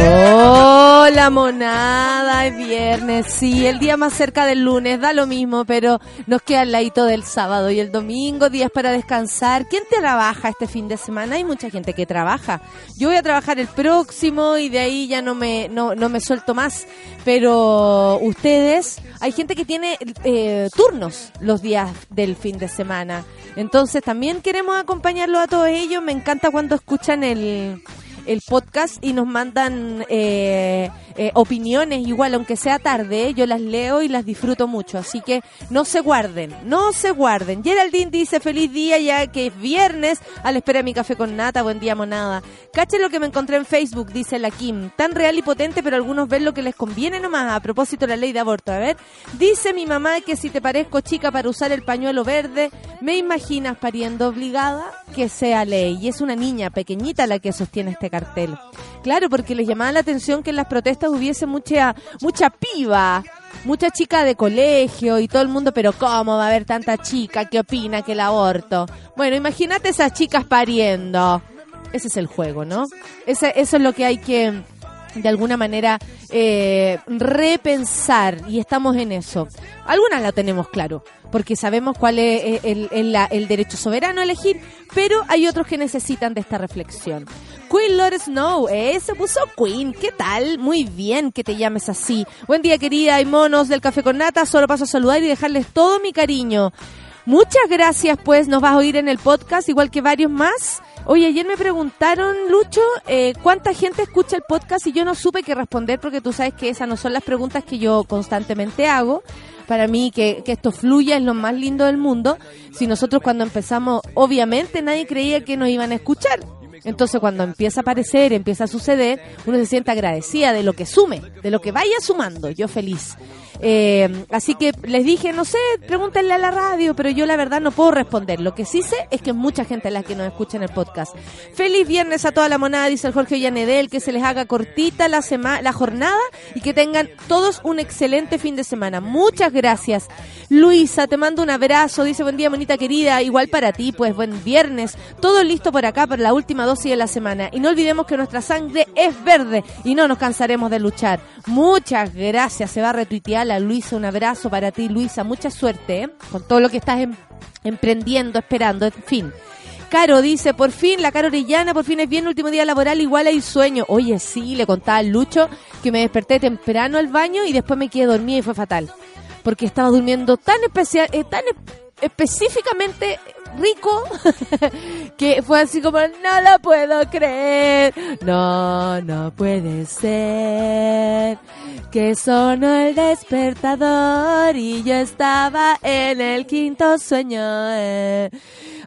Hola monada, es viernes, sí, el día más cerca del lunes, da lo mismo, pero nos queda el ladito del sábado y el domingo, días para descansar. ¿Quién te trabaja este fin de semana? Hay mucha gente que trabaja. Yo voy a trabajar el próximo y de ahí ya no me, no, no me suelto más, pero ustedes, hay gente que tiene eh, turnos los días del fin de semana. Entonces también queremos acompañarlo a todos ellos. Me encanta cuando escuchan el el podcast y nos mandan eh, eh, opiniones igual, aunque sea tarde, yo las leo y las disfruto mucho. Así que no se guarden, no se guarden. Geraldine dice feliz día ya que es viernes. Al espera mi café con nata, buen día monada. Cache lo que me encontré en Facebook, dice la Kim. Tan real y potente, pero algunos ven lo que les conviene nomás. A propósito de la ley de aborto. A ver, dice mi mamá que si te parezco chica para usar el pañuelo verde, ¿me imaginas pariendo obligada? Que sea ley. Y es una niña pequeñita la que sostiene este cartel. Claro, porque les llamaba la atención que en las protestas hubiese mucha, mucha piba, mucha chica de colegio y todo el mundo, pero ¿cómo va a haber tanta chica que opina que el aborto? Bueno, imagínate esas chicas pariendo. Ese es el juego, ¿no? Ese, eso es lo que hay que de alguna manera eh, repensar y estamos en eso. Algunas la tenemos claro, porque sabemos cuál es el, el, derecho soberano a elegir, pero hay otros que necesitan de esta reflexión. Queen Lord Snow, eh, se puso Queen, ¿qué tal? Muy bien que te llames así. Buen día querida y monos del Café con Nata, solo paso a saludar y dejarles todo mi cariño. Muchas gracias, pues nos vas a oír en el podcast, igual que varios más. Oye, ayer me preguntaron, Lucho, eh, cuánta gente escucha el podcast y yo no supe qué responder porque tú sabes que esas no son las preguntas que yo constantemente hago. Para mí que, que esto fluya es lo más lindo del mundo. Si nosotros cuando empezamos, obviamente nadie creía que nos iban a escuchar. Entonces cuando empieza a aparecer, empieza a suceder, uno se siente agradecida de lo que sume, de lo que vaya sumando. Yo feliz. Eh, así que les dije, no sé, pregúntenle a la radio, pero yo la verdad no puedo responder. Lo que sí sé es que mucha gente es la que nos escucha en el podcast. Feliz viernes a toda la monada, dice el Jorge Ollanedel, que se les haga cortita la, semana, la jornada y que tengan todos un excelente fin de semana. Muchas gracias. Luisa, te mando un abrazo, dice buen día, monita querida, igual para ti, pues buen viernes. Todo listo por acá para la última dosis de la semana. Y no olvidemos que nuestra sangre es verde y no nos cansaremos de luchar. Muchas gracias, se va a retuitear Luisa, un abrazo para ti, Luisa. Mucha suerte ¿eh? con todo lo que estás em, emprendiendo, esperando, en fin. Caro dice, por fin, la Caro Orellana, por fin es bien, último día laboral, igual hay sueño. Oye, sí, le contaba al Lucho que me desperté temprano al baño y después me quedé dormida y fue fatal. Porque estaba durmiendo tan especial, eh, tan específicamente rico que fue así como no lo puedo creer no no puede ser que sonó el despertador y yo estaba en el quinto sueño eh.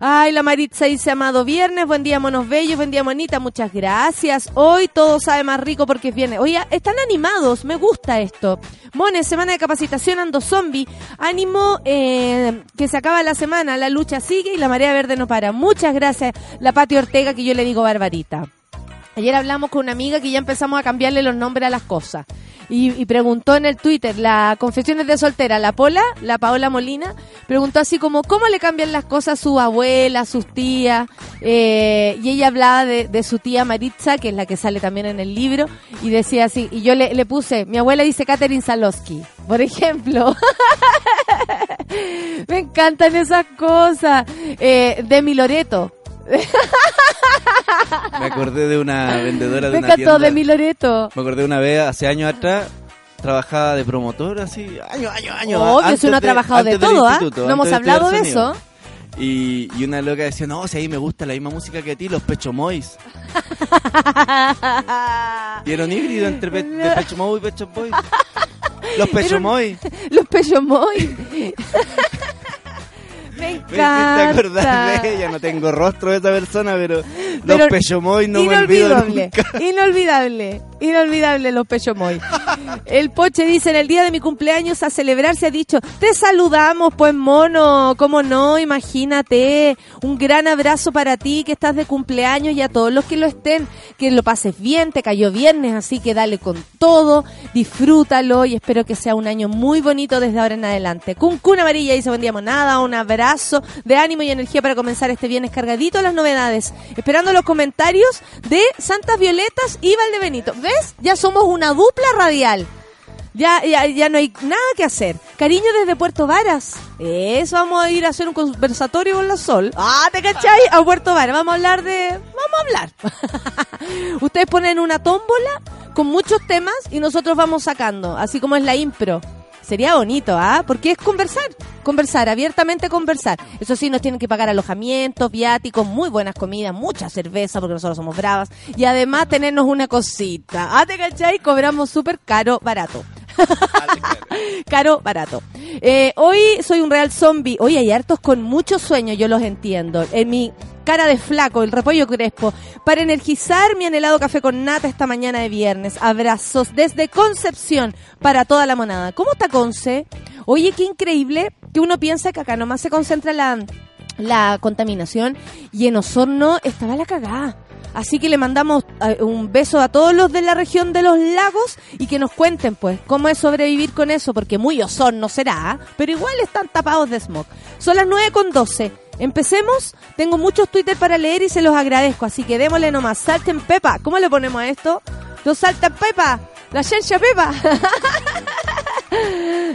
Ay, la Maritza dice, amado viernes, buen día, monos bellos, buen día, monita, muchas gracias. Hoy todo sabe más rico porque es viernes. Oye, están animados, me gusta esto. Mones, semana de capacitación Ando Zombie. Ánimo eh, que se acaba la semana, la lucha sigue y la marea verde no para. Muchas gracias, la Pati Ortega, que yo le digo Barbarita. Ayer hablamos con una amiga que ya empezamos a cambiarle los nombres a las cosas y, preguntó en el Twitter, la Confesiones de Soltera, la Pola, la Paola Molina, preguntó así como, ¿cómo le cambian las cosas a su abuela, a sus tías? Eh, y ella hablaba de, su tía Maritza, que es la que sale también en el libro, y decía así, y yo le, puse, mi abuela dice Catherine Salosky, por ejemplo. Me encantan esas cosas. Eh, Demi Loreto Me acordé de una vendedora de Me una tienda. de mi Loreto. Me acordé una vez, hace años atrás, trabajaba de promotor, así, años, años, años. Antes si uno ha trabajado de todo, ¿ah? No hemos hablado de eso. Y, y una loca decía, no, si ahí me gusta la misma música que a ti, los Pecho Mois. Y era un híbrido entre pe- de Pecho y Pecho Boys. Los Pecho. Los Pecho Moy. Me Me encanta. de ella, no tengo rostro de esa persona, pero, Pero los Pecho Mois no me inolvidable, nunca. inolvidable, inolvidable los Pecho Moy. El Poche dice, en el día de mi cumpleaños a celebrar se ha dicho, te saludamos pues mono, cómo no, imagínate, un gran abrazo para ti que estás de cumpleaños y a todos los que lo estén, que lo pases bien, te cayó viernes, así que dale con todo, disfrútalo y espero que sea un año muy bonito desde ahora en adelante. Cuncuna Amarilla dice, buen día monada, un abrazo de ánimo y energía para comenzar este viernes cargadito las novedades. Esperando los comentarios de Santas Violetas y Valdebenito. ¿Ves? Ya somos una dupla radial. Ya, ya, ya no hay nada que hacer. Cariño desde Puerto Varas. Eso, vamos a ir a hacer un conversatorio con la Sol. Ah, ¿te cachai? A Puerto Varas. Vamos a hablar de... Vamos a hablar. Ustedes ponen una tómbola con muchos temas y nosotros vamos sacando, así como es la impro. Sería bonito, ¿ah? Porque es conversar, conversar, abiertamente conversar. Eso sí, nos tienen que pagar alojamientos, viáticos, muy buenas comidas, mucha cerveza, porque nosotros somos bravas. Y además tenernos una cosita. ¿Ah, te cachai? Cobramos súper caro, barato. Caro, barato. Eh, hoy soy un real zombie. Hoy hay hartos con mucho sueño, yo los entiendo. En mi cara de flaco, el repollo crespo, para energizar mi anhelado café con nata esta mañana de viernes. Abrazos desde Concepción para toda la monada. ¿Cómo está Conce? Oye, qué increíble que uno piensa que acá nomás se concentra la, la contaminación y en Osorno estaba la cagada. Así que le mandamos eh, un beso a todos los de la región de los lagos y que nos cuenten, pues, cómo es sobrevivir con eso, porque muy Osorno será, ¿ah? pero igual están tapados de smog. Son las 9 con 12. Empecemos. Tengo muchos Twitter para leer y se los agradezco, así que démosle nomás. Salten Pepa. ¿Cómo le ponemos a esto? Los Salten Pepa. La Shencha Pepa.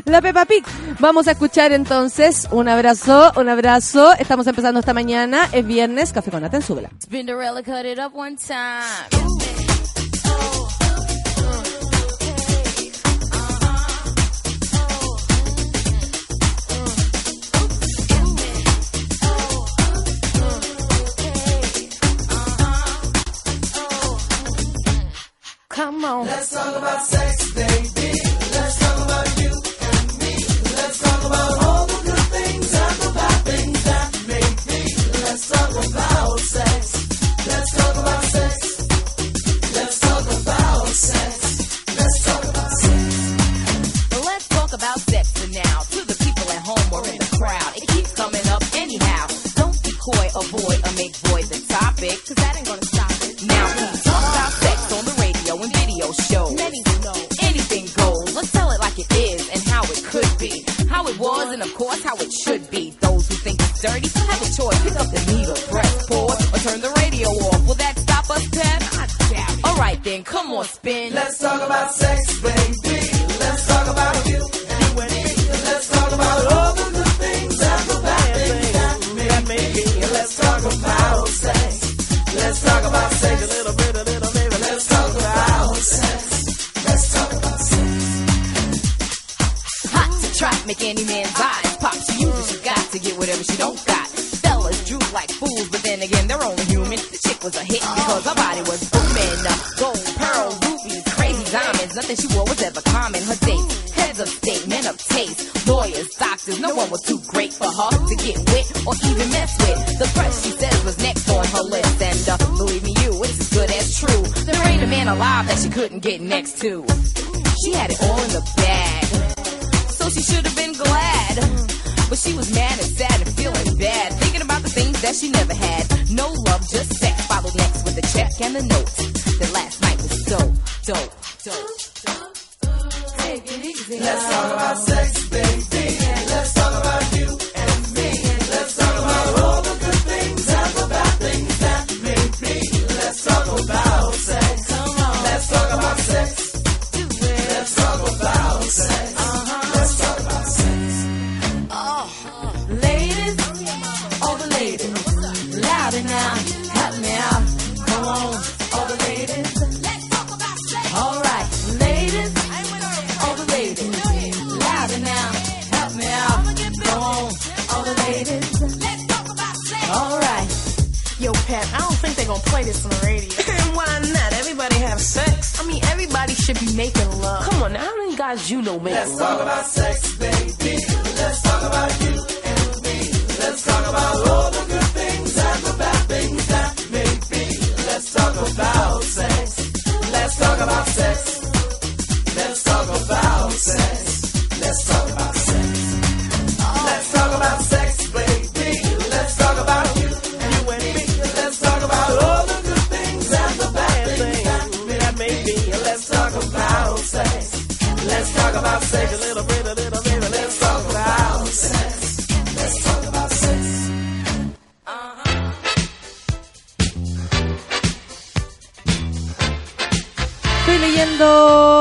La Peppa Pig. Vamos a escuchar entonces un abrazo, un abrazo. Estamos empezando esta mañana, es viernes, Café con Nata cut it up one time.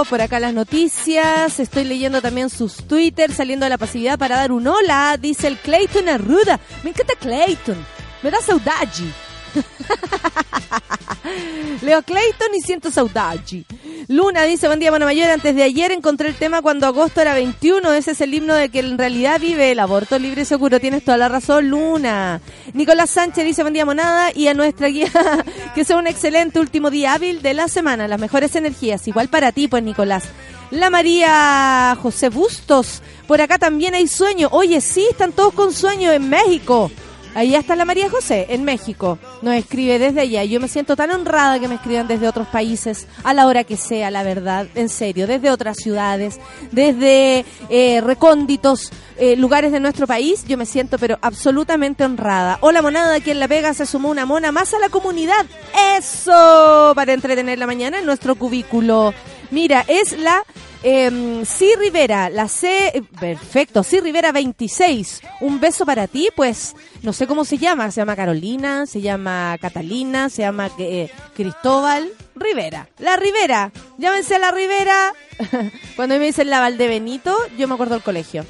Por acá las noticias, estoy leyendo también sus Twitter, saliendo de la pasividad para dar un hola, dice el Clayton Arruda. Me encanta Clayton, me da saudade. Leo Clayton y siento saudade. Luna dice, buen día, Mona Mayor. Antes de ayer encontré el tema cuando agosto era 21. Ese es el himno de que en realidad vive el aborto libre y seguro. Tienes toda la razón, Luna. Nicolás Sánchez dice, buen día, Monada. Y a nuestra guía, que sea un excelente último día hábil de la semana. Las mejores energías. Igual para ti, pues, Nicolás. La María José Bustos. Por acá también hay sueño. Oye, sí, están todos con sueño en México. Ahí está la María José, en México. Nos escribe desde allá. Yo me siento tan honrada que me escriban desde otros países, a la hora que sea, la verdad, en serio, desde otras ciudades, desde eh, recónditos eh, lugares de nuestro país. Yo me siento, pero absolutamente honrada. Hola, monada, aquí en La Vega se sumó una mona más a la comunidad. ¡Eso! Para entretener la mañana en nuestro cubículo. Mira, es la eh, Rivera, la C, eh, perfecto, sí Rivera 26. Un beso para ti, pues no sé cómo se llama, se llama Carolina, se llama Catalina, se llama eh, Cristóbal Rivera. La Rivera, llámense la Rivera. Cuando me dicen la Valdebenito, yo me acuerdo del colegio.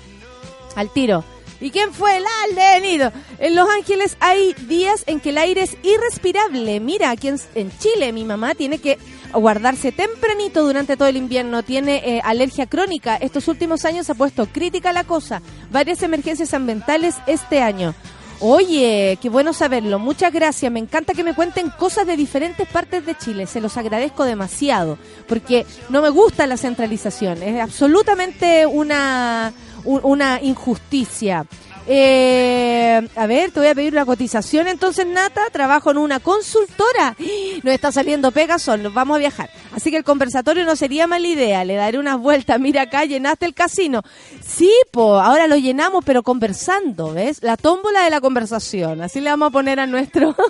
Al tiro. ¿Y quién fue el Aldenito? En Los Ángeles hay días en que el aire es irrespirable. Mira, aquí en, Chile mi mamá tiene que guardarse tempranito durante todo el invierno. Tiene eh, alergia crónica. Estos últimos años ha puesto crítica la cosa. Varias emergencias ambientales este año. Oye, qué bueno saberlo. Muchas gracias. Me encanta que me cuenten cosas de diferentes partes de Chile. Se los agradezco demasiado. Porque no me gusta la centralización. Es absolutamente una, un- una injusticia. Eh, a ver, te voy a pedir una cotización entonces, Nata. Trabajo en una consultora. Nos está saliendo Pegason, nos vamos a viajar. Así que el conversatorio no sería mala idea. Le daré unas vueltas. Mira acá, llenaste el casino. Sí, po, ahora lo llenamos, pero conversando, ¿ves? La tómbola de la conversación. Así le vamos a poner a nuestro...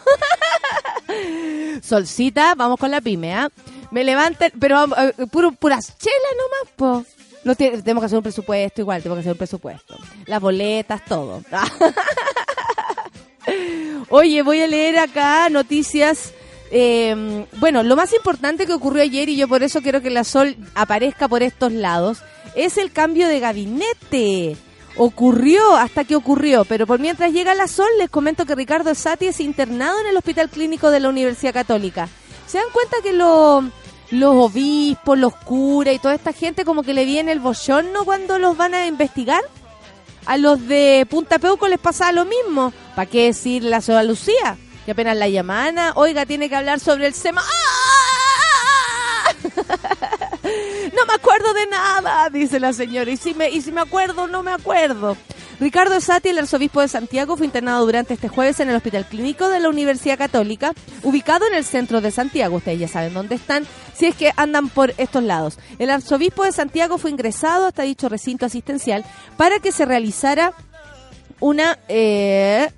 Solcita, vamos con la pyme, ¿ah? Me levanten, pero eh, puro, puras chelas nomás, po. No tenemos que hacer un presupuesto igual, tenemos que hacer un presupuesto. Las boletas, todo. Oye, voy a leer acá noticias. eh, bueno, lo más importante que ocurrió ayer, y yo por eso quiero que la Sol aparezca por estos lados, es el cambio de gabinete. Ocurrió hasta que ocurrió, pero por mientras llega la Sol, les comento que Ricardo Sati es internado en el Hospital Clínico de la Universidad Católica. ¿Se dan cuenta que lo- los obispos, los curas y toda esta gente como que le viene el bochorno cuando los van a investigar? A los de Punta Peuco les pasaba lo mismo. ¿Para qué decir la Soa Lucía? Que apenas la llaman, "Ah, oiga, tiene que hablar sobre el SEMA. No me acuerdo de nada, dice la señora. Y si me, y si me acuerdo, no me acuerdo. Ricardo Sati, el arzobispo de Santiago, fue internado durante este jueves en el Hospital Clínico de la Universidad Católica, ubicado en el centro de Santiago. Ustedes ya saben dónde están, si es que andan por estos lados. El arzobispo de Santiago fue ingresado hasta dicho recinto asistencial para que se realizara una... eh,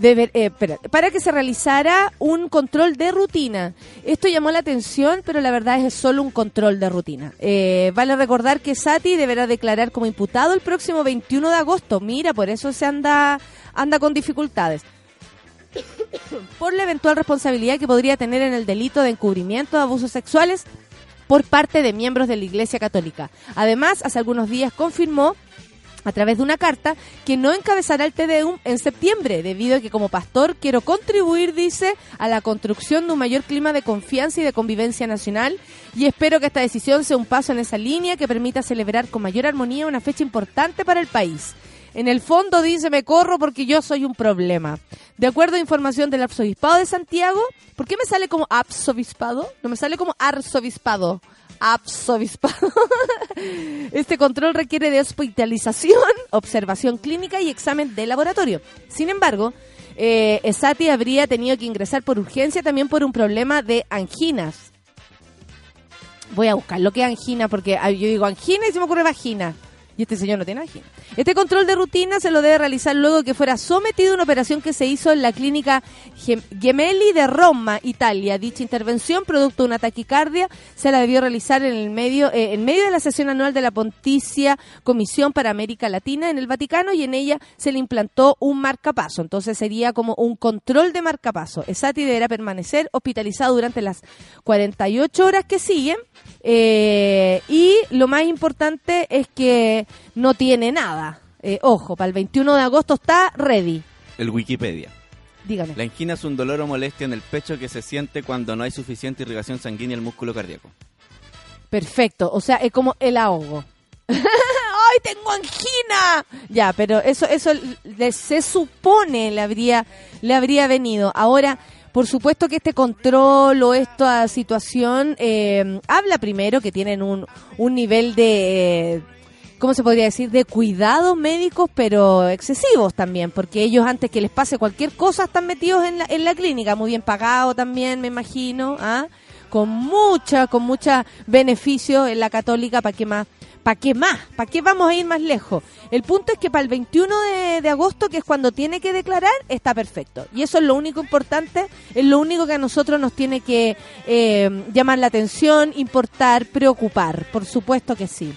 Deber- eh, para que se realizara un control de rutina. Esto llamó la atención, pero la verdad es solo un control de rutina. Eh, vale recordar que Sati deberá declarar como imputado el próximo 21 de agosto. Mira, por eso se anda, anda con dificultades. por la eventual responsabilidad que podría tener en el delito de encubrimiento de abusos sexuales por parte de miembros de la Iglesia Católica. Además, hace algunos días confirmó a través de una carta que no encabezará el TDUM en septiembre, debido a que como pastor quiero contribuir, dice, a la construcción de un mayor clima de confianza y de convivencia nacional y espero que esta decisión sea un paso en esa línea que permita celebrar con mayor armonía una fecha importante para el país. En el fondo dice, me corro porque yo soy un problema. De acuerdo a información del Arzobispado de Santiago, ¿por qué me sale como Arzobispado? No me sale como Arzobispado. Arzobispado. Este control requiere de hospitalización, observación clínica y examen de laboratorio. Sin embargo, eh, Esati habría tenido que ingresar por urgencia también por un problema de anginas. Voy a buscar lo que es angina, porque yo digo angina y se me ocurre vagina. Y este señor no tiene vagina. Este control de rutina se lo debe realizar luego que fuera sometido a una operación que se hizo en la clínica Gem- Gemelli de Roma, Italia. Dicha intervención, producto de una taquicardia, se la debió realizar en el medio, eh, en medio de la sesión anual de la Ponticia Comisión para América Latina en el Vaticano y en ella se le implantó un marcapaso. Entonces sería como un control de marcapaso. Esati deberá permanecer hospitalizado durante las 48 horas que siguen. Eh, y lo más importante es que no tiene nada. Eh, ojo, para el 21 de agosto está ready. El Wikipedia. Dígame. La angina es un dolor o molestia en el pecho que se siente cuando no hay suficiente irrigación sanguínea al músculo cardíaco. Perfecto, o sea, es como el ahogo. ¡Ay, tengo angina! Ya, pero eso eso le- se supone le habría le habría venido. Ahora, por supuesto que este control o esta situación eh, habla primero que tienen un, un nivel de eh, ¿cómo se podría decir? De cuidados médicos, pero excesivos también, porque ellos antes que les pase cualquier cosa están metidos en la, en la clínica, muy bien pagado también, me imagino, ¿ah? con mucha, con mucha beneficio en la católica, ¿para qué más? ¿Para qué más? ¿Para qué vamos a ir más lejos? El punto es que para el 21 de, de agosto, que es cuando tiene que declarar, está perfecto. Y eso es lo único importante, es lo único que a nosotros nos tiene que eh, llamar la atención, importar, preocupar. Por supuesto que sí.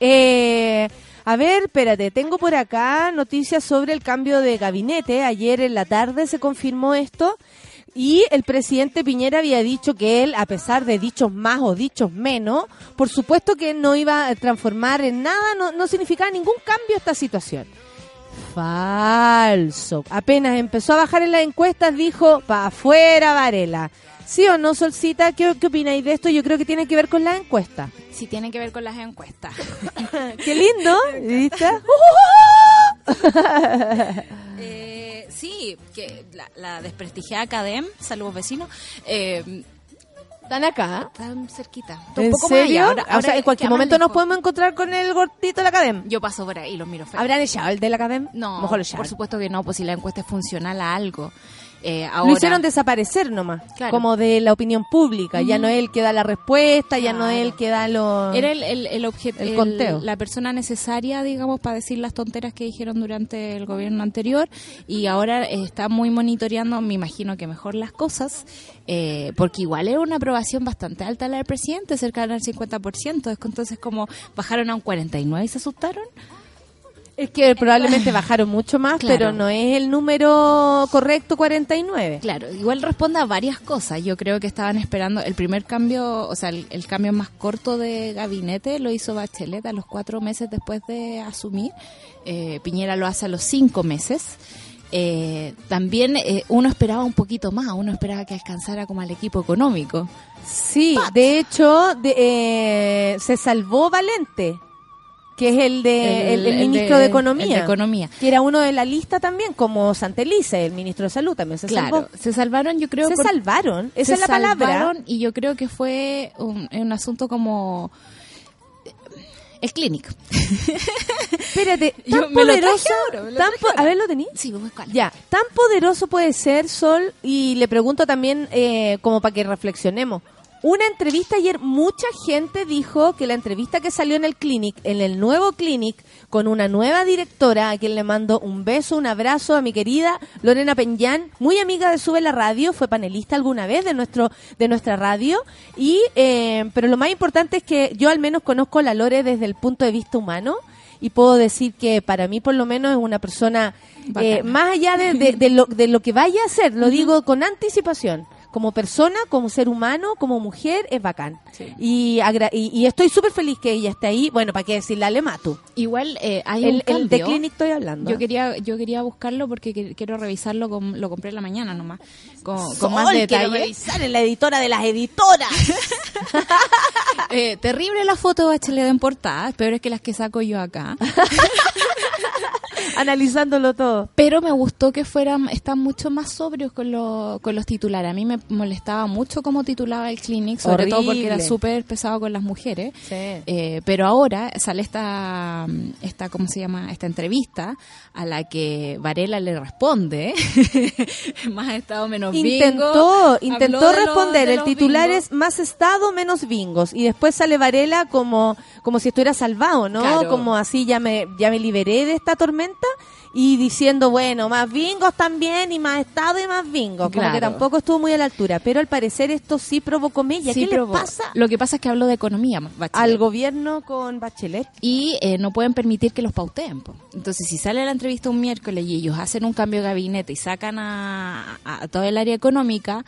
Eh, a ver, espérate, tengo por acá noticias sobre el cambio de gabinete. Ayer en la tarde se confirmó esto. Y el presidente Piñera había dicho que él, a pesar de dichos más o dichos menos, por supuesto que no iba a transformar en nada, no, no significaba ningún cambio esta situación. Falso. Apenas empezó a bajar en las encuestas, dijo, pa' afuera Varela. ¿Sí o no, Solcita? ¿Qué, qué opináis de esto? Yo creo que tiene que ver con las encuestas. Sí, tiene que ver con las encuestas. ¡Qué lindo! ¿Viste? Eh, sí, que la, la desprestigiada Academ, saludos vecinos, eh, ¿Están acá? tan cerquita. ¿En Un poco más allá. Ahora- o sea, en cualquier momento nos lejos. podemos encontrar con el gordito de la Academ. Yo paso por ahí y los miro feo. ¿Habrán echado el de la Academ? No, Mejor lo echaron. por supuesto que no, pues si la encuesta es funcional a algo. Eh, Lo ahora, hicieron desaparecer nomás, Claro. como de la opinión pública. Ya no es él que da la respuesta, ya no es él que da los... Era el, el, el, El el- conteo. la persona necesaria, digamos, para decir las tonteras que dijeron durante el gobierno anterior y ahora está muy monitoreando, me imagino que mejor las cosas, eh, porque igual era una aprobación bastante alta la del presidente, cercana al 50%, es que entonces como bajaron a un 49 y se asustaron. Es que probablemente bajaron mucho más, Claro. pero no es el número correcto 49. Claro, igual responde a varias cosas. Yo creo que estaban esperando el primer cambio, o sea, el, el cambio más corto de gabinete lo hizo Bachelet a los cuatro meses después de asumir. Eh, Piñera lo hace a los cinco meses. Eh, también eh, uno esperaba un poquito más, uno esperaba que alcanzara como al equipo económico. Sí, de hecho, de- eh, se salvó Valente, que es el de el, el el ministro de, de- Economía. de Economía. Que era uno de la lista también, como Santelice, el ministro de Salud también se Claro, salvó. se salvaron, yo creo. Se por- salvaron, esa se es la palabra. salvaron y yo creo que fue un, un asunto como el clínico. Espérate, Yo tan lo poderoso, ahora, tan po- a ver, ¿lo tení? Sí, ¿cuál? Ya, tan poderoso puede ser Sol y le pregunto también eh, como para que reflexionemos. Una entrevista ayer, mucha gente dijo que la entrevista que salió en el Clinic, en el nuevo Clinic, con una nueva directora, a quien le mando un beso, un abrazo a mi querida Lorena Peñán, muy amiga de Sube la Radio, fue panelista alguna vez de nuestro de nuestra radio, y eh, pero lo más importante es que yo al menos conozco a la Lore desde el punto de vista humano y puedo decir que para mí por lo menos es una persona eh, más allá de, de- de lo, de lo que vaya a hacer, lo digo con anticipación. Como persona, como ser humano, como mujer, es bacán. Y, agra- y, y estoy súper feliz que ella esté ahí. Bueno, ¿para qué decirle Alematu? Igual eh, hay El, un el de. Clinic estoy hablando. Yo quería, yo quería buscarlo porque que- quiero revisarlo, con, lo compré en la mañana nomás, con, con Sol, más quiero detalle. revisar en la editora de las editoras. Eh, terrible la foto de Bachelet en portada, peores que las que saco yo acá. analizándolo todo. Pero me gustó que fueran, están mucho más sobrios con, lo- con los titulares. A mí me molestaba mucho cómo titulaba el Clinic, sobre todo porque era súper pesado con las mujeres. Sí. Eh, pero ahora sale esta, esta, ¿cómo se llama? Esta entrevista a la que Varela le responde. más estado menos bingo. Intentó, Habló intentó responder. de el titular bingos. es más estado, menos bingos. Y después sale Varela como, como si estuviera salvado, ¿no? Claro. Como así ya me, ya me liberé de esta tormenta. Y diciendo, bueno, más bingos también, y más estado y más bingos. Como que Claro. tampoco estuvo muy a la altura. Pero al parecer esto sí provocó mella. Sí, ¿Qué pero le pasa Lo que pasa es que habló de economía, Bachelet. al gobierno con Bachelet? y eh, no pueden permitir que los pauteen. po. Entonces, si sale la entrevista un miércoles y ellos hacen un cambio de gabinete y sacan a, a- a todo el área económica,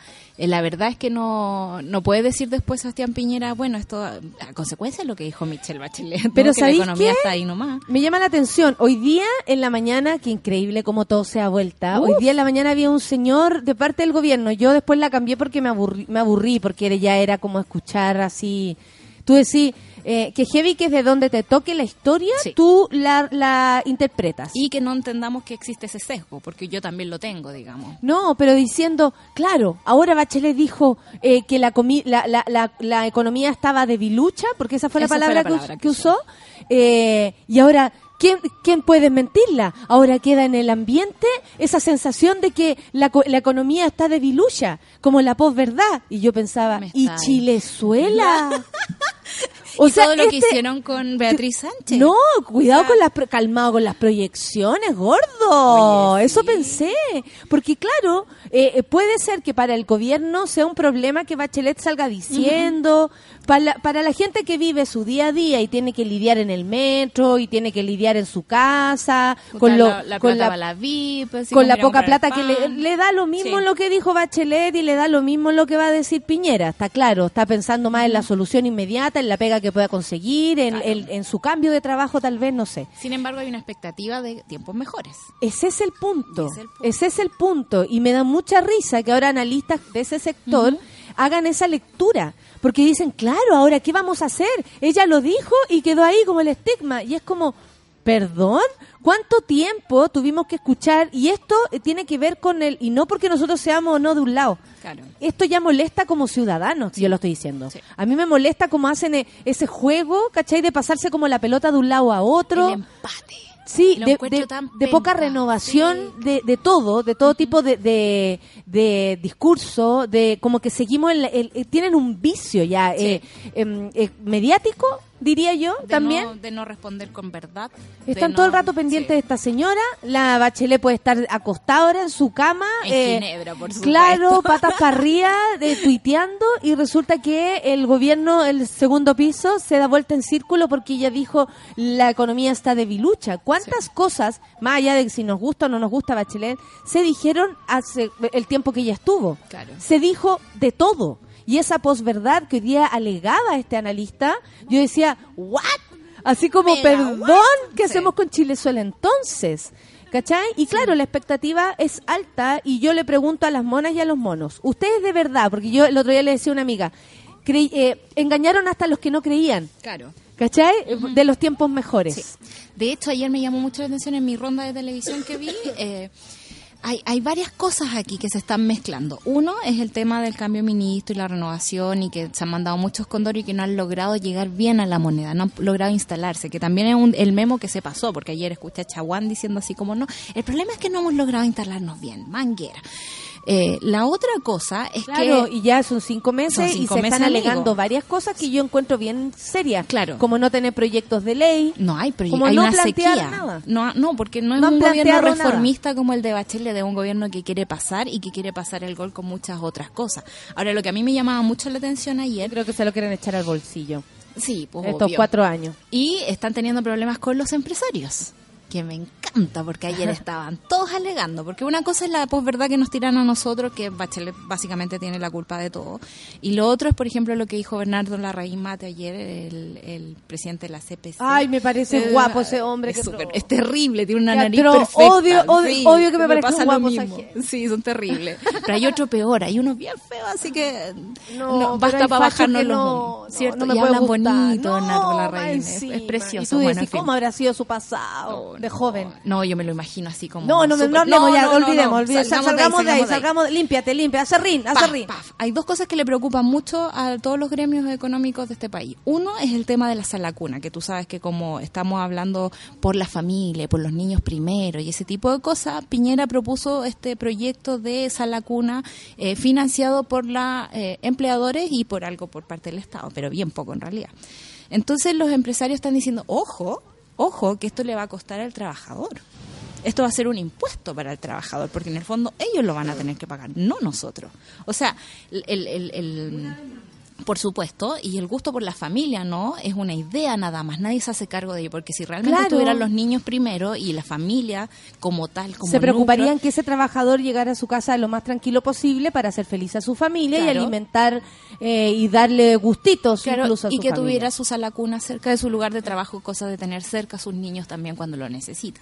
la verdad es que no, no puede decir después Sebastián Piñera, bueno, esto a consecuencia de lo que dijo Michelle Bachelet, ¿no? Pero que la ¿sabéis economía qué? está ahí nomás. Me llama la atención. Hoy día en la mañana, qué increíble cómo todo se ha vuelta. Hoy día en la mañana había un señor de parte del gobierno. Yo después la cambié porque me aburrí, me aburrí porque ya era como escuchar así. Tú decís eh, que heavy que es de donde te toque la historia, Sí. tú la, la interpretas. Y que no entendamos que existe ese sesgo, porque yo también lo tengo, digamos. No, pero diciendo, claro, ahora Bachelet dijo eh, que la, comi- la, la, la, economía estaba debilucha, porque esa fue la Esa fue palabra, la que palabra que, que usó, eh, y ahora, ¿quién, ¿quién puede mentirla? Ahora queda en el ambiente esa sensación de que la, la economía está debilucha, como la posverdad. Y yo pensaba, ¿y está y todo lo que este- hicieron con Beatriz Sánchez. no, cuidado O sea- con las pro- calmado con las proyecciones, gordo. Oye, Eso sí. pensé, porque claro, eh, eh, puede ser que para el gobierno sea un problema que Bachelet salga diciendo, para, la, para la gente que vive su día a día y tiene que lidiar en el metro y tiene que lidiar en su casa con lo la, la con la VIP, con la poca plata que le, le da lo mismo Sí. lo que dijo Bachelet y le da lo mismo lo que va a decir Piñera. Está claro, está pensando más en la solución inmediata, en la pega que pueda conseguir, en, Claro. en- en su cambio de trabajo tal vez, no sé. Sin embargo, hay una expectativa de tiempos mejores. Ese es el punto. Ese es el punto. Ese es el punto. Y me da mucha risa que ahora analistas de ese sector hagan esa lectura. Porque dicen, claro, ahora, ¿qué vamos a hacer? Ella lo dijo y quedó ahí como el estigma. Y es como, ¿perdón? ¿Cuánto tiempo tuvimos que escuchar? Y esto eh, tiene que ver con el... Y no porque nosotros seamos o no de un lado. Claro. Esto ya molesta como ciudadanos, yo lo estoy diciendo. Sí. A mí me molesta cómo hacen eh, ese juego, ¿cachai? De pasarse como la pelota de un lado a otro. El empate. Sí, de, de- poca renovación Sí. de, de todo, de todo tipo de, de, de discurso, de como que seguimos, en la- el- eh, tienen un vicio ya eh, em, eh, mediático, diría yo, De también. No, de no responder con verdad. Están no- todo el rato pendientes sí. de esta señora. La Bachelet puede estar acostada ahora en su cama. eh, En Ginebra, por supuesto. Claro, patas para arriba, de, tuiteando. Y resulta que el gobierno, el segundo piso, se da vuelta en círculo porque ella dijo la economía está debilucha. ¿Cuántas cosas, más allá de si nos gusta o no nos gusta Bachelet, se dijeron hace el tiempo que ella estuvo? Claro. Se dijo de todo. Y esa posverdad que hoy día alegaba este analista, yo decía, ¿what? Así como, Mira, perdón, what? ¿qué Sí. hacemos con Chilezuela entonces? ¿Cachai? Y claro, la expectativa es alta y yo le pregunto a las monas y a los monos, ¿ustedes de verdad? Porque yo el otro día le decía a una amiga, creí- eh, engañaron hasta los que no creían, Claro. ¿cachai? De los tiempos mejores. Sí. De hecho, ayer me llamó mucho la atención en mi ronda de televisión que vi. eh, hay, hay varias cosas aquí que se están mezclando. Uno es el tema del cambio ministro y la renovación y que se han mandado muchos condores y que no han logrado llegar bien a la moneda, no han logrado instalarse, que también es un- el memo que se pasó, porque ayer escuché a Chaguán diciendo así como no, el problema es que no hemos logrado instalarnos bien, manguera. Eh, la otra cosa es Claro, que... y ya son cinco meses Son y se meses, están alegando varias cosas que yo encuentro bien serias. Claro. Como no tener proyectos de ley. No hay proyecto, Como hay no una sequía. nada. No, no, porque no es No un gobierno nada. reformista como el de Bachelet, de un gobierno que quiere pasar y que quiere pasar el gol con muchas otras cosas. Ahora, lo que a mí me llamaba mucho la atención ayer, Creo que se lo quieren echar al bolsillo. sí, pues estos obvio. cuatro años. Y están teniendo problemas con los empresarios. Que me encanta, porque ayer estaban todos alegando. Porque una cosa es la posverdad que nos tiran a nosotros, que Bachelet básicamente tiene la culpa de todo. Y lo otro es, por ejemplo, lo que dijo Bernardo Larraín Mate ayer, el, el presidente de la CPC. Ay, me parece Eh, guapo ese hombre. Es, atroz. es terrible, tiene una nariz atroz. perfecta. Odio- odio- odio que me parezcan pasa lo guapos mismo. ajenos. Sí, son terribles. Pero hay otro peor, hay uno bien feo, así que No, no, basta para bajarnos los no, ¿cierto? no me y hablan gustar. bonito, Bernardo Larraín, es, es precioso. Y tú bueno, decís. ¿cómo habrá sido su pasado? De joven. No, yo me lo imagino así como. No, no, no, súper- no hablemos ya, no, no, no, olvidemos, no. olvidemos. Salgamos, de ahí, salgamos, de- límpiate, limpia, hace rin, hace rin. Hay dos cosas que le preocupan mucho a todos los gremios económicos de este país. Uno es el tema de la sala cuna, que tú sabes que como estamos hablando por la familia, por los niños primero y ese tipo de cosas, Piñera propuso este proyecto de sala cuna eh, financiado por los empleadores y por algo por parte del Estado, pero bien poco en realidad. Entonces los empresarios están diciendo, ojo, ojo, que esto le va a costar al trabajador. Esto va a ser un impuesto para el trabajador, porque en el fondo ellos lo van a tener que pagar, no nosotros. O sea, el, el- el- por supuesto, y el gusto por la familia, ¿no? Es una idea nada más, nadie se hace cargo de ello, porque si realmente Claro. estuvieran los niños primero y la familia como tal, como se preocuparían núcleo, que ese trabajador llegara a su casa lo más tranquilo posible para hacer feliz a su familia y alimentar eh, y darle gustitos Claro, incluso a y su que familia. tuviera su sala cuna cerca de su lugar de trabajo, cosa de tener cerca a sus niños también cuando lo necesita.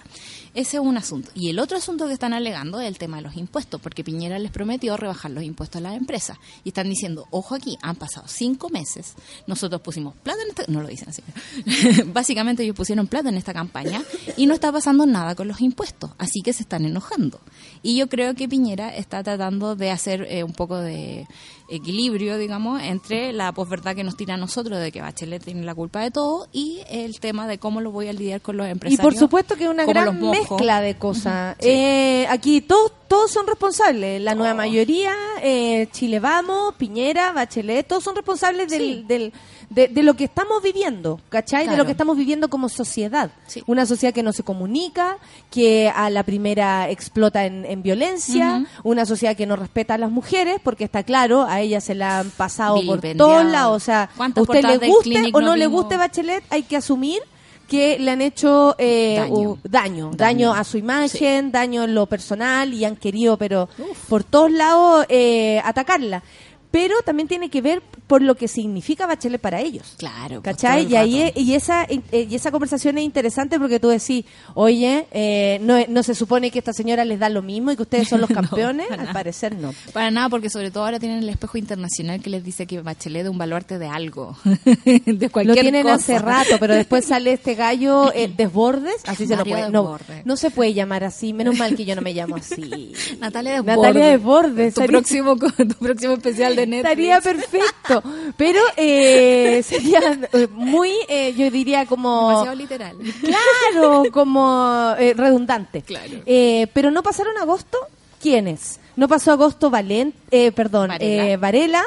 Ese es un asunto. Y el otro asunto que están alegando es el tema de los impuestos, porque Piñera les prometió rebajar los impuestos a las empresas. Y están diciendo, ojo aquí, han pasado cinco meses, nosotros pusimos plata en esta... No lo dicen así. Básicamente ellos pusieron plata en esta campaña y no está pasando nada con los impuestos, así que se están enojando. Y yo creo que Piñera está tratando de hacer eh, un poco de equilibrio, digamos, entre la posverdad que nos tira a nosotros de que Bachelet tiene la culpa de todo y el tema de cómo lo voy a lidiar con los Y empresarios. por supuesto que es una gran mezcla de cosas. Sí. Eh, aquí todos todos son responsables. La nueva mayoría, eh, Chile Vamos, Piñera, Bachelet, todos son responsables del, Sí. del- de, de lo que estamos viviendo, ¿cachai? De lo que estamos viviendo como sociedad. Sí. Una sociedad que no se comunica, que a la primera explota en, en violencia, una sociedad que no respeta a las mujeres, porque está claro, a ellas se la han pasado por lados. O sea, a ¿Cuántas usted le guste o no no le guste Bachelet, hay que asumir que le han hecho eh, Daño. u- daño, daño, Daño. a su imagen, daño en lo personal y han querido, pero por todos lados, eh, atacarla. Pero también tiene que ver por lo que significa Bachelet para ellos. Claro. pues, ¿Cachai? Y ahí es- y esa eh, y esa conversación es interesante porque tú decís, oye, eh, no, no se supone que esta señora les da lo mismo y que ustedes son los campeones. Al nada. parecer no. Para nada, porque sobre todo ahora tienen el espejo internacional que les dice que Bachelet es un baluarte de algo. de cualquier Lo tienen cosa. hace rato, pero después sale este gallo eh, Desbordes, así se lo puede. No, no se puede llamar así. Menos mal que yo no me llamo así. Natalia Desbordes. Natalia Desbordes. Tu próximo, tu próximo especial de Netflix. Estaría perfecto. Pero eh, sería eh, muy, eh, yo diría como... Demasiado literal. Claro, como eh, redundante. Claro. Eh, pero no pasaron agosto, ¿quiénes? No pasó agosto Valen, eh, perdón, Varela. eh, Varela.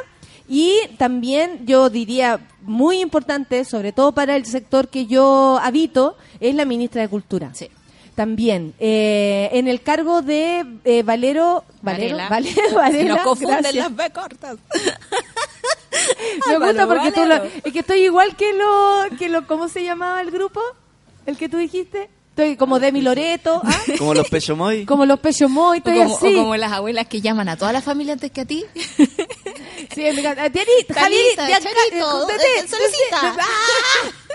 Y también yo diría muy importante, sobre todo para el sector que yo habito, es la ministra de Cultura. Sí. También, eh, en el cargo de eh, Valero, Valero, Varela. Valero, Varela, Nos confunden gracias. las B cortas. Me gusta porque tú lo, es que estoy igual que lo, que lo, ¿cómo se llamaba el grupo? El que tú dijiste. Estoy como Demi Loreto, ¿ah? Como los Pecho Moy. como los Pecho Moy, O estoy como, así. o como las abuelas que llaman a toda la familia antes que a ti. Sí,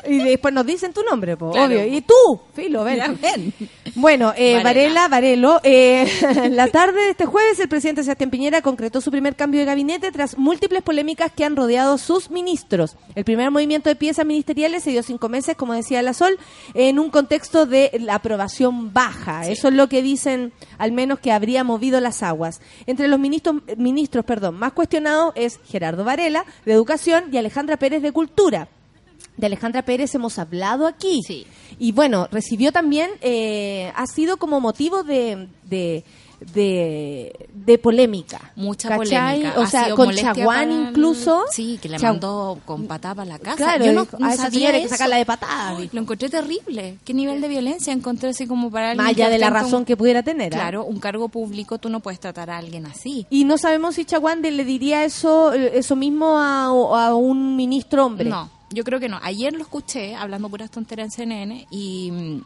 Eh, eh. Y después nos dicen tu nombre, po, Claro. obvio. Y tú, Filo, ven. Ya ven. Bueno, eh, Varela. Varelo, eh, la tarde de este jueves el presidente Sebastián Piñera concretó su primer cambio de gabinete tras múltiples polémicas que han rodeado sus ministros. El primer movimiento de piezas ministeriales se dio cinco meses, como decía la Sol, en un contexto de la aprobación baja. Eso es lo que dicen, al menos que habría movido las aguas. Entre los ministros, ministros perdón, más cuestionados es Gerardo Varela, de Educación, y Alejandra Pérez, de Cultura. De Alejandra Pérez hemos hablado aquí. Sí. Y bueno, recibió también, eh, ha sido como motivo de, de, de, de polémica. Mucha ¿cachai? polémica. O Ha sea, sido con Chaguán para incluso. Sí, que le mandó con patada para la casa. Claro, Yo no, no a esa sabía que sacarla de patada. Lo encontré terrible. ¿Qué nivel de violencia encontré así como para alguien Más allá de la razón un- que pudiera tener. ¿ah? Claro, un cargo público tú no puedes tratar a alguien así. Y no sabemos si Chaguán le diría eso, eh, eso mismo a, a un ministro hombre. No, yo creo que no. Ayer lo escuché hablando puras tonterías en CNN y mm,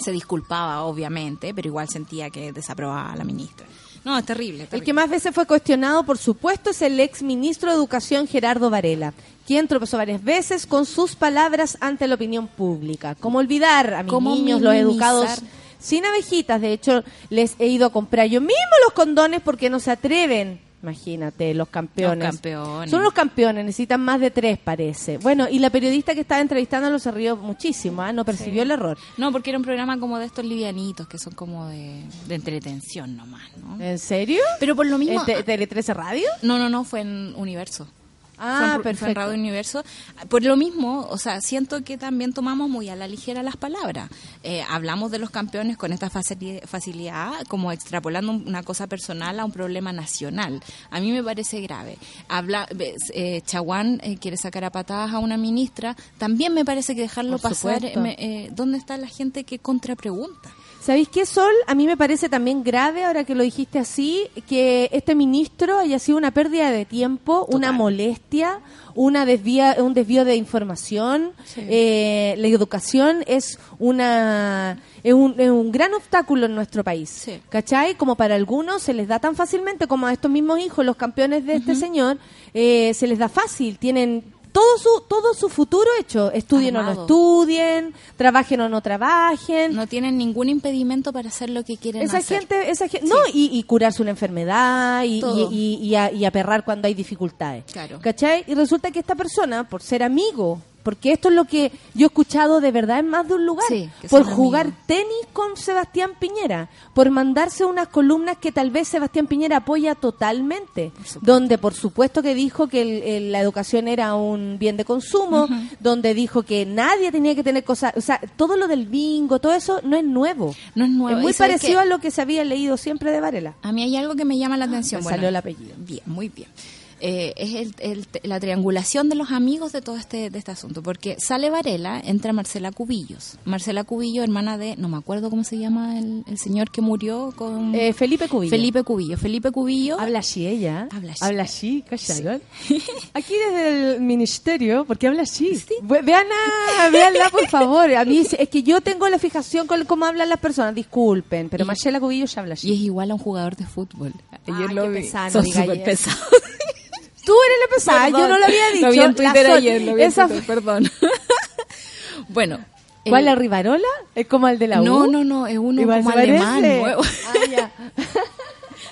se disculpaba, obviamente, pero igual sentía que desaprobaba a la ministra. No, es terrible. El que más veces fue cuestionado, por supuesto, es el ex ministro de Educación Gerardo Varela, quien tropezó varias veces con sus palabras ante la opinión pública. ¿Cómo olvidar a mis ¿Cómo niños, los educados sin abejitas? De hecho, les he ido a comprar yo mismo los condones porque no se atreven Imagínate, los campeones. Los campeones. Son los campeones, necesitan más de tres, parece. Bueno, y la periodista que estaba entrevistándolo se rió muchísimo, ¿ah? no percibió el error. No, porque era un programa como de estos livianitos que son como de, de entretención nomás, ¿no? ¿En serio? Pero por lo mismo... ¿En te- Tele 13 Radio? No, no, no, fue en Universo. Ah, en perfecto. Radio Universo. Por lo mismo, o sea, siento que también tomamos muy a la ligera las palabras. Eh, hablamos de los campeones con esta facili- facilidad, como extrapolando una cosa personal a un problema nacional. A mí me parece grave. Habla, eh, Chaguán eh, quiere sacar a patadas a una ministra. También me parece que dejarlo pasar. eh, ¿Dónde está la gente que contrapregunta? ¿Sabéis qué, Sol? A mí me parece también grave, ahora que lo dijiste así, que este ministro haya sido una pérdida de tiempo, una molestia, una desvía, un desvío de información. Eh, la educación es una es un, es un gran obstáculo en nuestro país. Sí. ¿Cachai? Como para algunos se les da tan fácilmente como a estos mismos hijos, los campeones de este señor, eh, se les da fácil, tienen todo su todo su futuro hecho, estudien o no estudien, trabajen o no trabajen. No tienen ningún impedimento para hacer lo que quieren Esa hacer. gente, esa gente, no, y, y curarse una enfermedad y, y, y, y a- y aperrar cuando hay dificultades. Claro. ¿Cachai? Y resulta que esta persona, por ser amigo, porque esto es lo que yo he escuchado de verdad en más de un lugar, Sí, por jugar amigos. tenis con Sebastián Piñera, por mandarse unas columnas que tal vez Sebastián Piñera apoya totalmente, donde por supuesto que dijo que el- el- la educación era un bien de consumo, donde dijo que nadie tenía que tener cosas, o sea, todo lo del bingo, todo eso no es nuevo. No es nuevo. Es muy ¿Y sabes parecido a lo que se había leído siempre de Varela. A mí hay algo que me llama la atención. me Bueno, salió el apellido. Bien, muy bien. Eh, es el- el- la triangulación de los amigos de todo este, de este asunto, porque sale Varela, entra Marcela Cubillos. Marcela Cubillo, hermana de, no me acuerdo cómo se llama el, el señor que murió con... Eh, Felipe Cubillo. Felipe Cubillo. Felipe Cubillo. Habla así ella. Habla así. Habla así, ¿callaron? Aquí desde el ministerio, porque habla así. Ve- Vean a, véanla, por favor. A mí es, es que yo tengo la fijación con cómo hablan las personas. Disculpen, pero Y- Marcela Cubillo ya habla Y así. es igual a un jugador de fútbol. Ayer Ay, lo qué vi. pesada, no Son súper pesados. Tú eres la pesada, yo no lo había dicho. Lo vi en La Twitter Sol- ayer, lo vi en esa Twitter, fue- perdón. bueno. ¿Cuál, eh, la Rivarola? ¿Es como el de la U? No, no, no, es uno como alemán. Ah, ya.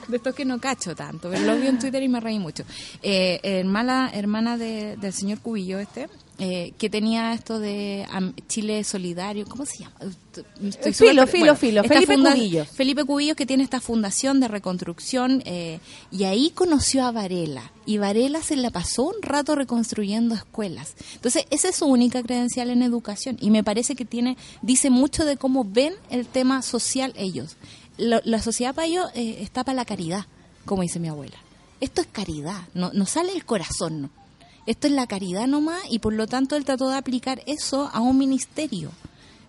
De estos que no cacho tanto, pero lo vi en Twitter y me reí mucho. Eh, hermana hermana de- del señor Cubillo este, eh, que tenía esto de Chile Solidario, ¿cómo se llama? Estoy Filo, filo, filo. esta Felipe Cubillos. Felipe Cubillos que tiene esta fundación de reconstrucción eh, y ahí conoció a Varela y Varela se la pasó un rato reconstruyendo escuelas. Entonces, esa es su única credencial en educación y me parece que tiene dice mucho de cómo ven el tema social ellos. Lo- la sociedad ellos eh, está para la caridad, como dice mi abuela. Esto es caridad, no, no sale del corazón, no. Esto es la caridad nomás y por lo tanto él trató de aplicar eso a un ministerio.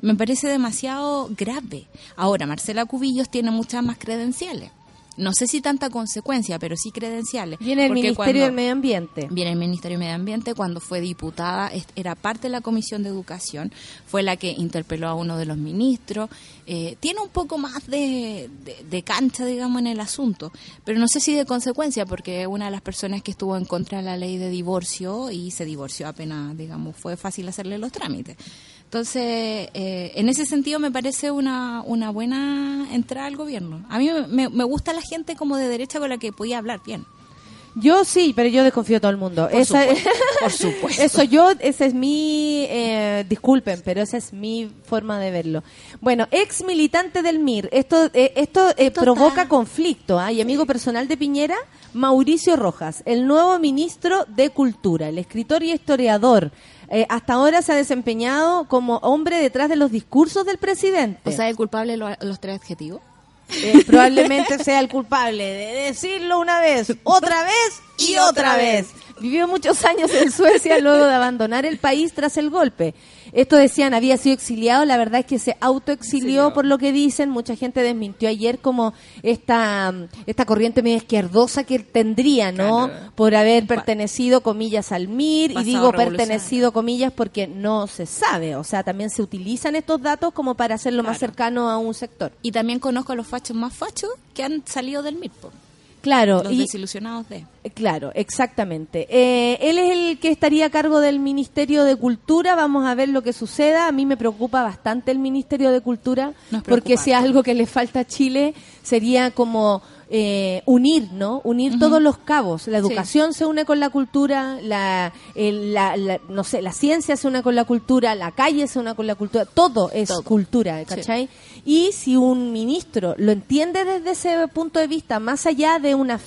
Me parece demasiado grave. Ahora, Marcela Cubillos tiene muchas más credenciales. No sé si tanta consecuencia, pero sí credenciales. Viene el Ministerio del Medio Ambiente. Viene el Ministerio de Medio Ambiente cuando fue diputada, era parte de la Comisión de Educación, fue la que interpeló a uno de los ministros, eh, tiene un poco más de, de- de cancha, digamos, en el asunto, pero no sé si de consecuencia, porque es una de las personas que estuvo en contra de la ley de divorcio y se divorció apenas, digamos, fue fácil hacerle los trámites. Entonces, eh, en ese sentido me parece una, una buena entrada al gobierno. A mí me, me gusta la gente como de derecha con la que podía hablar bien. Yo sí, pero yo desconfío de todo el mundo. Esa- supuesto, por supuesto. Eso yo, esa es mi, eh, disculpen, pero esa es mi forma de verlo. Bueno, ex militante del MIR, esto, eh, esto eh, Esto provoca está- conflicto, ¿ah? y amigo personal de Piñera, Mauricio Rojas, el nuevo ministro de Cultura, el escritor y historiador. Eh, hasta ahora se ha desempeñado como hombre detrás de los discursos del presidente. O sea, el culpable lo- los tres adjetivos. Eh, probablemente sea el culpable de decirlo una vez, otra vez y otra vez. Vivió muchos años en Suecia luego de abandonar el país tras el golpe. Esto decían, había sido exiliado, la verdad es que se autoexilió por lo que dicen, mucha gente desmintió ayer como esta, esta corriente medio izquierdosa que tendría, ¿no? Por haber pertenecido, comillas, al MIR, y digo pertenecido, comillas, porque no se sabe, o sea, también se utilizan estos datos como para hacerlo más cercano a un sector. Y también conozco a los fachos más fachos que han salido del MIRPO. Claro, Los y, desilusionados de. Eh, Claro, exactamente. Eh, él es el que estaría a cargo del Ministerio de Cultura. Vamos a ver lo que suceda. A mí me preocupa bastante el Ministerio de Cultura, porque si algo que le falta a Chile sería como eh, unir, ¿no? Unir todos los cabos. La educación se une con la cultura, la, el- la- la- no sé, la ciencia se une con la cultura, la calle se une con la cultura. Todo es Todo. cultura, ¿cachai? Y si un ministro lo entiende desde ese punto de vista, más allá de una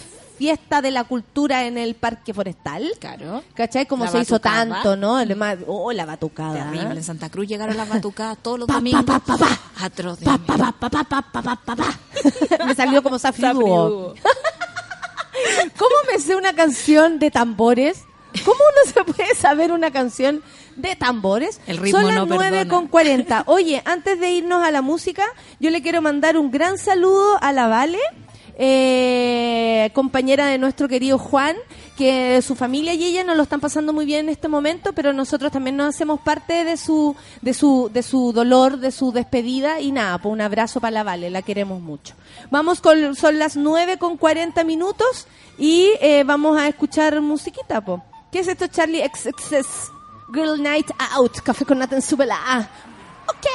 fiesta de la cultura en el parque forestal. Claro. ¿Cachai? Como se hizo tanto, ¿no? Mm. Además, oh, la batucada. En Santa Cruz llegaron las batucadas todos los domingos. Pa, pa, pa, Atroz. Me salió como Zafribugo. ¿Cómo me sé una canción de tambores? ¿Cómo uno se puede saber una canción de tambores? El ritmo Son las no 9 con 40. Oye, antes de irnos a la música, yo le quiero mandar un gran saludo a la Vale eh, compañera de nuestro querido Juan, que su familia y ella no lo están pasando muy bien en este momento, pero nosotros también nos hacemos parte de su, de su, de su dolor, de su despedida y nada, pues un abrazo para la Vale, la queremos mucho. Vamos con, son las 9 con 40 minutos y eh, vamos a escuchar musiquita, po. ¿Qué es esto, Charlie XXS? Girl Night Out, café con nata en súbela. Ok,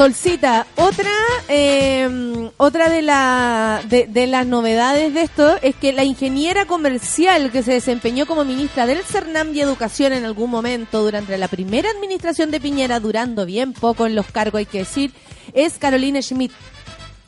Solcita, otra eh, otra de, la, de, de las novedades de esto es que la ingeniera comercial que se desempeñó como ministra del CERNAM y Educación en algún momento durante la primera administración de Piñera, durando bien poco en los cargos, hay que decir, es Carolina Schmidt,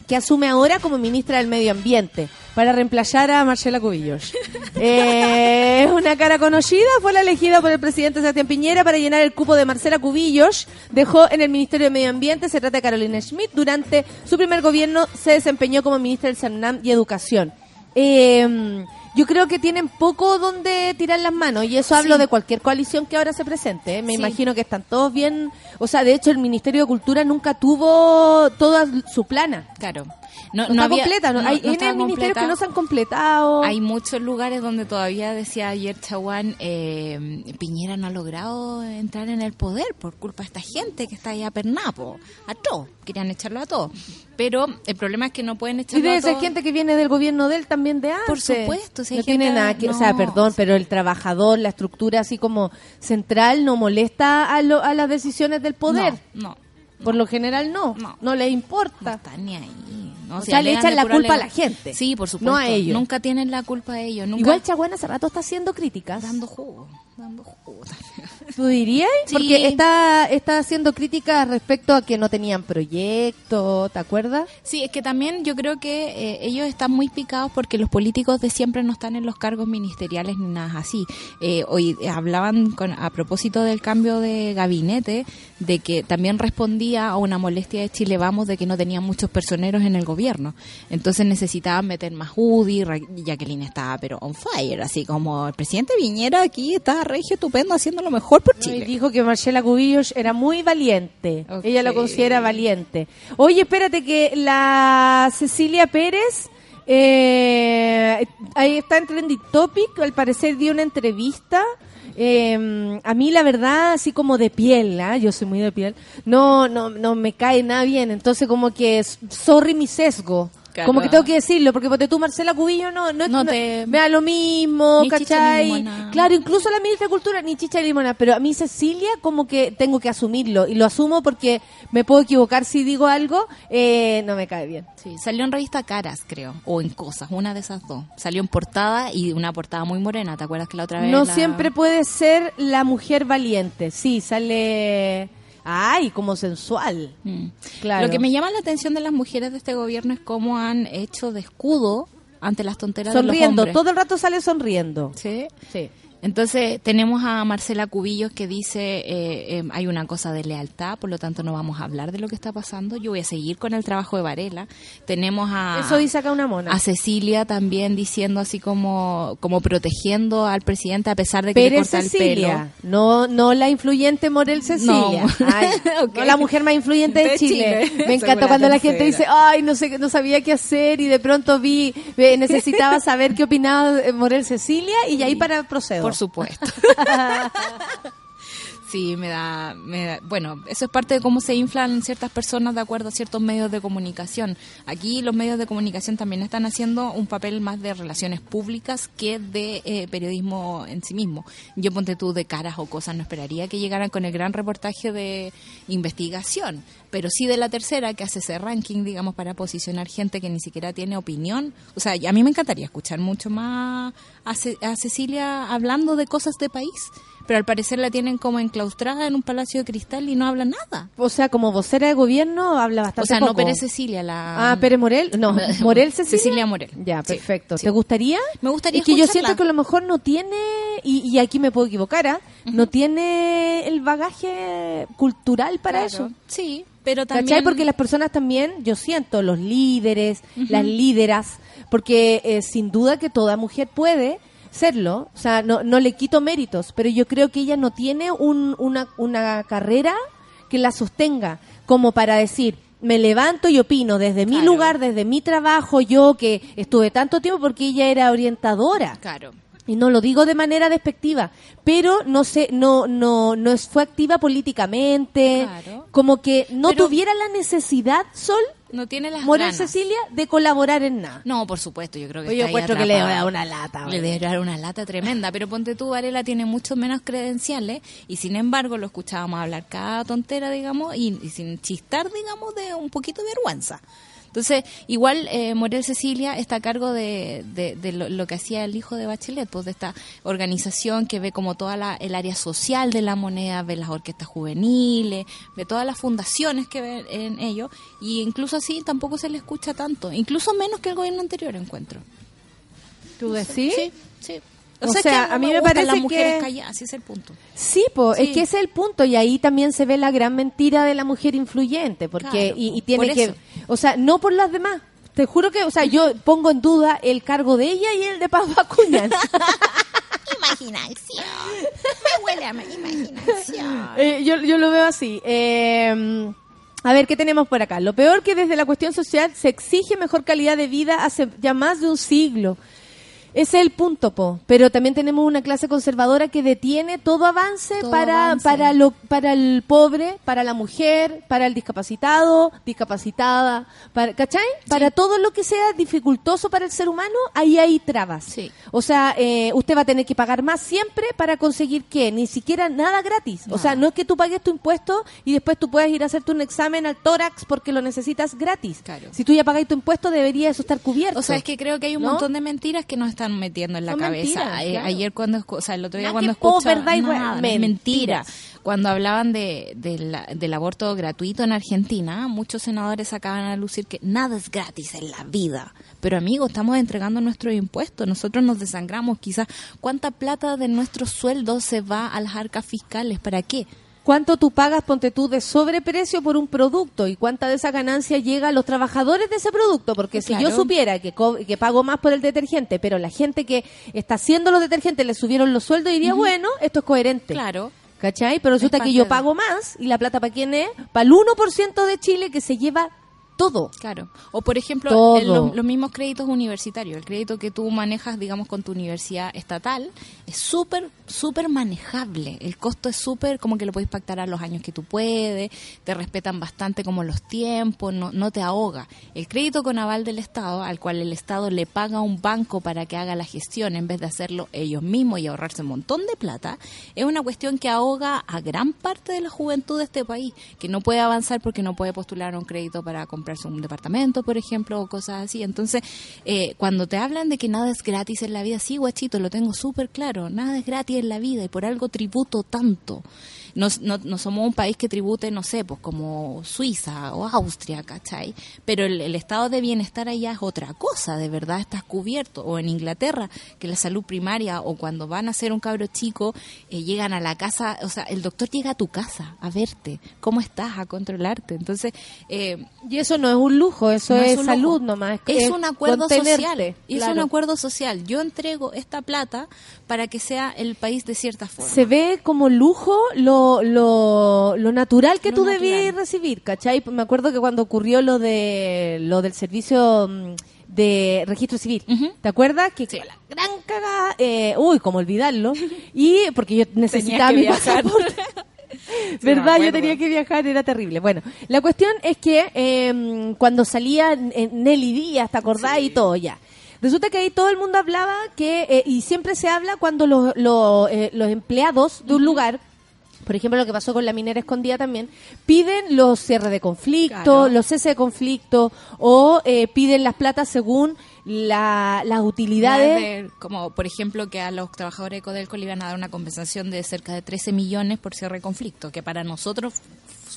que asume ahora como ministra del Medio Ambiente para reemplazar a Marcela Cubillos. Eh, Es una cara conocida, fue la elegida por el presidente Sebastián Piñera para llenar el cupo de Marcela Cubillos. Dejó en el Ministerio de Medio Ambiente, se trata de Carolina Schmidt. Durante su primer gobierno se desempeñó como ministra del CERNAM y Educación. Eh, yo creo que tienen poco donde tirar las manos y eso hablo de cualquier coalición que ahora se presente. ¿eh? Me Sí. imagino que están todos bien, o sea, de hecho el Ministerio de Cultura nunca tuvo toda su plana. Claro. No, No, no está había- completa, no, no- hay N ministerios que no se han completado. Hay muchos lugares donde todavía decía ayer Chaguán, eh, Piñera no ha logrado entrar en el poder por culpa de esta gente que está ahí a Pernapo, a todos, querían echarlo a todos. Pero el problema es que no pueden Y echarlo debe a ser gente que viene del gobierno de él también de antes. Por supuesto, si no tiene nada que, o sea, perdón, pero el trabajador, la estructura así como central no molesta a, lo- a las decisiones del poder. No, no, Por lo general no, no, No. les no importa. están ni ahí. No, O sea, le echan la culpa a la gente, Sí, por supuesto. no a ellos. Nunca tienen la culpa a ellos. Nunca Igual Chaguán hace rato está haciendo críticas. dando jugo, dando jugo. ¿Tú dirías? Sí. Porque está, está haciendo críticas respecto a que no tenían proyecto, ¿te acuerdas? Sí, es que también yo creo que eh, ellos están muy picados porque los políticos de siempre no están en los cargos ministeriales ni nada así. Eh, hoy hablaban con, a propósito del cambio de gabinete, de que también respondía a una molestia de Chile Vamos de que no tenían muchos personeros en el gobierno. Entonces necesitaban meter más UDI, Jacqueline estaba pero on fire, así como el presidente Viñera aquí está regio estupendo haciendo lo mejor por Y Chile. dijo que Marcela Cubillos era muy valiente. Ok. Ella lo considera valiente. Oye, espérate que la Cecilia Pérez eh, ahí está en Trending Topic. Al parecer dio una entrevista. Eh, a mí la verdad así como de piel, ¿ah? yo soy muy de piel, no, no, no me cae nada bien, entonces como que sorry mi sesgo, Claro. como que tengo que decirlo, porque tú Marcela Cubillo no, no, No no- te- me da lo mismo, Ni chicha ¿cachai? limonada. Claro, incluso la ministra de Cultura, ni chicha ni limona, pero a mí Cecilia como que tengo que asumirlo, y lo asumo porque me puedo equivocar si digo algo, eh, no me cae bien. Sí, salió en revista Caras, creo, o en Cosas, una de esas dos. Salió en portada y una portada muy morena, ¿te acuerdas que la otra vez? No la- siempre puede ser la mujer valiente, sí, sale, ay, como sensual. Mm. Claro. Lo que me llama la atención de las mujeres de este gobierno es cómo han hecho de escudo ante las tonteras de Sonriendo, los hombres. todo el rato sale sonriendo. Sí. Sí. Entonces tenemos a Marcela Cubillos que dice eh, eh, hay una cosa de lealtad, por lo tanto no vamos a hablar de lo que está pasando. Yo voy a seguir con el trabajo de Varela. Tenemos a Eso dice acá una mona. a Cecilia también diciendo así como como protegiendo al presidente a pesar de que le Pérez corta el Cecilia, pelo. no no la influyente Morel Cecilia, No. Ay, Ok. no la mujer más influyente de, De Chile. Chile. Me encanta cuando la gente dice, ay, no sé, no sabía qué hacer y de pronto vi, eh, necesitaba saber qué opinaba eh, Morel Cecilia y ahí para procedo. Por supuesto. Sí, me da, me da- Bueno, eso es parte de cómo se inflan ciertas personas de acuerdo a ciertos medios de comunicación. Aquí los medios de comunicación también están haciendo un papel más de relaciones públicas que de eh, periodismo en sí mismo. Yo ponte tú de caras o cosas, no esperaría que llegaran con el gran reportaje de investigación, pero sí de la tercera que hace ese ranking, digamos, para posicionar gente que ni siquiera tiene opinión. O sea, a mí me encantaría escuchar mucho más a, a Cecilia hablando de cosas de país, pero al parecer la tienen como enclaustrada en un palacio de cristal y no habla nada. O sea, como vocera de gobierno habla bastante O sea, no. Pérez Cecilia, la... Ah, Pérez Morel, no, Morel Cecilia. Cecilia Morel. Ya, perfecto. sí. ¿Te gustaría? Me gustaría Es que yo siento que a lo mejor no tiene, y, y aquí me puedo equivocar, ¿ah? no tiene el bagaje cultural para Claro. eso. Sí, pero también... ¿Cachai? Porque las personas también, yo siento, los líderes, las líderas, porque eh, sin duda que toda mujer puede serlo, o sea, no, no le quito méritos, pero yo creo que ella no tiene un- una, una carrera que la sostenga como para decir, me levanto y opino desde mi lugar, desde mi trabajo, yo que estuve tanto tiempo porque ella era orientadora. Claro. Y no lo digo de manera despectiva, pero no sé, no, no, no fue activa políticamente, Claro. como que no Pero- tuviera la necesidad, Sol, No tiene las Morel ganas. Cecilia de colaborar en nada. No, por supuesto, yo creo que Pues yo está ahí encuentro que le da una lata. Le debe dar una lata tremenda, pero ponte tú, Varela tiene mucho menos credenciales y sin embargo lo escuchábamos hablar cada tontera, digamos, y, y sin chistar, digamos, de un poquito de vergüenza. Entonces, igual eh, Morel Cecilia está a cargo de, de- de lo, lo que hacía el hijo de Bachelet, pues de esta organización que ve como toda la, el área social de la moneda, ve las orquestas juveniles, ve todas las fundaciones que ven en ello, y incluso así tampoco se le escucha tanto, incluso menos que el gobierno anterior encuentro. ¿Tú decís? Sí, sí. O sea, que a mí me parece las mujeres que- calladas, ese es el punto. Sí, po, Sí. es que ese es el punto y ahí también se ve la gran mentira de la mujer influyente, porque Claro, y, tiene que, o sea, no por las demás. Te juro que, o sea, yo pongo en duda el cargo de ella y el de Paz Acuña. Imaginación. Me huele a imaginación. Eh, yo, yo lo veo así. Eh, a ver, ¿qué tenemos por acá? Lo peor que desde la cuestión social se exige mejor calidad de vida hace ya más de un siglo. Ese es el punto, po. Pero también tenemos una clase conservadora que detiene todo avance Todo para avance. para lo para el pobre, para la mujer, para el discapacitado, discapacitada, para, ¿cachai? Para todo lo que sea dificultoso para el ser humano, ahí hay trabas. Sí. O sea, eh, usted va a tener que pagar más siempre para conseguir qué, ni siquiera nada gratis. O sea, no es que tú pagues tu impuesto y después tú puedas ir a hacerte un examen al tórax porque lo necesitas gratis. Claro. Si tú ya pagáis tu impuesto, debería eso estar cubierto. O sea, es que creo que hay un ¿No? montón de mentiras que nos están metiendo en la Son cabeza. mentiras, Eh, claro. Ayer cuando, o sea, el otro día Nada cuando escuchaba verdad y nada, mentira. Cuando hablaban de, de la- del aborto gratuito en Argentina, muchos senadores sacaban a lucir que nada es gratis en la vida. Pero amigos, estamos entregando nuestros impuestos, nosotros nos desangramos quizás. ¿Cuánta plata de nuestros sueldos se va a las arcas fiscales? ¿Para qué? ¿Cuánto tú pagas, ponte tú, de sobreprecio por un producto? ¿Y cuánta de esa ganancia llega a los trabajadores de ese producto? Porque si yo supiera que, co- que pago más por el detergente, pero la gente que está haciendo los detergentes le subieron los sueldos, diría, bueno, esto es coherente. Claro. ¿Cachai? Pero resulta Es que yo pago más y la plata para quién es? Para el 1% de Chile que se lleva todo. Claro. O por ejemplo, el- los, los mismos créditos universitarios. El crédito que tú manejas, digamos, con tu universidad estatal es súper, súper manejable. El costo es súper, como que lo puedes pactar a los años que tú puedes, te respetan bastante como los tiempos, no, no te ahoga. El crédito con aval del Estado, al cual el Estado le paga a un banco para que haga la gestión en vez de hacerlo ellos mismos y ahorrarse un montón de plata, es una cuestión que ahoga a gran parte de la juventud de este país, que no puede avanzar porque no puede postular un crédito para un departamento, por ejemplo, o cosas así. Entonces, eh, cuando te hablan de que nada es gratis en la vida, sí, guachito, lo tengo súper claro, nada es gratis en la vida y por algo tributo tanto. No, no, no somos un país que tribute, no sé, pues como Suiza o Austria, ¿cachai? Pero el, el estado de bienestar allá es otra cosa, de verdad estás cubierto. O en Inglaterra, que la salud primaria o cuando van a hacer un cabro chico, eh, llegan a la casa, o sea, el doctor llega a tu casa a verte, cómo estás, a controlarte. Entonces, eh, Y eso no es un lujo, eso no es, salud lujo. nomás. Es, es un acuerdo social. Es claro. un acuerdo social. Yo entrego esta plata para que sea el país de cierta forma. se ve como lujo lo, lo, lo natural que Lo tú natural. debías recibir, ¿cachai? Me acuerdo que cuando ocurrió lo de lo del servicio mm, de registro civil. ¿te acuerdas? Que la gran cagada, eh, uy, cómo olvidarlo, y porque yo necesitaba mi pasaporte. ¿Verdad? Yo tenía que viajar, era terrible. Bueno, la cuestión es que eh, cuando salía Nelly Díaz, ¿te acordás? Y todo ya. Resulta que ahí todo el mundo hablaba que, eh, y siempre se habla cuando los, los, eh, los empleados de un lugar, por ejemplo, lo que pasó con la minera escondida también, piden los cierres de conflicto, Claro. los ceses de conflicto, o eh, piden las platas según la- las utilidades. de- como por ejemplo que a los trabajadores de Codelco le iban a dar una compensación de cerca de 13 millones por cierre de conflicto, que para nosotros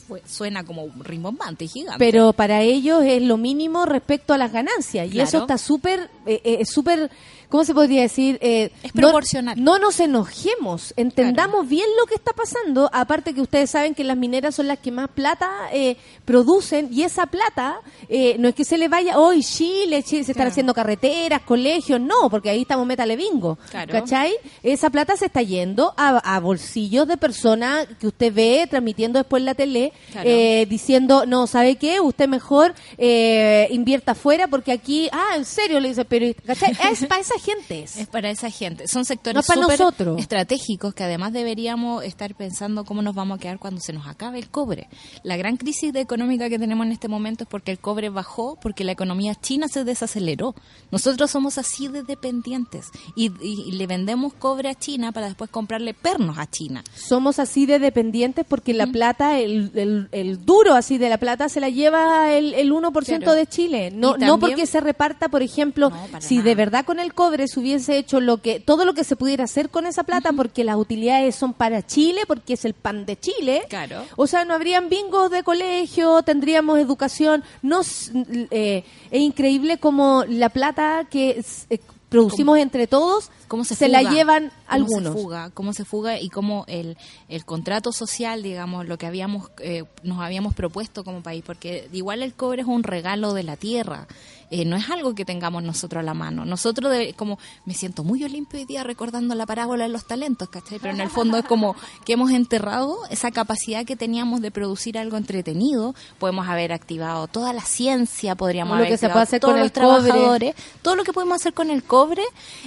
fue- suena como rimbombante y gigante. Pero para ellos es lo mínimo respecto a las ganancias. Y Claro. eso está súper, eh, eh, es súper, ¿cómo se podría decir? Eh, Es no- proporcional. No, nos enojemos, entendamos bien lo que está pasando. Aparte que ustedes saben que las mineras son las que más plata eh, producen y esa plata eh, no es que se le vaya, hoy Chile, Chile se están haciendo carreteras, colegios, no, porque ahí estamos metale bingo. Claro. ¿Cachai? Esa plata se está yendo a, a bolsillos de personas que usted ve transmitiendo después en la tele eh, diciendo, no, ¿sabe qué? Usted mejor eh, invierta afuera porque aquí, ah, en serio, le dice el periodista, ¿cachai? Es para esa gente. es. Es para esa gente. Son sectores No es para súper nosotros. estratégicos que además deberíamos estar pensando cómo nos vamos a quedar cuando se nos acabe el cobre. La gran crisis de económica que tenemos en este momento es porque el cobre bajó, porque la economía china se desaceleró. Nosotros somos así de dependientes y, y- y le vendemos cobre a China para después comprarle pernos a China. Somos así de dependientes porque la plata, el, el- el duro así de la plata se la lleva el, el 1% Claro. de Chile. No, no porque se reparta, por ejemplo, No, si nada. de verdad con el cobre se hubiese hecho lo que todo lo que se pudiera hacer con esa plata porque las utilidades son para Chile, porque es el pan de Chile. Claro. O sea, no habrían bingos de colegio, tendríamos educación. No, s- eh, es increíble como la plata que eh, producimos entre todos cómo se, la fuga, llevan cómo algunos. se fuga, cómo se fuga y cómo el, el contrato social, digamos, lo que habíamos eh, nos habíamos propuesto como país, porque igual el cobre es un regalo de la tierra, eh, no es algo que tengamos nosotros a la mano. Nosotros, como me siento muy olimpio hoy día recordando la parábola de los talentos, ¿cachai? Pero en el fondo es como que hemos enterrado esa capacidad que teníamos de producir algo entretenido, podemos haber activado toda la ciencia, podríamos Lo haber que se puede hacer todos con los el cobre. trabajadores, todo lo que podemos hacer con el cobre.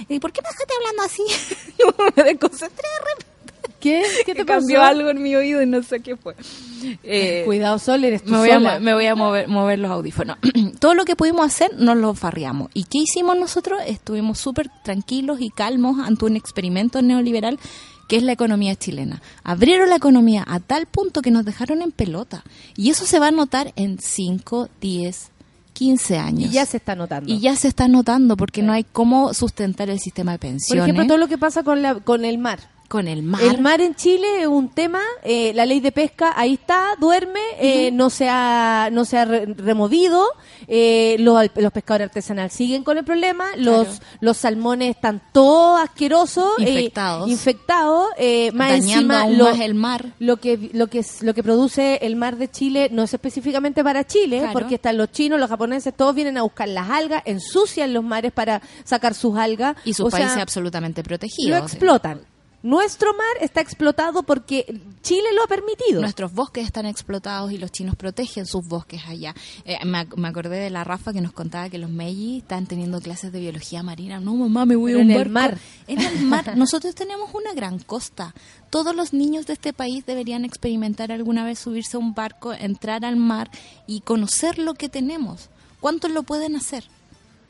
¿Y por qué me dejaste hablando así? me desconcentré de repente. ¿Qué? ¿Qué te cambió algo en mi oído y no sé qué fue. Eh, Cuidado, Sol, eres tú me voy, a, sola. mo- me voy a mover, mover los audífonos. Todo lo que pudimos hacer nos lo farriamos. ¿Y qué hicimos nosotros? Estuvimos súper tranquilos y calmos ante un experimento neoliberal que es la economía chilena. Abrieron la economía a tal punto que nos dejaron en pelota. Y eso se va a notar en 5, 10, 15 años. Y ya se está notando. Y ya se está notando porque no hay cómo sustentar el sistema de Por pensiones ejemplo, todo lo que pasa con, la, con el mar. Con el mar. El mar en Chile es un tema, eh, la ley de pesca ahí está, duerme, eh, no se ha, no se ha re- removido, eh, los, los pescadores artesanales siguen con el problema, los, Claro. los salmones están todos asquerosos, eh, Infectados. infectados, eh, más dañando encima aún lo, más el mar. lo que lo que es- lo que produce el mar de Chile no es específicamente para Chile Claro. porque están los chinos los japoneses todos vienen a buscar las algas ensucian los mares para sacar sus algas Y sus países absolutamente protegidos. lo explotan nuestro mar está explotado porque Chile lo ha permitido Nuestros bosques están explotados y los chinos protegen sus bosques allá. Eh, me, ac- me acordé de la Rafa que nos contaba que los Meiji están teniendo clases de biología marina. No, mamá, me voy Pero a un en el barco. mar. En el mar. Nosotros tenemos una gran costa. Todos los niños de este país deberían experimentar alguna vez subirse a un barco, entrar al mar y conocer lo que tenemos. ¿Cuántos lo pueden hacer?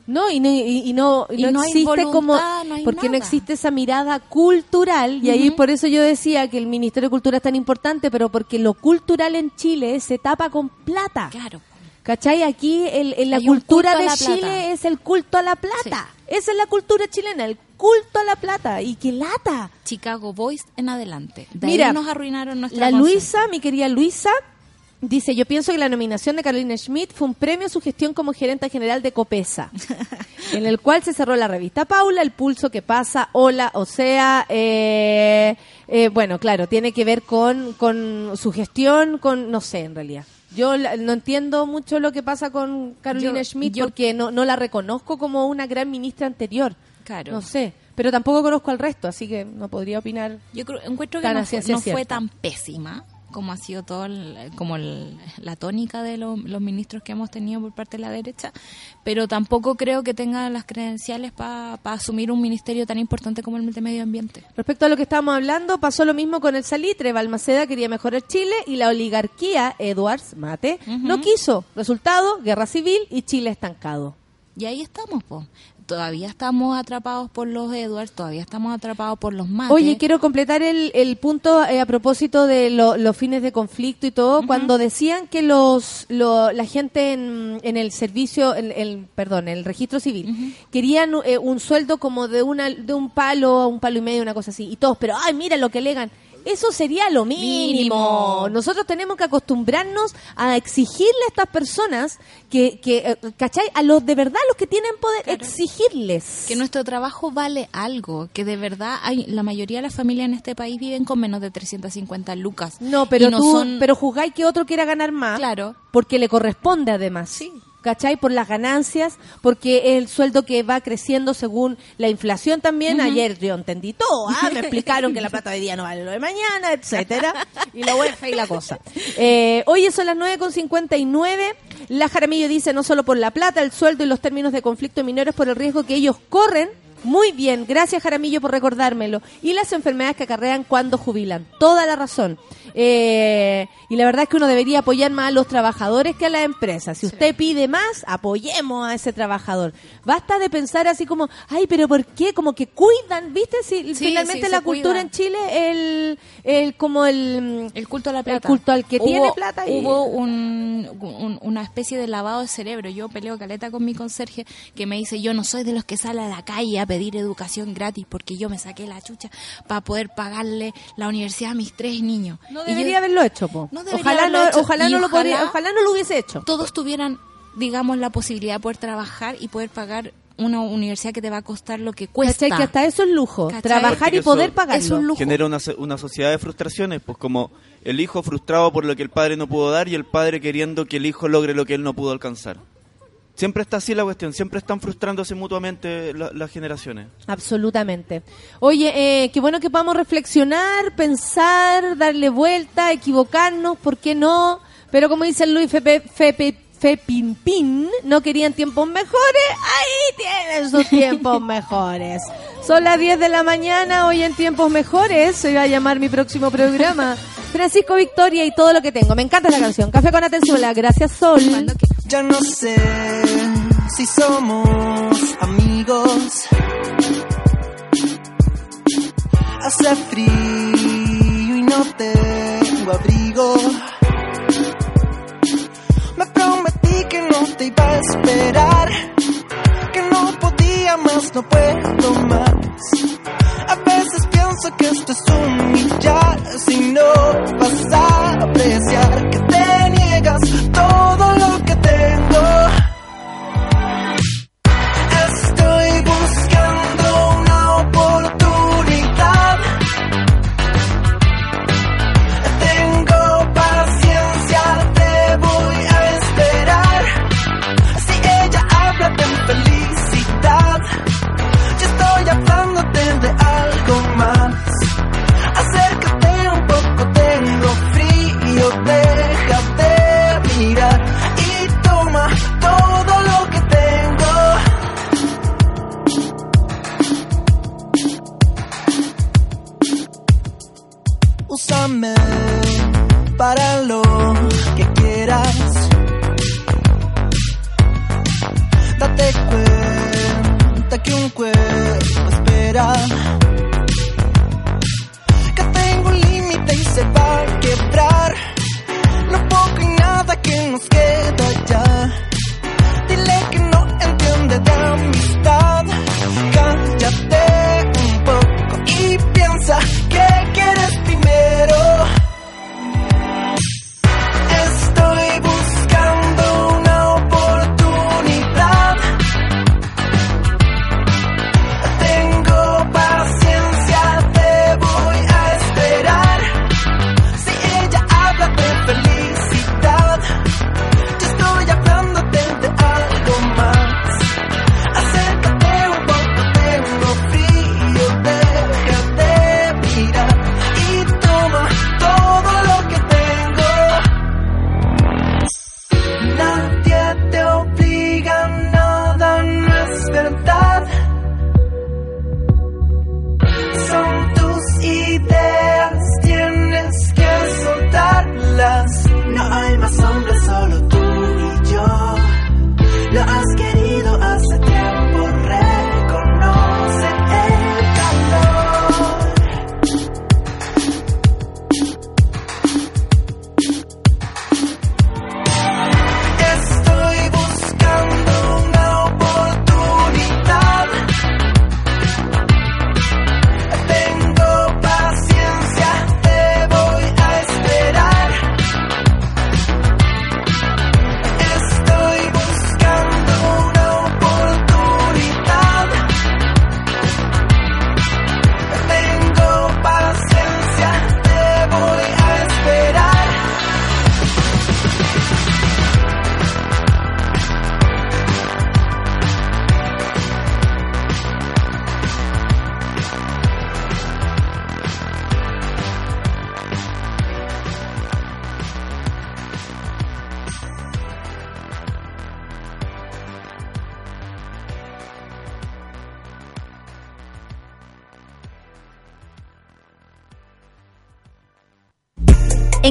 No y no, y, y no, y no existe voluntad, como no porque no existe esa mirada cultural y ahí por eso yo decía que el Ministerio de Cultura es tan importante pero porque lo cultural en Chile se tapa con plata Claro. ¿Cachai? Aquí el, en la Hay cultura de la plata. Chile es el culto a la plata. Esa es la cultura chilena, el culto a la plata. Y qué lata. Chicago Boys en adelante. De Mira, ahí nos arruinaron nuestra La. Luisa, mi querida Luisa, dice, yo pienso que la nominación de Carolina Schmidt fue un premio a su gestión como gerente general de Copesa, en el cual se cerró la revista Paula, el pulso que pasa, hola, o sea, eh, eh, bueno, claro, tiene que ver con, con su gestión, con, no sé, en realidad. Yo la- no entiendo mucho lo que pasa con Carolina Yo- Schmidt yo- porque no, no la reconozco como una gran ministra anterior. Claro. No sé, pero tampoco conozco al resto, así que no podría opinar. Yo creo, encuentro que no, fue, no fue tan pésima como ha sido todo el- como el- la tónica de lo- los ministros que hemos tenido por parte de la derecha, pero tampoco creo que tenga las credenciales para asumir un ministerio tan importante como el de medio ambiente. Respecto a lo que estábamos hablando, pasó lo mismo con el salitre. Balmaceda quería mejorar Chile y la oligarquía, Edwards Mate, no quiso. Resultado, guerra civil y Chile estancado. Y ahí estamos, po. Todavía estamos atrapados por los Edwards, todavía estamos atrapados por los mates. Oye, quiero completar el, el punto eh, a propósito de lo- los fines de conflicto y todo. Cuando decían que los lo- la gente en, en el servicio, en el, perdón, en el registro civil, querían eh, un sueldo como de una de un palo a un palo y medio, una cosa así. Y todos, pero ay, mira lo que legan. Eso sería lo mínimo. Mínimo. Nosotros tenemos que acostumbrarnos a exigirle a estas personas que, que eh, ¿cachai? A los de verdad, los que tienen poder, Claro. exigirles. que nuestro trabajo vale algo, que de verdad hay la mayoría de las familias en este país viven con menos de 350 lucas. No, pero no tú, son- pero juzgáis que otro quiera ganar más. Claro. Porque le corresponde además. Sí. ¿Cachai? Por las ganancias, porque el sueldo que va creciendo según la inflación también. Ayer yo entendí todo, ¿ah? me explicaron que la plata de día no vale lo de mañana, etcétera, y la UEFA y la cosa. Eh, hoy son las 9.59. La Jaramillo dice no solo por la plata, el sueldo y los términos de conflicto minero es por el riesgo que ellos corren. Muy bien, gracias Jaramillo por recordármelo. Y las enfermedades que acarrean cuando jubilan. Toda la razón. Eh, y la verdad es que uno debería apoyar más a los trabajadores que a las empresas. Si usted pide más, apoyemos a ese trabajador. Basta de pensar así como, ay, pero ¿por qué? Como que cuidan, ¿viste? Si Sí, finalmente sí, la cultura cuida. en Chile, el, el como el, El culto a la el plata. culto al que Hubo- tiene plata. y- Hubo un, un- una especie de lavado de cerebro. Yo peleo caleta con mi conserje que me dice, yo no soy de los que sale a la calle a pedir educación gratis porque yo me saqué la chucha para poder pagarle la universidad a mis tres niños. No Y yo- debería haberlo hecho, po. No debería ojalá haberlo no, hecho. ojalá Y no lo podría- ojalá- ojalá no lo hubiese hecho. todos tuvieran, digamos, la posibilidad de poder trabajar y poder pagar una universidad que te va a costar lo que cuesta. ¿Cachai? Que hasta eso es lujo. ¿Cachai? Trabajar y poder pagarlo. es un lujo. Genera una sociedad de frustraciones, pues como el hijo frustrado por lo que el padre no pudo dar y el padre queriendo que el hijo logre lo que él no pudo alcanzar. Siempre está así la cuestión, siempre están frustrándose mutuamente la- las generaciones. Absolutamente. Oye, eh, qué bueno que podamos reflexionar, pensar, darle vuelta, equivocarnos, ¿por qué no? Pero como dice Luis Fepe, Fepe, Fepinpin, no querían tiempos mejores, ahí tienen sus tiempos mejores. Son las 10 de la mañana, hoy en tiempos mejores, se va a llamar mi próximo programa. Francisco Victoria y todo lo que tengo. Me encanta la canción. Café con Atenzuela. Gracias, Sol. Ya no sé si somos amigos. Hace frío y no tengo abrigo. Me prometí que no te iba a esperar. Que no podía más, no puedo más. A veces pienso que esto es humillar si no vas a apreciar que te niegas todo lo que tengo. Úsame para lo que quieras. Date cuenta que un cuerpo espera. Que tengo un límite y se va a quebrar. Lo poco y nada que nos queda ya.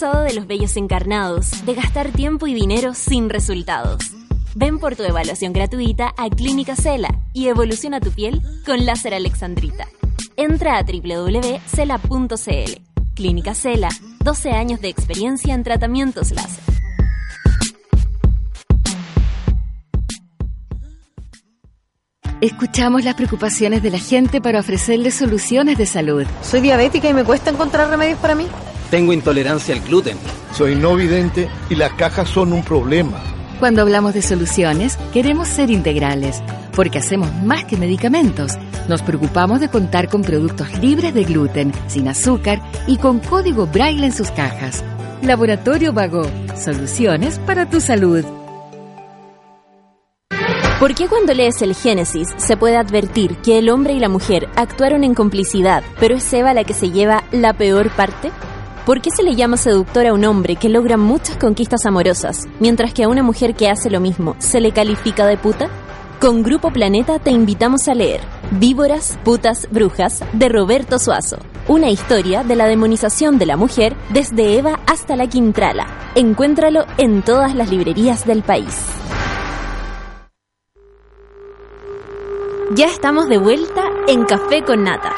¿Cansado de los bellos encarnados, de gastar tiempo y dinero sin resultados? Ven por tu evaluación gratuita a Clínica Cela y evoluciona tu piel con láser alexandrita. Entra a www.cela.cl. Clínica Cela, 12 años de experiencia en tratamientos láser. Escuchamos las preocupaciones de la gente para ofrecerles soluciones de salud. Soy diabética y me cuesta encontrar remedios para mí. Tengo intolerancia al gluten. Soy no vidente y las cajas son un problema. Cuando hablamos de soluciones, queremos ser integrales, porque hacemos más que medicamentos. Nos preocupamos de contar con productos libres de gluten, sin azúcar y con código braille en sus cajas. Laboratorio Vago, soluciones para tu salud. ¿Por qué cuando lees el Génesis se puede advertir que el hombre y la mujer actuaron en complicidad, pero es Eva la que se lleva la peor parte? ¿Por qué se le llama seductor a un hombre que logra muchas conquistas amorosas, mientras que a una mujer que hace lo mismo se le califica de puta? Con Grupo Planeta te invitamos a leer Víboras, Putas, Brujas de Roberto Suazo. Una historia de la demonización de la mujer desde Eva hasta la Quintrala. Encuéntralo en todas las librerías del país. Ya estamos de vuelta en Café con Nata.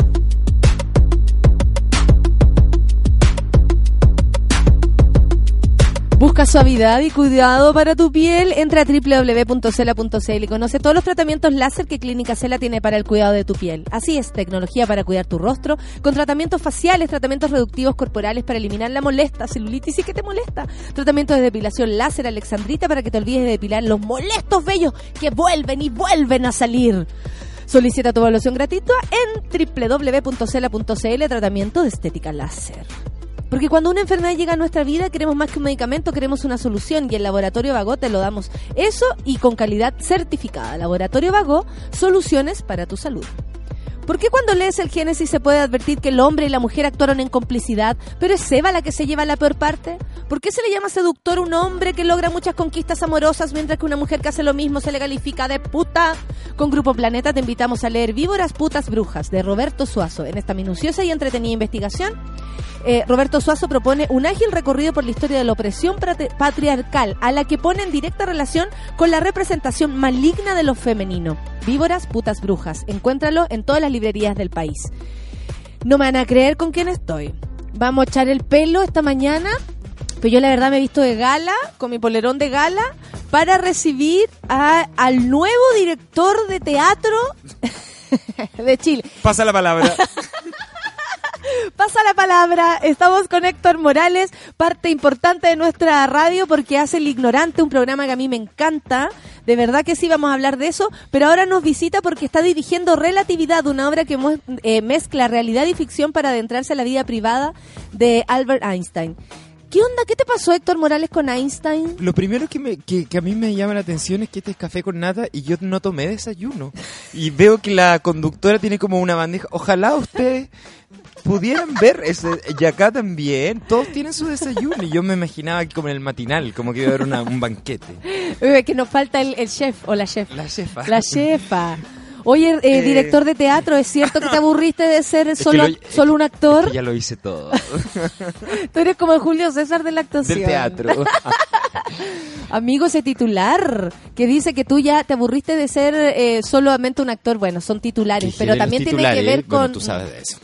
Busca suavidad y cuidado para tu piel. Entra a www.cela.cl y conoce todos los tratamientos láser que Clínica Cela tiene para el cuidado de tu piel. Así es, tecnología para cuidar tu rostro, con tratamientos faciales, tratamientos reductivos corporales para eliminar la molesta, celulitis y que te molesta. Tratamientos de depilación láser alexandrita para que te olvides de depilar los molestos vellos que vuelven y vuelven a salir. Solicita tu evaluación gratuita en www.cela.cl tratamiento de estética láser. Porque cuando una enfermedad llega a nuestra vida, queremos más que un medicamento, queremos una solución y el Laboratorio Vago te lo damos. Eso y con calidad certificada. Laboratorio Vago, soluciones para tu salud. ¿Por qué cuando lees el Génesis se puede advertir que el hombre y la mujer actuaron en complicidad, pero es Eva la que se lleva la peor parte? ¿Por qué se le llama seductor un hombre que logra muchas conquistas amorosas mientras que una mujer que hace lo mismo se le califica de puta? Con Grupo Planeta te invitamos a leer Víboras, Putas, Brujas de Roberto Suazo. En esta minuciosa y entretenida investigación, eh, Roberto Suazo propone un ágil recorrido por la historia de la opresión patriarcal, a la que pone en directa relación con la representación maligna de lo femenino. Víboras, putas, brujas. Encuéntralo en todas las librerías del país. No me van a creer con quién estoy. Vamos a echar el pelo esta mañana, pero yo la verdad me he visto de gala, con mi polerón de gala, para recibir a- al nuevo director de teatro de Chile. Pasa la palabra. Pasa la palabra, estamos con Héctor Morales, parte importante de nuestra radio porque hace El Ignorante, un programa que a mí me encanta, de verdad que sí vamos a hablar de eso, pero ahora nos visita porque está dirigiendo Relatividad, una obra que eh, mezcla realidad y ficción para adentrarse a la vida privada de Albert Einstein. ¿Qué onda? ¿Qué te pasó Héctor Morales con Einstein? Lo primero que, me, a mí me llama la atención es que este es café con nata y yo no tomé desayuno. Y veo que la conductora tiene como una bandeja. Ojalá ustedes pudieran ver ese, y acá también, todos tienen su desayuno y yo me imaginaba como en el matinal, como que iba a haber una- un banquete. Que nos falta el, el chef o la chef. La chefa. La chefa. Oye, eh, Eh. director de teatro, ¿es cierto que te aburriste de ser solo, lo- solo un actor? Ya lo hice todo. Tú eres como el Julio César de la actuación. Del teatro. Amigo, ese titular que dice que tú ya te aburriste de ser eh, solamente un actor. Bueno, son titulares, pero también tiene que titulares, ver bueno, con... tú sabes de eso.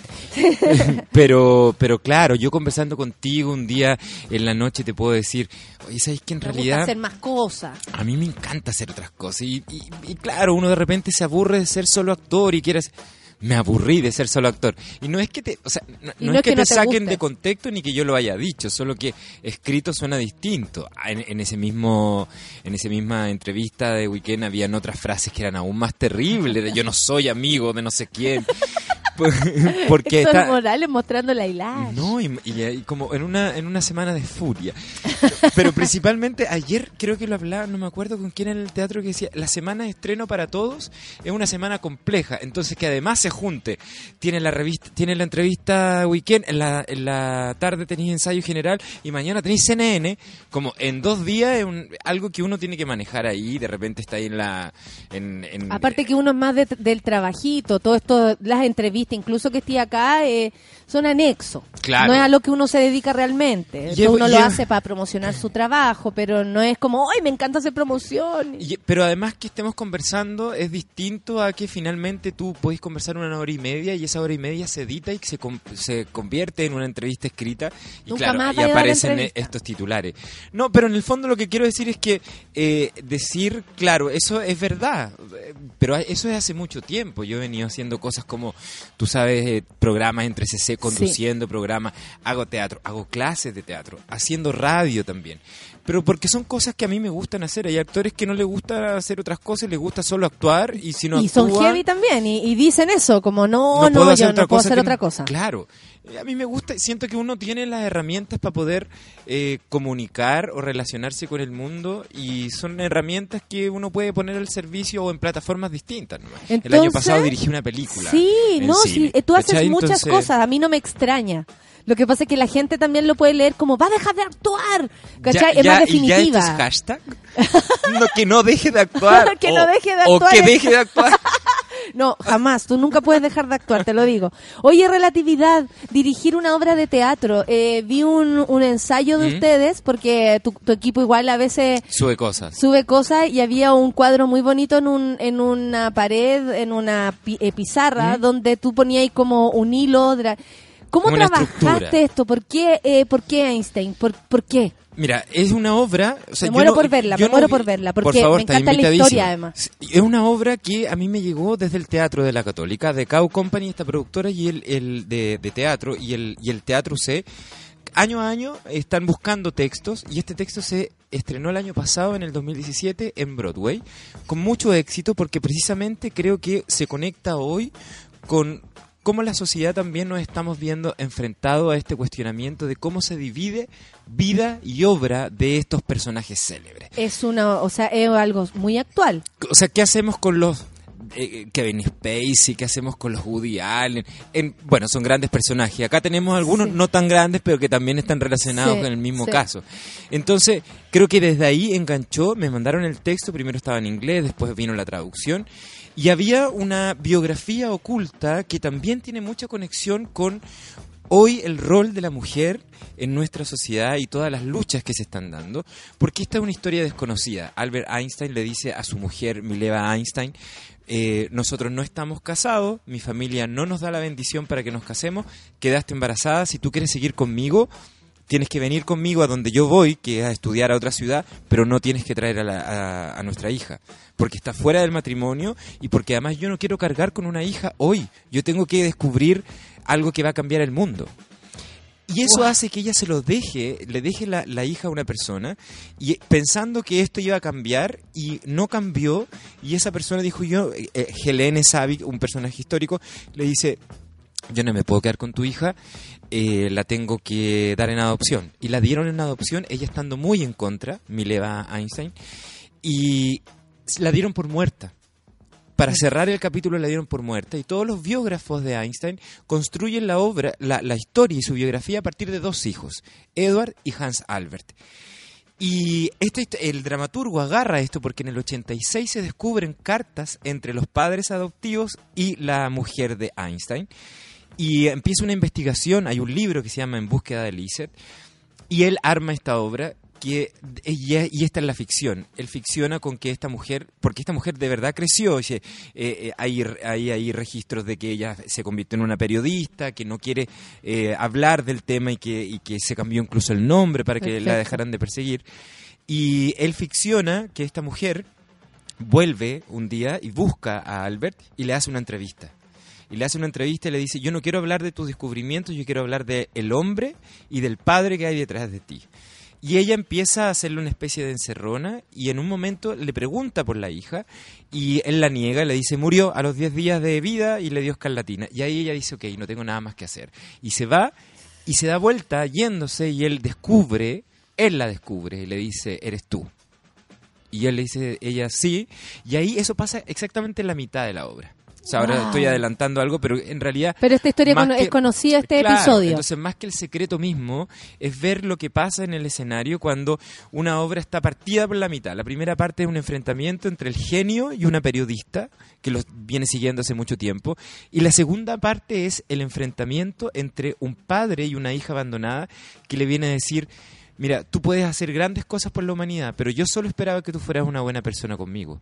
pero, pero claro, yo conversando contigo un día en la noche te puedo decir, oye, ¿sabes que en Me gusta realidad hacer más cosas. a mí me encanta hacer otras cosas? Y, y- y claro, uno de repente se aburre de ser solo actor y quiere... hacer- Me aburrí de ser solo actor. Y no es que te, o sea, no, Y no no es que, no te saquen guste. de contexto ni que yo lo haya dicho, solo que escrito suena distinto. Ah, En, en ese mismo, en esa misma entrevista de Weekend habían otras frases que eran aún más terribles, de yo no soy amigo de no sé quién. Porque Héctor está, Morales mostrando la hilada. no, y, y- y como en una, en una semana de furia. Pero principalmente ayer creo que lo hablaba, no me acuerdo con quién en el teatro que decía, la semana de estreno para todos es una semana compleja, entonces que además se junte. Tiene la revista, tiene la entrevista weekend, en la, en la tarde tenéis ensayo general y mañana tenéis CNN, como en dos días es un- algo que uno tiene que manejar ahí, de repente está ahí en la... En, en- Aparte que uno es más de- del trabajito, todo esto, las entrevistas, incluso que esté acá, eh, son anexos. Claro. No es a lo que uno se dedica realmente. Llevo- uno lo hace para promocionar su trabajo, pero no es como, ¡ay, me encanta hacer promoción! Y- pero además que estemos conversando es distinto a que finalmente tú podés conversar una hora y media y esa hora y media se edita y se, se convierte en una entrevista escrita y Nunca claro, y aparecen estos titulares. No, pero en el fondo lo que quiero decir es que eh, decir, claro, eso es verdad, pero eso es hace mucho tiempo. Yo he venido haciendo cosas como, tú sabes, eh, programas entre CC, conduciendo programas, hago teatro, hago clases de teatro, haciendo radio también. Pero porque son cosas que a mí me gustan hacer. Hay actores que no les gusta hacer otras cosas, les gusta solo actuar y si no y son heavy también, y, y dicen eso, como no, no, puedo yo no puedo hacer que otra no- cosa. Claro. A mí me gusta, siento que uno tiene las herramientas para poder eh, comunicar o relacionarse con el mundo y son herramientas que uno puede poner al servicio o en plataformas distintas. el año pasado dirigí una película. Sí, no, cine, sí, eh, tú haces ¿cachai? muchas Entonces, cosas, a mí no me extraña. Lo que pasa es que la gente también lo puede leer como, va a dejar de actuar, ¿cachai? Ya, es ya, más ¿y ya definitiva. es hashtag? No, que no deje de actuar. Que o, no deje de O actuar que es- deje de actuar. No, jamás. Tú nunca puedes dejar de actuar, te lo digo. Oye, relatividad, dirigir una obra de teatro. Eh, vi un, un ensayo de ¿Mm? ustedes, porque tu, tu equipo igual a veces Sube cosas. sube cosas y había un cuadro muy bonito en, un, en una pared, en una pi- eh, pizarra, ¿Mm? donde tú ponías ahí como un hilo. dra- ¿Cómo trabajaste estructura. esto? ¿Por qué, eh, ¿Por qué Einstein? ¿Por, por qué? Mira, es una obra. O sea, Me yo muero no- por verla, yo me muero por verla, por porque favor, me encanta la historia, además. Es una obra que a mí me llegó desde el Teatro de la Católica, de Cow Company, esta productora, y el, el de, de teatro, y el, y el Teatro C. Año a año están buscando textos, y este texto se estrenó el año pasado, en el 2017, en Broadway, con mucho éxito, porque precisamente creo que se conecta hoy con cómo la sociedad también nos estamos viendo enfrentado a este cuestionamiento de cómo se divide vida y obra de estos personajes célebres. Es una, o sea, es algo muy actual. O sea, ¿qué hacemos con los eh, Kevin Spacey? ¿Qué hacemos con los Woody Allen? En- bueno, son grandes personajes. Acá tenemos algunos Sí. no tan grandes, pero que también están relacionados Sí, con el mismo sí. caso. Entonces, creo que desde ahí enganchó, me mandaron el texto, primero estaba en inglés, después vino la traducción, y había una biografía oculta que también tiene mucha conexión con hoy el rol de la mujer en nuestra sociedad y todas las luchas que se están dando, porque esta es una historia desconocida. Albert Einstein le dice a su mujer, Mileva Einstein, eh, nosotros no estamos casados, mi familia no nos da la bendición para que nos casemos, quedaste embarazada, si tú quieres seguir conmigo, tienes que venir conmigo a donde yo voy, que es a estudiar a otra ciudad, pero no tienes que traer a, la- a- a nuestra hija, porque está fuera del matrimonio y porque además yo no quiero cargar con una hija hoy, yo tengo que descubrir algo que va a cambiar el mundo. Y eso hace que ella se lo deje, le deje la, la hija a una persona, y eh, pensando que esto iba a cambiar, y no cambió, y esa persona dijo yo, eh, eh, Helene Savic, un personaje histórico, le dice, yo no me puedo quedar con tu hija, eh, la tengo que dar en adopción. Y la dieron en adopción, ella estando muy en contra, Mileva Einstein, y la dieron por muerta. para cerrar el capítulo la dieron por muerta y todos los biógrafos de Einstein construyen la obra, la, la historia y su biografía a partir de dos hijos, Edward y Hans Albert. Y este, el dramaturgo agarra esto porque en el 86 se descubren cartas entre los padres adoptivos y la mujer de Einstein. Y empieza una investigación, hay un libro que se llama En búsqueda de Lisette, y él arma esta obra que y, esta es la ficción. Él ficciona con que esta mujer, porque esta mujer de verdad creció, oye, eh, eh, hay, hay, hay registros de que ella se convirtió en una periodista, que no quiere eh, hablar del tema y que, y que se cambió incluso el nombre para que la dejaran de perseguir. Y él ficciona que esta mujer vuelve un día y busca a Albert y le hace una entrevista. Y le hace una entrevista y le dice, yo no quiero hablar de tus descubrimientos, yo quiero hablar del el hombre y del padre que hay detrás de ti. Y ella empieza a hacerle una especie de encerrona y en un momento le pregunta por la hija y él la niega, le dice murió a los 10 días de vida y le dio escarlatina. Y ahí ella dice, ok, no tengo nada más que hacer. Y se va y se da vuelta yéndose y él descubre, él la descubre y le dice, eres tú. Y él le dice, ella sí, y ahí eso pasa exactamente en la mitad de la obra. O sea, ahora Wow. estoy adelantando algo, pero en realidad... Pero esta historia que- es conocida, este Claro, episodio. Entonces, más que el secreto mismo, es ver lo que pasa en el escenario cuando una obra está partida por la mitad. La primera parte es un enfrentamiento entre el genio y una periodista, que los viene siguiendo hace mucho tiempo. Y la segunda parte es el enfrentamiento entre un padre y una hija abandonada, que le viene a decir... Mira, tú puedes hacer grandes cosas por la humanidad, pero yo solo esperaba que tú fueras una buena persona conmigo.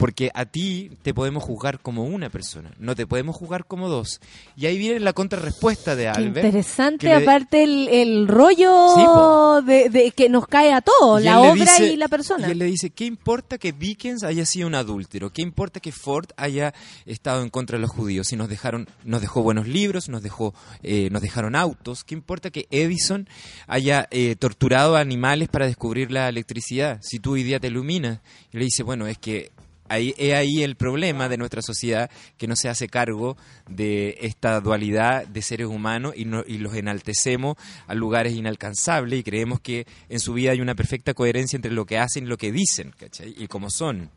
Porque a ti te podemos juzgar como una persona, no te podemos juzgar como dos. Y ahí viene la contrarrespuesta de Qué Albert. interesante, que aparte el, el rollo Sí, de, de que nos cae a todos, la obra dice- y la persona. Y él le dice, ¿qué importa que Dickens haya sido un adúltero? ¿Qué importa que Ford haya estado en contra de los judíos? Si nos dejaron, nos dejó buenos libros, nos dejó, eh, nos dejaron autos. ¿Qué importa que Edison haya eh, torturado a animales para descubrir la electricidad? Si tú hoy día te iluminas. Y le dice, bueno, es que ahí es ahí el problema de nuestra sociedad que no se hace cargo de esta dualidad de seres humanos y, no- y los enaltecemos a lugares inalcanzables y creemos que en su vida hay una perfecta coherencia entre lo que hacen y lo que dicen, ¿cachai? Y cómo son.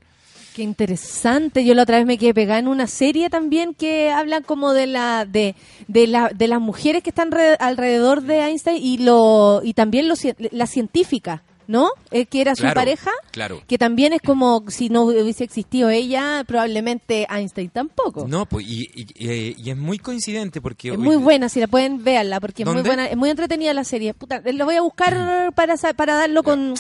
Qué interesante. Yo la otra vez me quedé pegada en una serie también que habla como de la de, de, la, de las mujeres que están re- alrededor de Einstein y lo y también lo, la científica, ¿no? Eh, que era su Claro, pareja. claro. Que también es como si no hubiese existido ella, probablemente Einstein tampoco. No, pues, y, y- y- y es muy coincidente porque... Es muy buena, si la pueden verla, porque es muy buena, es muy entretenida la serie. Puta, lo voy a buscar para, sa- para darlo con,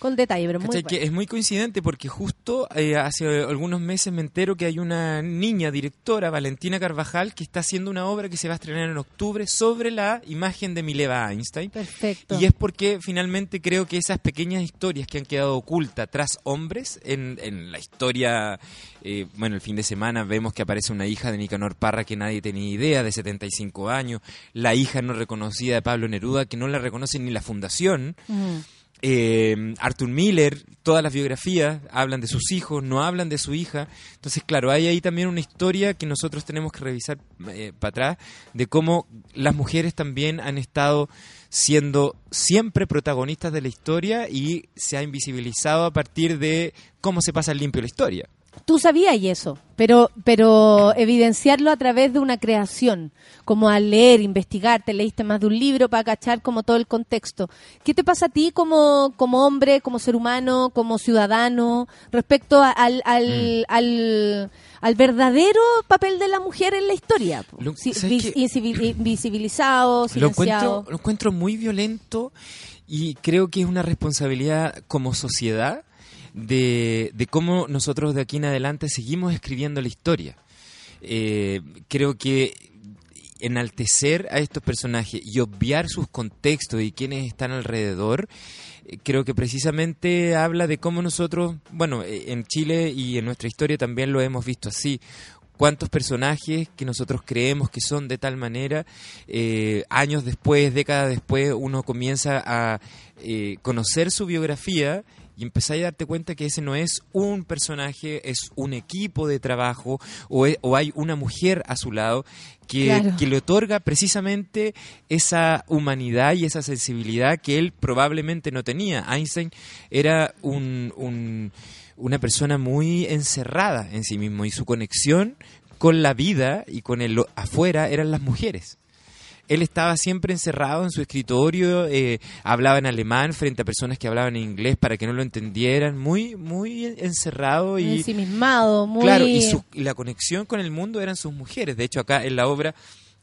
con detalle, pero muy. Que es muy coincidente porque justo eh, hace algunos meses me entero que hay una niña directora, Valentina Carvajal, que está haciendo una obra que se va a estrenar en octubre sobre la imagen de Mileva Einstein. Perfecto. Y es porque finalmente creo que esas pequeñas historias que han quedado ocultas tras hombres en, en la historia, eh, bueno, el fin de semana vemos que aparece una hija de Nicanor Parra que nadie tenía idea, de 75 años, la hija no reconocida de Pablo Neruda, que no la reconoce ni la fundación. Mm. Eh, Arthur Miller, todas las biografías hablan de sus hijos, no hablan de su hija. Entonces, claro, hay ahí también una historia que nosotros tenemos que revisar eh, para atrás de cómo las mujeres también han estado siendo siempre protagonistas de la historia y se ha invisibilizado a partir de cómo se pasa limpio la historia. Tú sabías y eso, pero, pero evidenciarlo a través de una creación, como al leer, investigar, te leíste más de un libro para cachar como todo el contexto. ¿Qué te pasa a ti como, como hombre, como ser humano, como ciudadano, respecto a- al, al, al, al verdadero papel de la mujer en la historia? Lo- Si- ¿sabes vis- qué? insivi- invisibilizado, Lo silenciado. encuentro, lo encuentro muy violento y creo que es una responsabilidad como sociedad de, de cómo nosotros de aquí en adelante seguimos escribiendo la historia. Eh, creo que enaltecer a estos personajes y obviar sus contextos y quienes están alrededor, eh, creo que precisamente habla de cómo nosotros, bueno, eh, en Chile y en nuestra historia también lo hemos visto así, cuántos personajes que nosotros creemos que son de tal manera, años después, décadas después, uno comienza a eh, conocer su biografía y empezáis a darte cuenta que ese no es un personaje, es un equipo de trabajo o, e- o hay una mujer a su lado que, Claro. que le otorga precisamente esa humanidad y esa sensibilidad que él probablemente no tenía. Einstein era un, un, una persona muy encerrada en sí mismo y su conexión con la vida y con el afuera eran las mujeres. Él estaba siempre encerrado en su escritorio, eh, hablaba en alemán frente a personas que hablaban en inglés para que no lo entendieran, muy, muy encerrado y Ensimismado, muy... Claro, y, su- y la conexión con el mundo eran sus mujeres. De hecho, acá en la obra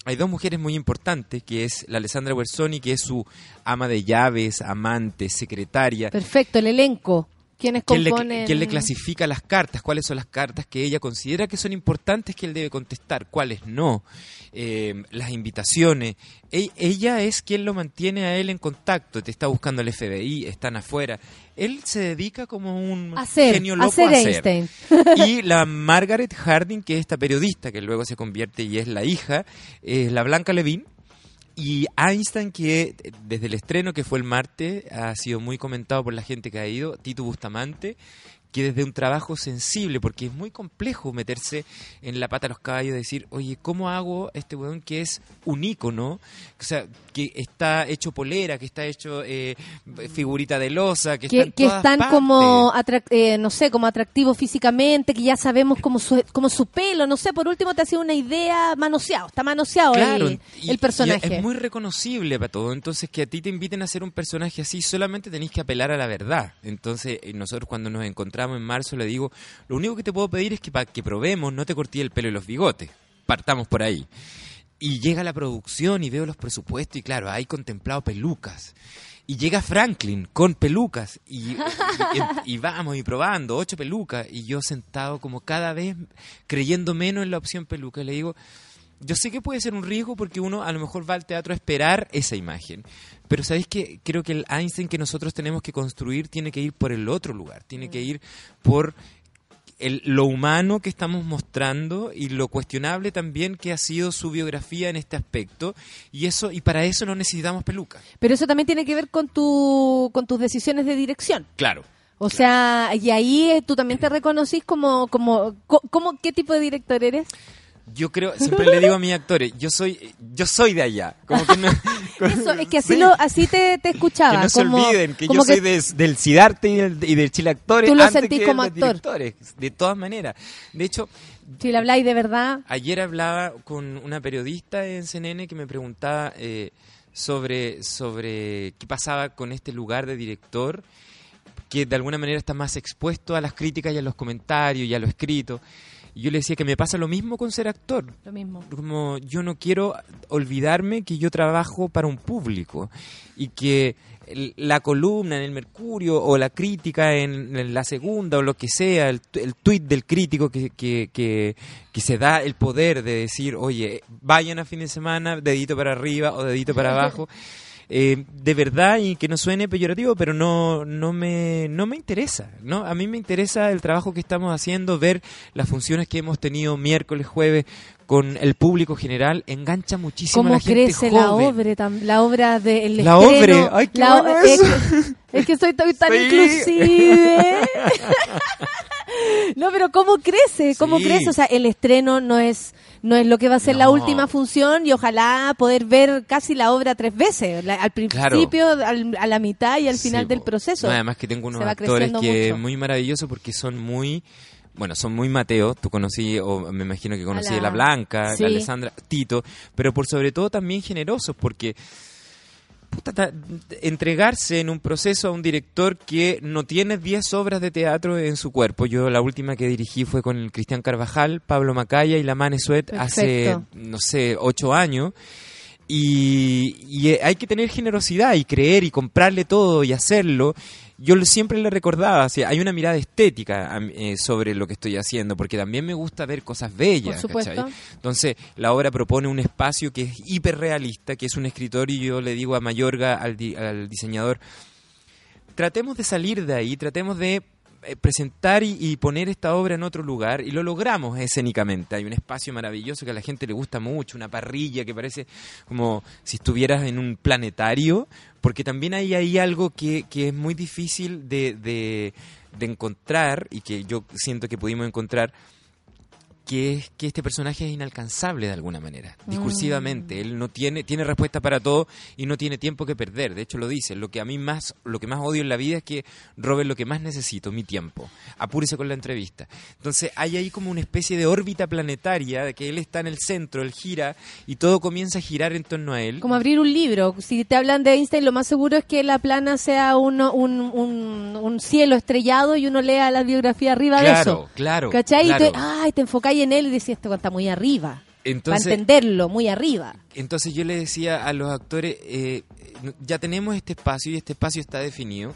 hay dos mujeres muy importantes, que es la Alessandra Bersoni, que es su ama de llaves, amante, secretaria. Perfecto, el elenco. ¿Quiénes ¿Quién le, componen? quién le clasifica las cartas? ¿Cuáles son las cartas que ella considera que son importantes que él debe contestar? ¿Cuáles no? Eh, las invitaciones. E- ella es quien lo mantiene a él en contacto. Te está buscando el FBI, están afuera. Él se dedica como un Hacer, genio loco hacer a hacer. Einstein. Y la Margaret Harding, que es esta periodista que luego se convierte y es la hija, es la Blanca Levin. Y Einstein, que eh, desde el estreno, que fue el martes, ha sido muy comentado por la gente que ha ido, Tito Bustamante, que desde un trabajo sensible, porque es muy complejo meterse en la pata de los caballos y decir, oye, ¿cómo hago este weón que es un ícono? O sea, que está hecho polera, que está hecho eh, figurita de losa, que, está que, en que todas están partes. como, eh, no sé, como atractivos físicamente, que ya sabemos como su, como su pelo, no sé, por último te hace una idea manoseado, está manoseado Claro, el, y- el personaje. y es muy reconocible para todo. Entonces, que a ti te inviten a hacer un personaje así, solamente tenéis que apelar a la verdad. Entonces, eh, nosotros cuando nos encontramos en marzo, le digo, lo único que te puedo pedir es que para que probemos no te corté el pelo y los bigotes. Partamos por ahí. Y llega la producción y veo los presupuestos y claro, hay contemplado pelucas. Y llega Franklin con pelucas y, y- vamos y probando, ocho pelucas. Y yo sentado como cada vez creyendo menos en la opción peluca. Le digo, yo sé que puede ser un riesgo porque uno a lo mejor va al teatro a esperar esa imagen. Pero sabéis que creo que el Einstein que nosotros tenemos que construir tiene que ir por el otro lugar, tiene que ir por el- lo humano que estamos mostrando y lo cuestionable también que ha sido su biografía en este aspecto y eso y para eso no necesitamos peluca. Pero eso también tiene que ver con tu con tus decisiones de dirección. Claro. O sea, y ahí eh, tú también te reconocís como, como, co- como, ¿qué tipo de director eres? Yo creo, siempre le digo a mis actores, yo soy yo soy de allá, como que no, Eso, es que así, Sí. lo, así te, te escuchaba. que no se como- olviden que yo soy de- del Cidarte y del, y del Chile Actores Tú lo antes sentís que como actor. directores, de todas maneras. De hecho, Si le habláis de verdad, Ayer hablaba con una periodista en CNN que me preguntaba eh, sobre, sobre qué pasaba con este lugar de director que de alguna manera está más expuesto a las críticas y a los comentarios y a lo escrito. Yo le decía que me pasa lo mismo con ser actor. lo mismo. Como yo no quiero olvidarme que yo trabajo para un público y que la columna en el Mercurio o la crítica en, en la segunda o lo que sea, el, el tuit del crítico que, que, que, que se da el poder de decir, oye, vayan a fin de semana, dedito para arriba o dedito para abajo. eh, de verdad y que no suene peyorativo, pero no no me no me interesa, ¿no? A mí me interesa el trabajo que estamos haciendo, ver las funciones que hemos tenido miércoles, jueves con el público general, engancha muchísimo a ¿Cómo la gente crece la obra? tam- La obra de el La estreno, obra, ay, qué la bueno es, que, es que soy tan, tan Sí. inclusive. no, pero ¿cómo crece? ¿Cómo Sí. crece? O sea, el estreno no es no es lo que va a ser la última función y ojalá poder ver casi la obra tres veces, la- al principio, al- a la mitad y al final Sí, del proceso. No, además que tengo unos actores que mucho. muy maravillosos porque son muy bueno, son muy Mateo, tú conocí, o me imagino que conocí A a la- la Blanca, Sí. la Alessandra, Tito, pero por sobre todo también generosos, porque puta, entregarse en un proceso a un director que no tiene 10 obras de teatro en su cuerpo. Yo la última que dirigí fue con el Cristian Carvajal, Pablo Macaya y la Mane Suet hace, no sé, 8 años. Y, y, eh, hay que tener generosidad y creer y comprarle todo y hacerlo. Yo siempre le recordaba, o sea, hay una mirada estética eh, sobre lo que estoy haciendo, porque también me gusta ver cosas bellas. Por. Entonces, la obra propone un espacio que es hiperrealista, que es un escritorio, y yo le digo a Mayorga, al, di- al diseñador, tratemos de salir de ahí, tratemos de presentar y, y poner esta obra en otro lugar y lo logramos escénicamente. Hay un espacio maravilloso que a la gente le gusta mucho, una parrilla que parece como si estuvieras en un planetario, porque también hay ahí algo que, que es muy difícil de, de- de encontrar y que yo siento que pudimos encontrar que es que este personaje es inalcanzable de alguna manera, Mm. discursivamente. Él no tiene, tiene respuesta para todo y no tiene tiempo que perder. De hecho lo dice. Lo que a mí más, lo que más odio en la vida es que roben lo que más necesito, mi tiempo. Apúrese con la entrevista. Entonces hay ahí como una especie de órbita planetaria de que él está en el centro, él gira y todo comienza a girar en torno a él. Como abrir un libro. Si te hablan de Einstein, lo más seguro es que la plana sea uno- un, un, un cielo estrellado y uno lea la biografía arriba de eso. claro, ¿Cachai? Y claro. te, ay, te enfocáis en él y decís, esto está muy arriba. Entonces- Para entenderlo, muy arriba. Entonces yo le decía a los actores, eh, ya tenemos este espacio y este espacio está definido.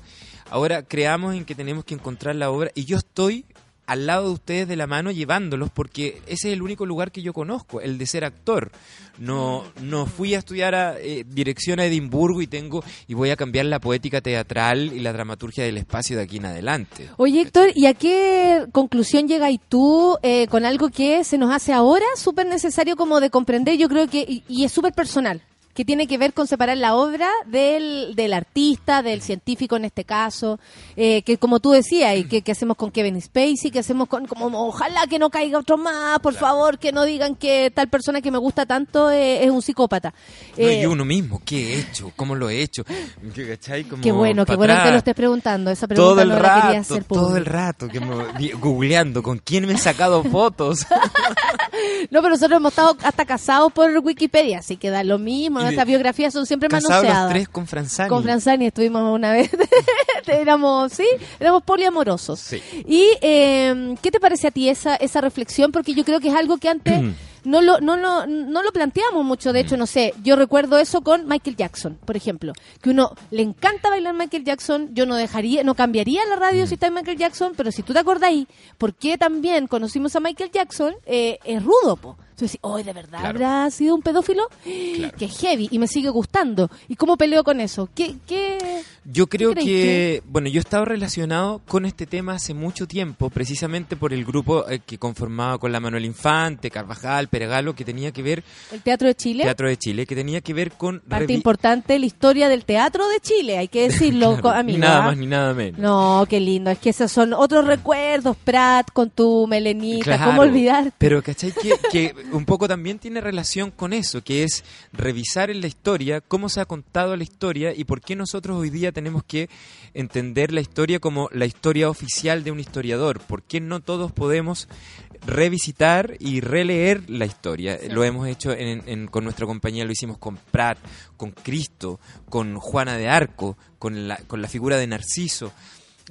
Ahora creamos en que tenemos que encontrar la obra y yo estoy al lado de ustedes de la mano llevándolos porque ese es el único lugar que yo conozco, el de ser actor. No, no fui a estudiar a, eh, dirección a Edimburgo y tengo y voy a cambiar la poética teatral y la dramaturgia del espacio de aquí en adelante. Oye, Héctor, ¿y a qué conclusión llegas tú eh, con algo que se nos hace ahora súper necesario como de comprender? Yo creo que, y, y es súper personal, que tiene que ver con separar la obra del, del artista, del científico en este caso, eh, que como tú decías, y que, que hacemos con Kevin Spacey, que hacemos con, como, ojalá que no caiga otro más, por favor, que no digan que tal persona que me gusta tanto eh, es un psicópata. No, Eh, y uno mismo, ¿qué he hecho? ¿Cómo lo he hecho? Qué bueno, qué bueno que lo estés preguntando. Esa pregunta todo el no la quería rato, hacer todo el rato, que me, googleando con quién me he sacado fotos. No, pero nosotros hemos estado hasta casados por Wikipedia, así que da lo mismo. De- Nuestras biografías son siempre Casados los manoseadas. tres con Franzani. Con Franzani estuvimos una vez. éramos, sí, éramos poliamorosos. Sí. ¿Y eh, qué te parece a ti esa, esa reflexión? Porque yo creo que es algo que antes no lo, no, lo, no lo planteamos mucho. De hecho, no sé, yo recuerdo eso con Michael Jackson, por ejemplo. Que uno le encanta bailar Michael Jackson. Yo no dejaría, no cambiaría la radio si está en Michael Jackson, pero si tú te acordáis, ¿por qué también conocimos a Michael Jackson? Eh, es rudo, po. Entonces, hoy de verdad Claro. habrá sido un pedófilo? Que heavy y me sigue gustando. ¿Y cómo peleo con eso? ¿Qué, qué, Yo creo que, bueno, yo he estado relacionado con este tema hace mucho tiempo, precisamente por el grupo eh, que conformaba con la Manuel Infante, Carvajal, Peregalo, que tenía que ver, el Teatro de Chile? Teatro de Chile, que tenía que ver con... Parte importante la historia del teatro de Chile, hay que decirlo, Claro, amigo. Nada más ni nada menos. No, qué lindo. Es que esos son otros recuerdos, Prat, con tu melenita. Claro, ¿Cómo olvidar? Pero, ¿cachai? Que, que un poco también tiene relación con eso, que es revisar en la historia cómo se ha contado la historia y por qué nosotros hoy día tenemos que entender la historia como la historia oficial de un historiador. ¿Por qué no todos podemos revisitar y releer la historia? Lo hemos hecho en- en- con nuestra compañía, lo hicimos con Prat, con Cristo, con Juana de Arco, con la, con la figura de Narciso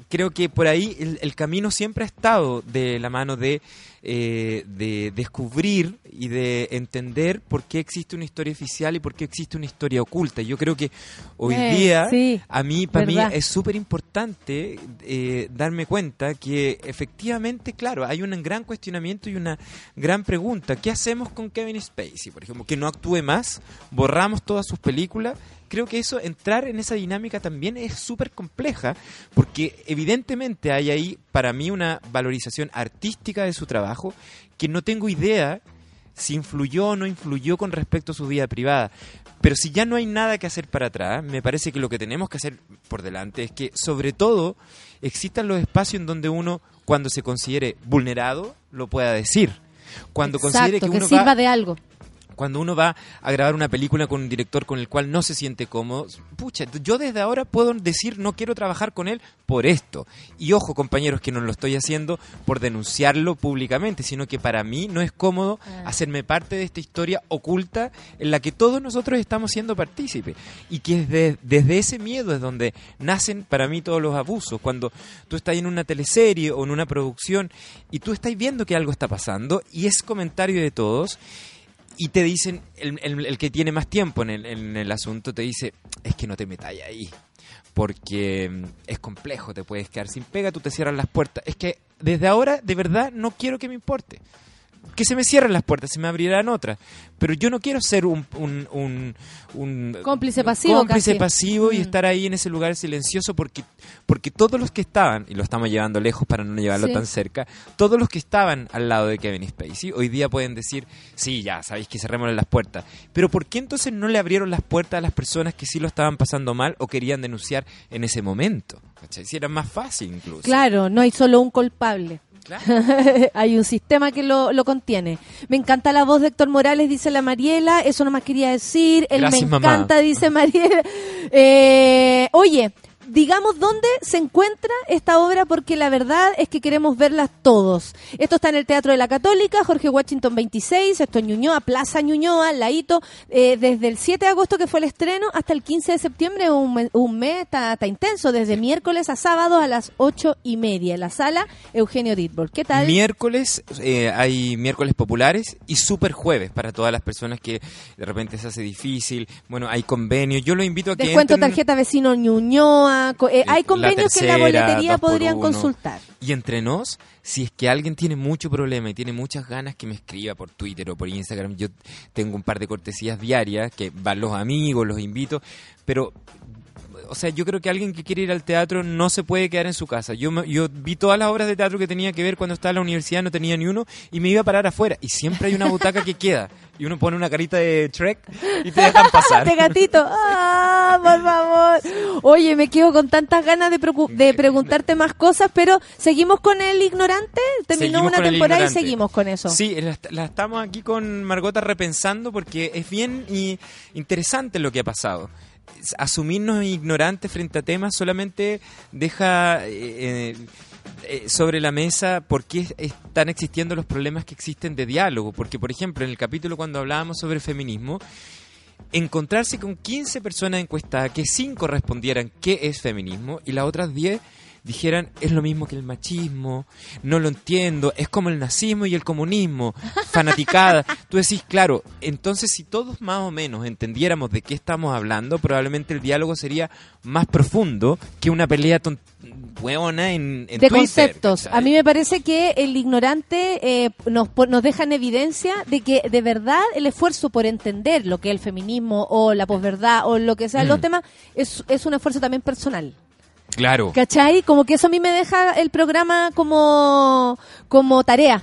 creo que por ahí el, el camino siempre ha estado de la mano de, eh, de descubrir y de entender por qué existe una historia oficial y por qué existe una historia oculta. Yo creo que hoy Eh, día, sí, a mí, para mí, es súper importante eh, darme cuenta que efectivamente, claro, hay un gran cuestionamiento y una gran pregunta. ¿Qué hacemos con Kevin Spacey, por ejemplo? Que no actúe más, borramos todas sus películas. Creo que eso, entrar en esa dinámica también es súper compleja, porque evidentemente hay ahí para mí una valorización artística de su trabajo que no tengo idea si influyó o no influyó con respecto a su vida privada. Pero si ya no hay nada que hacer para atrás, me parece que lo que tenemos que hacer por delante es que, sobre todo, existan los espacios en donde uno, cuando se considere vulnerado, lo pueda decir. Cuando considere que que uno sirva va, de algo. Cuando uno va a grabar una película con un director con el cual no se siente cómodo, pucha, yo desde ahora puedo decir no quiero trabajar con él por esto. Y ojo, compañeros, que no lo estoy haciendo por denunciarlo públicamente, sino que para mí no es cómodo hacerme parte de esta historia oculta en la que todos nosotros estamos siendo partícipes. Y que desde, desde ese miedo es donde nacen para mí todos los abusos. Cuando tú estás en una teleserie o en una producción y tú estás viendo que algo está pasando y es comentario de todos y te dicen, el, el- que tiene más tiempo en el, en el asunto te dice, es que no te metas ahí, porque mm, es complejo, te puedes quedar sin pega, tú te cierras las puertas. Es que desde ahora, de verdad, no quiero que me importe. Que se me cierren las puertas, se me abrirán otras. Pero yo no quiero ser un... un, un- un Cómplice pasivo cómplice casi. pasivo y Mm. estar ahí en ese lugar silencioso porque, porque todos los que estaban, y lo estamos llevando lejos para no llevarlo Sí. tan cerca, todos los que estaban al lado de Kevin Spacey hoy día pueden decir, sí, ya, sabéis que cerrémosle las puertas. Pero ¿por qué entonces no le abrieron las puertas a las personas que sí lo estaban pasando mal o querían denunciar en ese momento? ¿Cachai? Si era más fácil incluso. Claro, no hay solo un culpable. Hay un sistema que lo, lo contiene. Me encanta la voz de Héctor Morales, dice la Mariela. Eso no más quería decir. Él Gracias, me mamá. encanta, dice Mariela. Eh, oye, digamos dónde se encuentra esta obra porque la verdad es que queremos verlas todos. Esto está en el Teatro de la Católica, Jorge Washington 26, esto en Ñuñoa, Plaza Ñuñoa, Laito, eh, desde el 7 de agosto que fue el estreno hasta el 15 de septiembre, un, un mes, está, está intenso, desde miércoles a sábado a las 8 y media, en la sala Eugenio Ditborg. ¿Qué tal? Miércoles eh, hay miércoles populares y super jueves para todas las personas que de repente se hace difícil. Bueno, hay convenios. Yo los invito a que Descuento entren tarjeta vecino Ñuñoa. Eh, hay la convenios que en la boletería podrían uno. consultar. Y entre nos, si es que alguien tiene mucho problema y tiene muchas ganas que me escriba por Twitter o por Instagram, yo tengo un par de cortesías diarias que van los amigos, los invito, pero o sea, yo creo que alguien que quiere ir al teatro no se puede quedar en su casa. Yo me- yo vi todas las obras de teatro que tenía que ver cuando estaba en la universidad, no tenía ni uno y me iba a parar afuera y siempre hay una butaca que queda y uno pone una carita de Trek y te dejan pasar. de gatito. ¡Ah, por favor! Oye, me quedo con tantas ganas de, de preguntarte más cosas, pero seguimos con el ignorante. Terminó Seguimos una temporada y seguimos con eso. Sí, la, la estamos aquí con Margota repensando porque es bien y interesante lo que ha pasado. Asumirnos ignorantes frente a temas solamente deja eh, eh, sobre la mesa por qué es- están existiendo los problemas que existen de diálogo. Porque, por ejemplo, en el capítulo cuando hablábamos sobre feminismo, encontrarse con 15 personas encuestadas, que 5 respondieran qué es feminismo y las otras 10 dijeran es lo mismo que el machismo, no lo entiendo, es como el nazismo y el comunismo, fanaticada. Tú decís, claro, entonces si todos más o menos entendiéramos de qué estamos hablando, probablemente el diálogo sería más profundo que una pelea hueona en, en de Twitter, conceptos. A mí me parece que el ignorante eh, nos, nos deja en evidencia de que de verdad el esfuerzo por entender lo que es el feminismo o la posverdad o lo que los Mm. temas es, es un esfuerzo también personal. Claro. ¿Cachai? Como que eso a mí me deja el programa como, como tarea.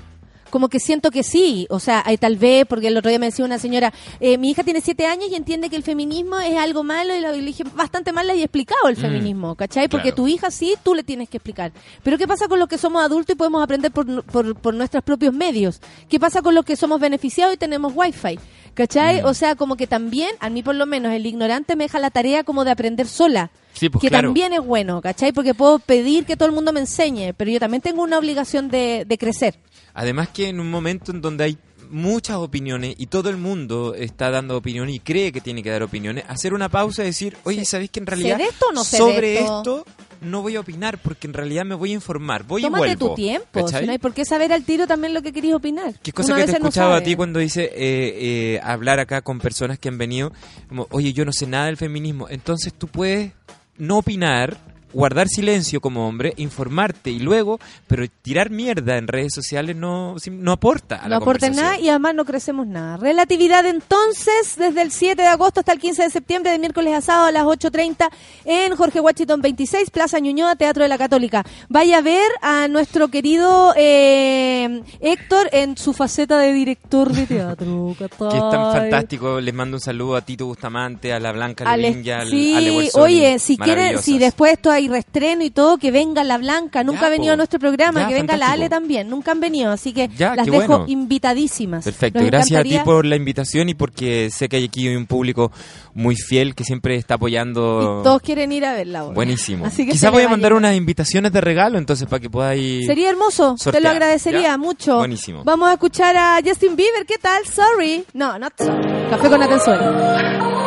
Como que siento que sí, o sea, hay tal vez, porque el otro día me decía una señora, eh, mi hija tiene siete años y entiende que el feminismo es algo malo y, le dije, bastante mal le he explicado el Mm, feminismo, ¿cachai? Porque claro. tu hija sí, tú le tienes que explicar. Pero ¿qué pasa con los que somos adultos y podemos aprender por, por, por nuestros propios medios? ¿Qué pasa con los que somos beneficiados y tenemos wifi? ¿Cachai? Mm. O sea, como que también, a mí por lo menos, el ignorante me deja la tarea como de aprender sola Sí, pues que claro. también es bueno, ¿cachai? Porque puedo pedir que todo el mundo me enseñe, pero yo también tengo una obligación de, de crecer. Además que en un momento en donde hay muchas opiniones y todo el mundo está dando opiniones y cree que tiene que dar opiniones, hacer una pausa y decir, oye, ¿sabéis que en realidad sobre esto? esto no voy a opinar porque en realidad me voy a informar, voy Tómate y vuelvo. tu tiempo, ¿cachai? si no hay por qué saber al tiro también lo que querías opinar. Es cosa que te he no escuchado a ti cuando dice eh, eh, hablar acá con personas que han venido, como, oye, yo no sé nada del feminismo. Entonces tú puedes no opinar, guardar silencio como hombre, informarte y luego, pero tirar mierda en redes sociales no, no aporta a no la aporta nada y además no crecemos nada. Relatividad entonces, desde el 7 de agosto hasta el 15 de septiembre, de miércoles a sábado a las 8.30 en Jorge Washington 26, Plaza Ñuñoa, Teatro de la Católica. Vaya a ver a nuestro querido eh, Héctor en su faceta de director de teatro. Que es tan fantástico. Les mando un saludo a Tito Bustamante, a la Blanca Leviña, al sí, Ale Bolsoni, oye, si quieren, si después esto hay reestreno y todo, que venga la Blanca. Nunca Ya, ha venido po. a nuestro programa, Ya, que venga la. Ale también. Nunca han venido, así que Ya, las dejo bueno. invitadísimas. Perfecto, Nos gracias a ti por la invitación y porque sé que hay aquí un público muy fiel que siempre está apoyando. Y todos quieren ir a ver la obra. Buenísimo. Así que Quizás voy a mandar unas invitaciones de regalo entonces para que podáis. Sería hermoso, te lo agradecería mucho. Buenísimo. Vamos a escuchar a Justin Bieber, ¿qué tal? Sorry. No, not sorry. Café con Atenzuela.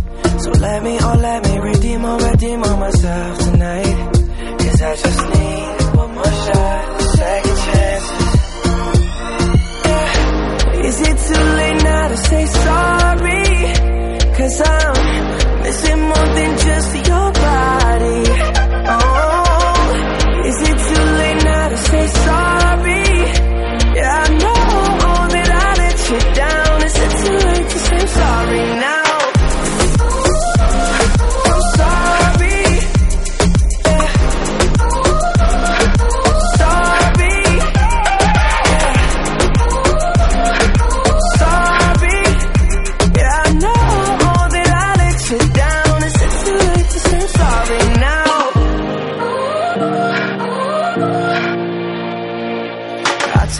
So let me, oh let me redeem or redeem on myself tonight. Cause I just need one more shot, second chances. Yeah. Is it too late now to say sorry? Cause I'm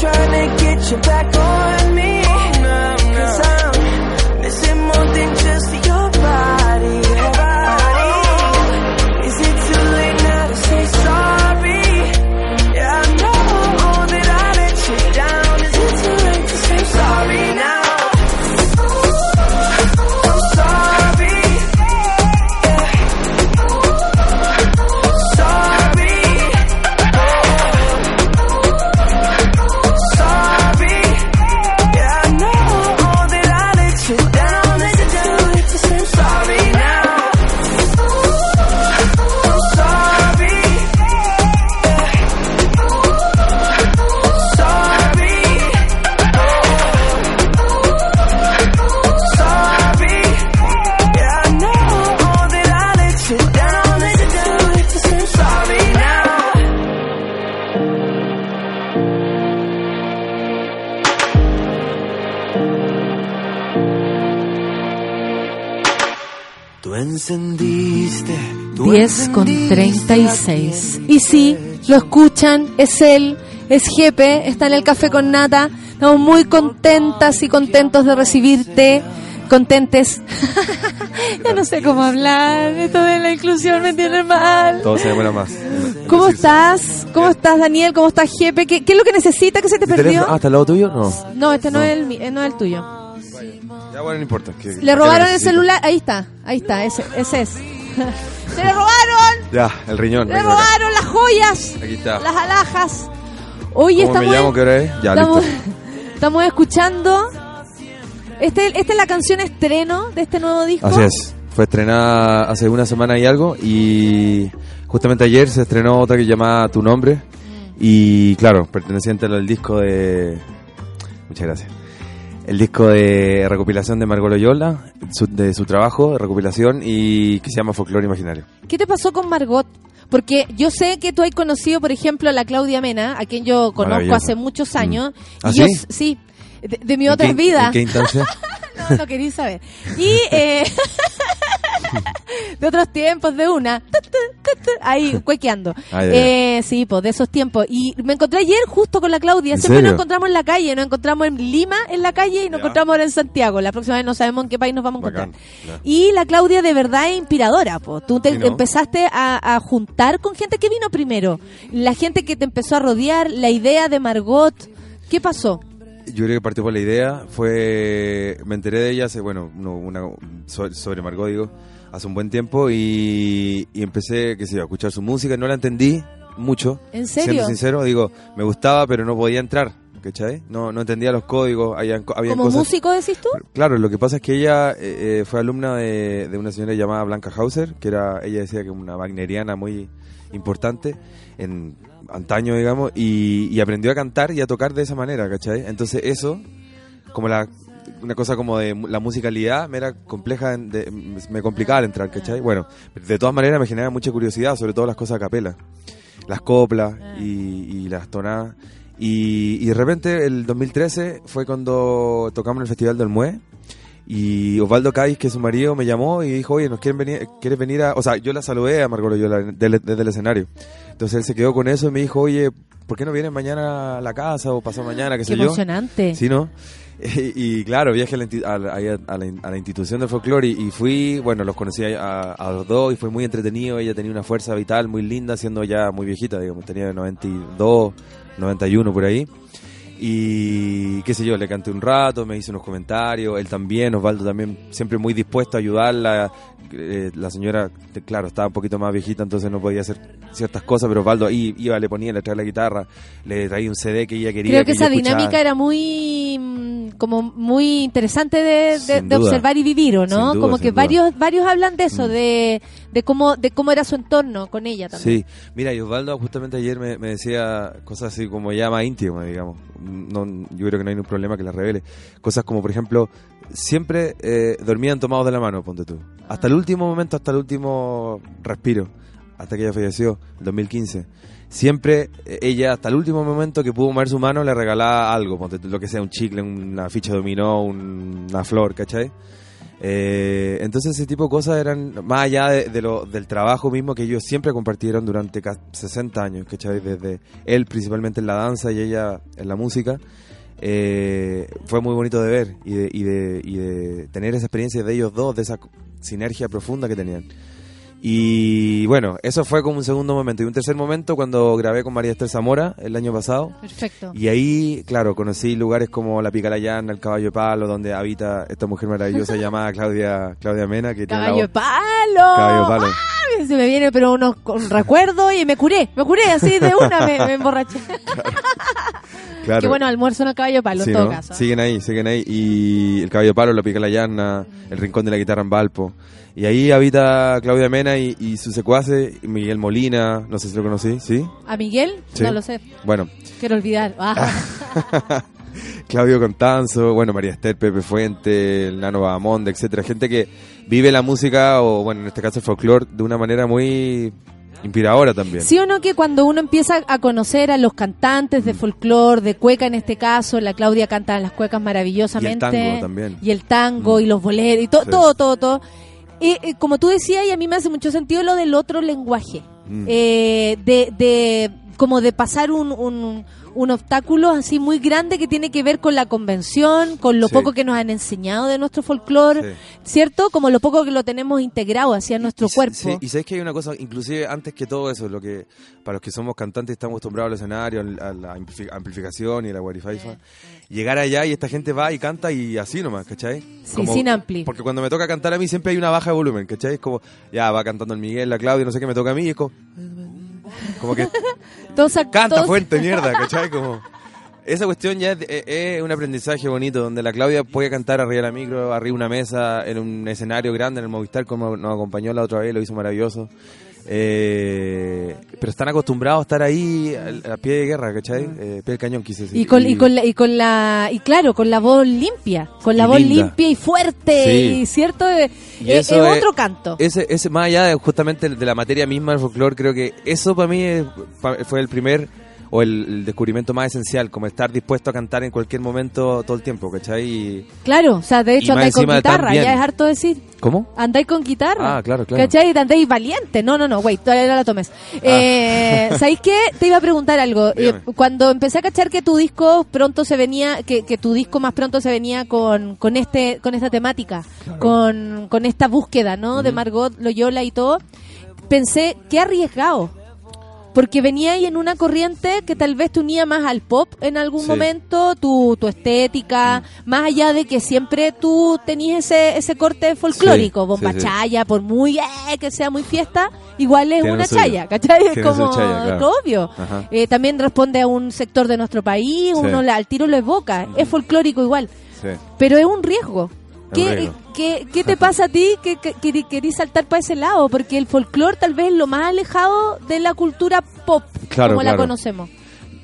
trying to get you back on me. 10 con encendiste 36. Y sí, lo escuchan, es él, es Jepe, está en el café con Nata. Estamos muy contentas y contentos de recibirte. Contentes. ya no sé cómo hablar. Esto de la inclusión me tiene mal. Todo se demora más. ¿Cómo estás? ¿Cómo estás, Daniel? ¿Cómo estás, Jepe? ¿Qué, qué es lo que necesita que se te perdió? Ah, ¿está al lado tuyo? No. No, este no, es el, eh, no es el tuyo. Ya bueno, no importa. que- Le ¿para qué robaron el celular. Ahí está, ahí está, ese, ese es. ¡Se le robaron! Ya, el riñón. ¡Le venga acá. robaron las joyas! Aquí está. Las alhajas. Oye, ¿Cómo me estamos, llamo? ¿Qué hora es? Ya, estamos, listo. estamos escuchando. Este, esta es la canción estreno de este nuevo disco. Así es. Fue estrenada hace una semana y algo y justamente ayer se estrenó otra que se llama Tu Nombre y claro, perteneciente al disco de... Muchas gracias. El disco de recopilación de Margot Loyola, su- de su trabajo de recopilación y que se llama Folklore Imaginario. ¿Qué te pasó con Margot? Porque yo sé que tú has conocido, por ejemplo, a la Claudia Mena, a quien yo conozco hace muchos años. ¿Ah, y yo, sí? sí, de, de mi ¿En otra vida. ¿En qué instancia? No, no quería saber. Y eh, de otros tiempos, de una. Ahí, cuequeando. Ah. Eh, sí, pues de esos tiempos. Y me encontré ayer justo con la Claudia. ¿En Siempre nos serio? encontramos en la calle. Nos encontramos en Lima, en la calle, y nos encontramos ahora en Santiago. La próxima vez no sabemos en qué país nos vamos a encontrar. Y la Claudia de verdad es inspiradora. Po. Tú te empezaste a, a juntar con gente que vino primero. La gente que te empezó a rodear, la idea de Margot. ¿Qué pasó? Yo creo que partió por la idea, fue, me enteré de ella hace, bueno, no, una, so- sobre Margot, digo, hace un buen tiempo y, y empecé, qué sé yo, a escuchar su música, no la entendí mucho. ¿En serio? Siendo sincero, digo, me gustaba, pero no podía entrar, ¿cachai? No, no entendía los códigos, habían, habían ¿Como cosas... músico decís tú? Claro, lo que pasa es que ella eh, eh, fue alumna de, de una señora llamada Blanca Hauser, que era, ella decía que una wagneriana muy importante en antaño, digamos, y, y aprendió a cantar y a tocar de esa manera, ¿cachai? Entonces eso, como la una cosa como de la musicalidad me era compleja, de- me complicaba entrar, ¿cachai? Bueno, de todas maneras me genera mucha curiosidad, sobre todo las cosas a capela, las coplas y, y las tonadas. Y, y de repente, el 2013 fue cuando tocamos en el Festival del Mue. Y Osvaldo Cáiz, que es su marido, me llamó y dijo, oye, ¿nos quieren venir, ¿quieres venir a...? O sea, yo la saludé a Margot Loyola desde el escenario. Entonces él se quedó con eso y me dijo, oye, ¿por qué no vienes mañana a la casa o pasado mañana, qué Qué sé yo? emocionante. Sí, ¿no? Y, y claro, viajé a a a- a la, institución de folclore y, y fui, bueno, los conocí a, a los dos y fue muy entretenido. Ella tenía una fuerza vital muy linda, siendo ya muy viejita, digamos, tenía 92, 91 por ahí. Y qué sé yo, le canté un rato, me hizo unos comentarios, él también, Osvaldo también, siempre muy dispuesto a ayudarla. Eh, la señora, claro, estaba un poquito más viejita, entonces no podía hacer ciertas cosas, pero Osvaldo ahí iba, le ponía, le traía la guitarra, le traía un CD que ella quería. Creo que, esa dinámica era muy mm, como muy interesante de, observar y vivir, ¿o no? Duda, como que duda. Mm. varios varios hablan de eso, de, de cómo de cómo era su entorno con ella también. Sí, mira, y Osvaldo justamente ayer me, me decía cosas así como ya más íntimas, digamos. No, yo creo que no hay ningún problema que las revele. Cosas como, por ejemplo, siempre eh, dormían tomados de la mano, ponte tú. Hasta el último momento, hasta el último respiro, hasta que ella falleció, en 2015. Siempre eh, ella, hasta el último momento que pudo mover su mano, le regalaba algo, ponte tú, lo que sea, un chicle, una ficha dominó, un- una flor, ¿cachai? Eh, entonces ese tipo de cosas eran más allá de, lo, del trabajo mismo que ellos siempre compartieron durante ca- 60 años, ¿cachai? Desde él principalmente en la danza y ella en la música. Eh, fue muy bonito de ver y de, y, de, y de tener esa experiencia de ellos dos, de esa sinergia profunda que tenían. Y bueno, eso fue como un segundo momento. Y un tercer momento cuando grabé con María Esther Zamora el año pasado. Perfecto. Y ahí, claro, conocí lugares como la Picalayana, el Caballo de Palo, donde habita esta mujer maravillosa llamada Claudia Claudia Mena. Que tiene la Caballo de voz- palo. Caballo de palo. Se me viene pero unos con recuerdos y me curé, me curé así de una, me, me emborraché. Claro. Qué bueno, almuerzo en el caballo de palo Sí, en todo ¿no? caso. Siguen ahí, siguen ahí. Y el Caballo de Palo, la Picalayana, el Rincón de la Guitarra en Valpo. Y ahí habita Claudia Mena y, y su secuace, Miguel Molina, no sé si lo conocí, ¿sí? ¿A Miguel? Sí. No lo sé. Bueno, Quiero olvidar. Ah. Claudio Contanzo, bueno, María Esther, Pepe Fuente, el Nano Bahamonde, etcétera, gente que vive la música o bueno, en este caso el folclore de una manera muy inspiradora también. ¿Sí o no que cuando uno empieza a conocer a los cantantes Mm. de folclore, de cueca en este caso, la Claudia canta las cuecas maravillosamente. Y el tango también. Mm. Y el tango y los boleros y to- Sí. todo, todo, todo. Eh, eh, como tú decías, y a mí me hace mucho sentido lo del otro lenguaje. Mm. Eh, de, de, como de pasar un, un, un obstáculo así muy grande que tiene que ver con la convención, con lo Sí. poco que nos han enseñado de nuestro folclore, ¿cierto? Como lo poco que lo tenemos integrado hacia nuestro cuerpo. Sí, y sabes que hay una cosa, inclusive antes que todo eso, lo que para los que somos cantantes estamos acostumbrados al escenario, a la amplifi- amplificación y a la guarifaifa, llegar allá y esta gente va y canta y así nomás, ¿cachai? Sí, sin ampli. Porque cuando me toca cantar a mí siempre hay una baja de volumen, ¿cachai? Es como, ya va cantando el Miguel, la Claudia, no sé qué me toca a mí y es como, como que Todos canta todos- fuerte, mierda, ¿cachai? Como, esa cuestión ya es, es- es un aprendizaje bonito, donde la Claudia puede cantar arriba de la micro, arriba de una mesa, en un escenario grande, en el Movistar, como nos acompañó la otra vez, lo hizo maravilloso. Eh, pero están acostumbrados a estar ahí a, a pie de guerra, ¿cachai? Eh, pie del cañón, quise decir. Y con, y con la, y con la y claro con la voz limpia con la voz linda. limpia y fuerte Sí. y cierto Eh, Y es, eso es es- otro canto Ese, ese, más allá de, justamente de la materia misma del folclore, creo que eso para mí es- pa- fue el primer o el, el descubrimiento más esencial, como estar dispuesto a cantar en cualquier momento todo el tiempo, ¿cachai? Y- claro o sea de hecho andáis con guitarra ya es harto decir ¿Cómo? andáis con guitarra Ah, claro, claro. ¿cachai? Andáis valiente no no no wait todavía no la tomes Ah. eh, ¿sabéis qué? te iba a preguntar algo Eh, Dígame. cuando empecé a cachar que tu disco pronto se venía que, que tu disco más pronto se venía con, con este con esta temática con, con esta búsqueda ¿no? de. Margot Loyola y todo pensé qué arriesgado porque venía ahí en una corriente que tal vez te unía más al pop en algún Sí. momento, tu, tu estética, más allá de que siempre tú tenías ese, ese corte folclórico, Sí, bomba chaya, por muy eh, que sea muy fiesta, igual es una chaya, ¿cachai? Es como chaya, claro. obvio. Eh, también responde a un sector de nuestro país, uno la- al tiro lo evoca, es folclórico igual, pero es un riesgo. ¿Qué, riesgo. qué, qué te pasa a ti que, que, que querís saltar para ese lado? Porque el folclore tal vez es lo más alejado de la cultura pop, Claro, como la conocemos.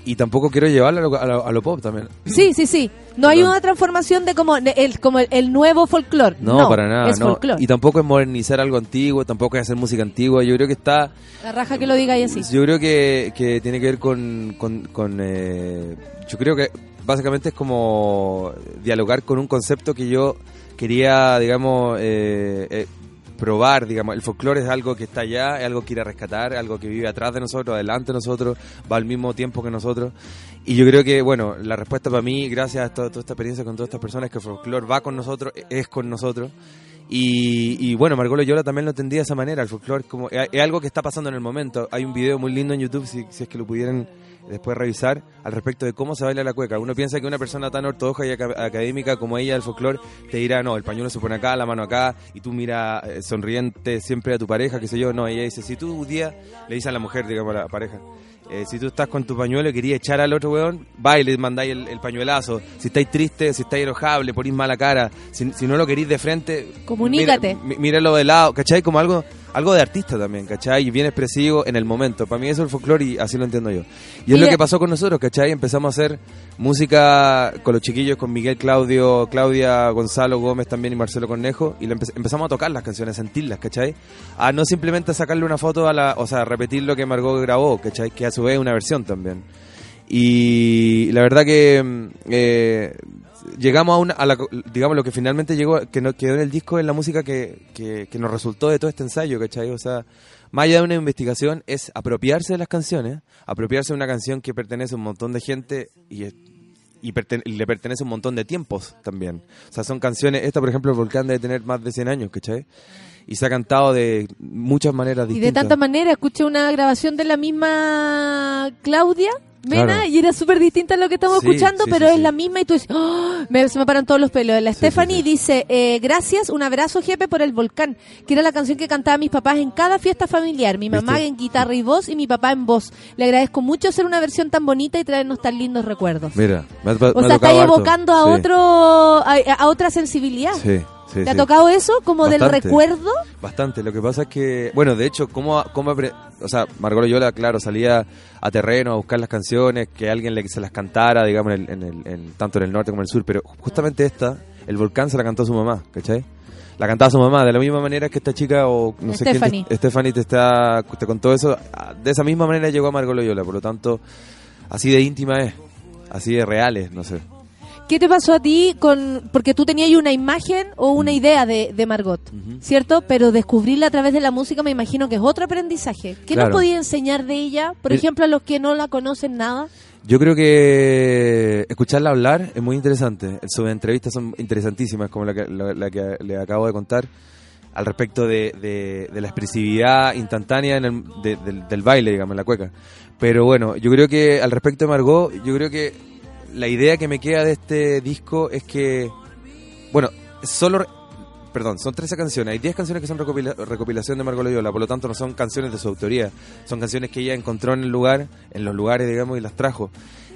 Y tampoco quiero llevarlo a lo, a lo- a lo pop también. Sí, sí, sí. No hay una transformación de como el, como el, nuevo folclore. No, para nada. Es no. folclore. Y tampoco es modernizar algo antiguo, tampoco es hacer música antigua. Yo creo que está La raja que lo diga y así. Yo creo que, que tiene que ver con... con, con, eh, yo creo que básicamente es como dialogar con un concepto que yo quería, digamos, eh, eh, probar, digamos. El folclore es algo que está allá, es algo que ir a rescatar, es algo que vive atrás de nosotros, adelante de nosotros, va al mismo tiempo que nosotros. Y yo creo que, bueno, la respuesta para mí, gracias a toda, toda esta experiencia con todas estas personas, es que el folclore va con nosotros, es con nosotros. Y, y bueno, Margot Loyola también lo entendía de esa manera. El folclore como, es, es algo que está pasando en el momento. Hay un video muy lindo en YouTube, si, si es que lo pudieran después revisar, al respecto de cómo se baila la cueca. Uno piensa que una persona tan ortodoxa y aca- académica como ella del folclore te dirá, no, el pañuelo se pone acá, la mano acá, y tú mira eh, sonriente siempre a tu pareja, qué sé yo. No, ella dice, si tú un día le dices a la mujer, digamos, a la pareja, Eh, si tú estás con tu pañuelo y querías echar al otro weón, va y le mandáis el, el pañuelazo. Si estáis triste, si estáis enojable, ponís mala cara. Si, si no lo queréis de frente, Comunícate. Míralo de lado, ¿cachai? Como algo algo de artista también, ¿cachai? Y bien expresivo en el momento. Para mí eso es el folclore y así lo entiendo yo. Y es Mira- lo que pasó con nosotros, ¿cachai? Empezamos a hacer música con los chiquillos, con Miguel, Claudio, Claudia, Gonzalo Gómez también y Marcelo Cornejo. Y le empe- empezamos a tocar las canciones, a sentirlas, ¿cachai? A no simplemente sacarle una foto a la... O sea, repetir lo que Margot grabó, ¿cachai? Que a su vez es una versión también. Y la verdad que mm, eh, llegamos a, una, a la, digamos, lo que finalmente llegó, que nos quedó en el disco es la música que, que, que nos resultó de todo este ensayo, ¿cachai? O sea, más allá de una investigación, es apropiarse de las canciones, apropiarse de una canción que pertenece a un montón de gente y, le pertenece a un montón de tiempos también. O sea, son canciones, esta por ejemplo, el Volcán debe tener más de 100 años, ¿cachai? Y se ha cantado de muchas maneras Y de distintas. tanta manera, escuché una grabación de la misma Claudia Mena Claro. y era súper distinta a lo que estamos Sí, escuchando, sí, pero sí, es la misma y tú dices, ¡Oh! me, se me paran todos los pelos. La Stephanie dice, eh, gracias, un abrazo Jepe por el volcán, que era la canción que cantaba mis papás en cada fiesta familiar, mi mamá ¿Viste? en guitarra y voz y mi papá en voz. Le agradezco mucho hacer una versión tan bonita y traernos tan lindos recuerdos. Mira, me ha, me O sea, harto. evocando a otro, a, a otra sensibilidad. Sí, sí, ¿Te ha tocado eso como del recuerdo? Bastante. Lo que pasa es que, bueno, de hecho, cómo, cómo o sea, Margot Loyola, claro, salía a terreno a buscar las canciones, que alguien le, se las cantara, digamos, en el, en el- en- tanto en el norte como en el sur, pero justamente esta, el volcán se la cantó su mamá, ¿cachai? La cantaba su mamá, de la misma manera que esta chica, o no sé Stephanie. quién, te, Stephanie te, está, te contó eso, de esa misma manera llegó a Margot Loyola, por lo tanto, así de íntima es, así de real es, no sé. ¿Qué te pasó a ti con porque tú tenías una imagen o una Mm. idea de, de Margot, ¿cierto? Pero descubrirla a través de la música me imagino que es otro aprendizaje. ¿Qué nos Claro. podía enseñar de ella, por ejemplo, a los que no la conocen nada? Yo creo que escucharla hablar es muy interesante. Sus entrevistas son interesantísimas, como la que, la, la que le acabo de contar, al respecto de, de- de la expresividad instantánea en el- de- del, del baile, digamos, en la cueca. Pero bueno, yo creo que al respecto de Margot, yo creo que la idea que me queda de este disco es que, bueno, solo... Perdón, son 13 canciones. Hay 10 canciones que son recopila- recopilación de Margot Loyola, por lo tanto no son canciones de su autoría. Son canciones que ella encontró en el lugar, en los lugares, digamos, y las trajo.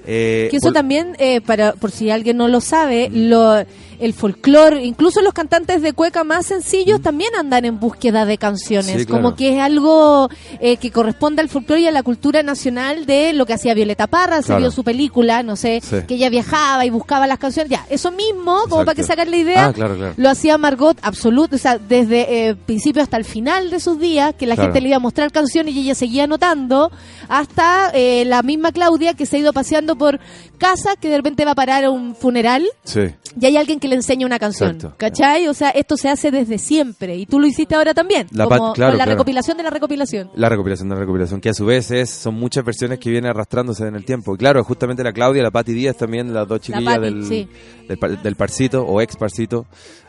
Eh, Que eso también, eh, para por si alguien no lo sabe, lo, el folclore, incluso los cantantes de cueca más sencillos también andan en búsqueda de canciones, Sí, claro. como que es algo eh, que corresponde al folclore y a la cultura nacional de lo que hacía Violeta Parra, se vio su película, no sé, Sí. que ella viajaba y buscaba las canciones, ya, eso mismo, como para que sacar la idea, Ah, claro, lo hacía Margot absoluto, o sea, desde eh, principio hasta el final de sus días, que la gente le iba a mostrar canciones y ella seguía anotando, hasta eh, la misma Claudia que se ha ido paseando por casa, que de repente va a parar a un funeral Sí. y hay alguien que le enseña una canción, Exacto. ¿cachai? O sea, esto se hace desde siempre y tú lo hiciste ahora también, La como pat- claro, con la claro. recopilación de la recopilación. La recopilación de la recopilación, que a su vez es, son muchas versiones que vienen arrastrándose en el tiempo. Y claro, justamente la Claudia, la Patti Díaz también, las dos chiquillas del, sí. del, par- del Parcito o ex Parcito,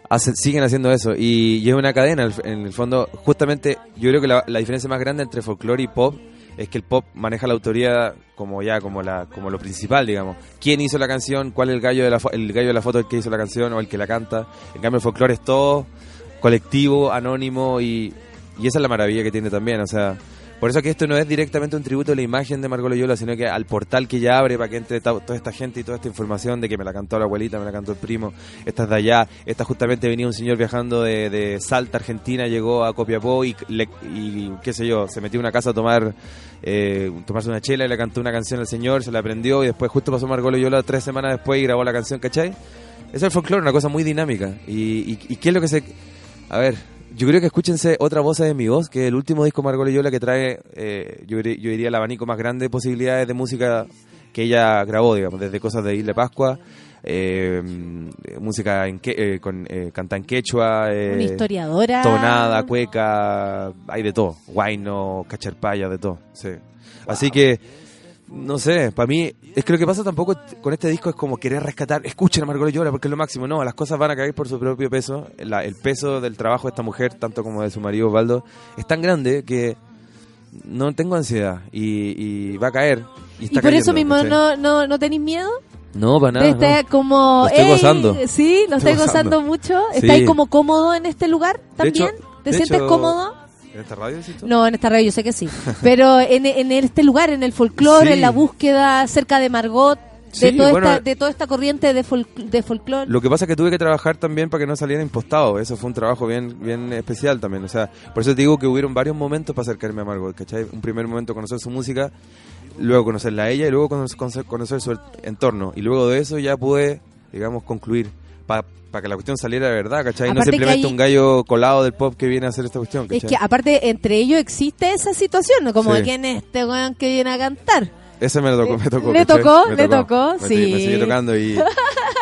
hacen, siguen haciendo eso. Y, y es una cadena, en el fondo, justamente yo creo que la, la diferencia más grande entre folclore y pop es que el pop maneja la autoría como ya como la como lo principal digamos. Quién hizo la canción cuál es el gallo de la el gallo de la foto el que hizo la canción o el que la canta en cambio el folclore es todo colectivo anónimo y, y esa es la maravilla que tiene también o sea por eso que esto no es directamente un tributo a la imagen de Margot Loyola, sino que al portal que ella abre para que entre toda esta gente y toda esta información de que me la cantó la abuelita, me la cantó el primo, esta es de allá, esta justamente venía un señor viajando de, Salta, Argentina, llegó a Copiapó y, le- y qué sé yo, se metió a una casa a tomar eh, tomarse una chela y le cantó una canción al señor, se la aprendió y después justo pasó Margot Loyola tres semanas después y grabó la canción, ¿cachai? Es el folclore, una cosa muy dinámica. Y qué es lo que se... A ver, yo creo que escúchense Otra Voz de mi voz, que es el último disco Margot Loyola que trae, eh, yo, diría- yo diría, el abanico más grande de posibilidades de música que ella grabó, digamos, desde cosas de Isla Pascua, eh, música en que, eh, con eh, canta en quechua, eh, Una historiadora. tonada, cueca, hay de todo, guayno, cacharpaya, de todo, sí. Así que, no sé, para mí, es que lo que pasa tampoco con este disco es como querer rescatar, escuchen a Margot Loyola porque es lo máximo, no, las cosas van a caer por su propio peso, La- el peso del trabajo de esta mujer, tanto como de su marido Osvaldo, es tan grande que no tengo ansiedad y, y va a caer. Y, Y está por eso mismo ¿cachai? no, no, no tenéis miedo. No, para nada. estar no. como Lo estoy gozando. sí lo Estoy gozando gozando. mucho Sí. estáis como cómodo en este lugar también hecho- te de sientes hecho, cómodo ¿En esta radio? No, en esta radio yo sé que sí. Pero en, en este lugar, en el folclore, Sí. en la búsqueda cerca de Margot, de, Sí, toda, bueno, esta, de toda esta corriente de, fol- de folclore. Lo que pasa es que tuve que trabajar también para que no saliera impostado. Eso fue un trabajo bien bien especial también. O sea, por eso te digo que hubieron varios momentos para acercarme a Margot, ¿cachai? Un primer momento conocer su música, luego conocerla a ella y luego conocer- conocer su entorno. Y luego de eso ya pude, digamos, concluir. Para que la cuestión saliera de verdad, ¿cachai? no Aparte simplemente hay- un gallo colado del pop que viene a hacer esta cuestión, Es que aparte entre ellos existe esa situación, ¿no? como Sí. quién es este weón que viene a cantar. Ese me lo tocó, me tocó. ¿Le tocó? Me ¿Le tocó? Me Sí. Me sigue tocando y...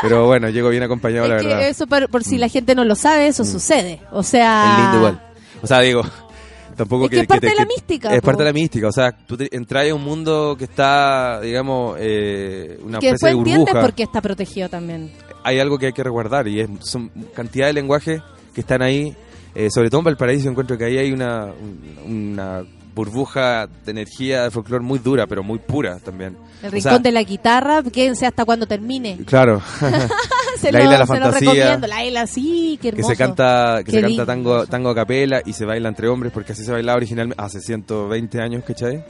Pero bueno, llego bien acompañado, la Es verdad. Mm. eso por, por si la gente no lo sabe, eso sucede. O sea, Es lindo igual. O sea, digo, tampoco Es que es parte de la mística, Es po. parte de la mística. O sea, tú te- entras en un mundo que está, digamos, eh, una que especie después de entiendes burbuja. por qué está protegido también. Hay algo que hay que resguardar y es, son cantidad de lenguajes que están ahí. eh, sobre todo en Valparaíso encuentro que ahí hay una, un- una burbuja de energía de folclore muy dura, pero muy pura también. El O rincón sea, de la guitarra, quédense hasta cuando termine. Claro. se la lo, isla de la fantasía. La isla, sí, qué que hermoso. se canta que Qué se canta tango tango a capela y se baila entre hombres porque así se bailaba originalmente hace 120 años ¿cachai?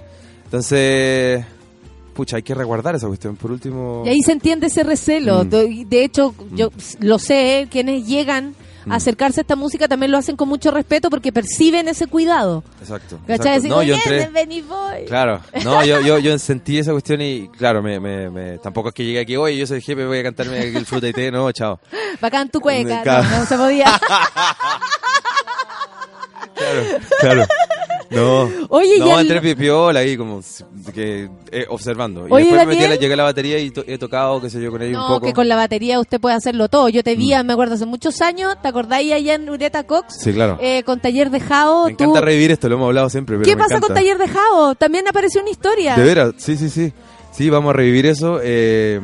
entonces pucha hay que resguardar esa cuestión por último Y ahí se entiende ese recelo. Mm. Do- De hecho, yo lo sé, ¿eh? quienes llegan Mm. a acercarse a esta música también lo hacen con mucho respeto porque perciben ese cuidado. exacto, exacto. Así no yo "Bien, entré ven y voy". claro no yo, yo yo sentí esa cuestión y claro me, me, me- tampoco es que llegué aquí oye yo soy jefe voy a cantarme el fruta y té no chao Bacán tu cueca. No, no se podía. claro claro no Oye, no y al- entré pi- piola ahí como que eh, observando y Oye, después me metí la, Daniel. llegué a la batería y to- he tocado qué sé yo con ella un No, poco Mm. que con la batería usted puede hacerlo todo. Yo te vi, me acuerdo, hace muchos años, ¿te acordáis allá en Ureta Cox? Sí, claro. Eh, con Taller de Jao. Me encanta tú- revivir esto, lo hemos hablado siempre. Pero ¿Qué me pasa encanta. con Taller de Jao? También apareció una historia. De veras, sí, sí, sí. Sí, vamos a revivir eso. eh,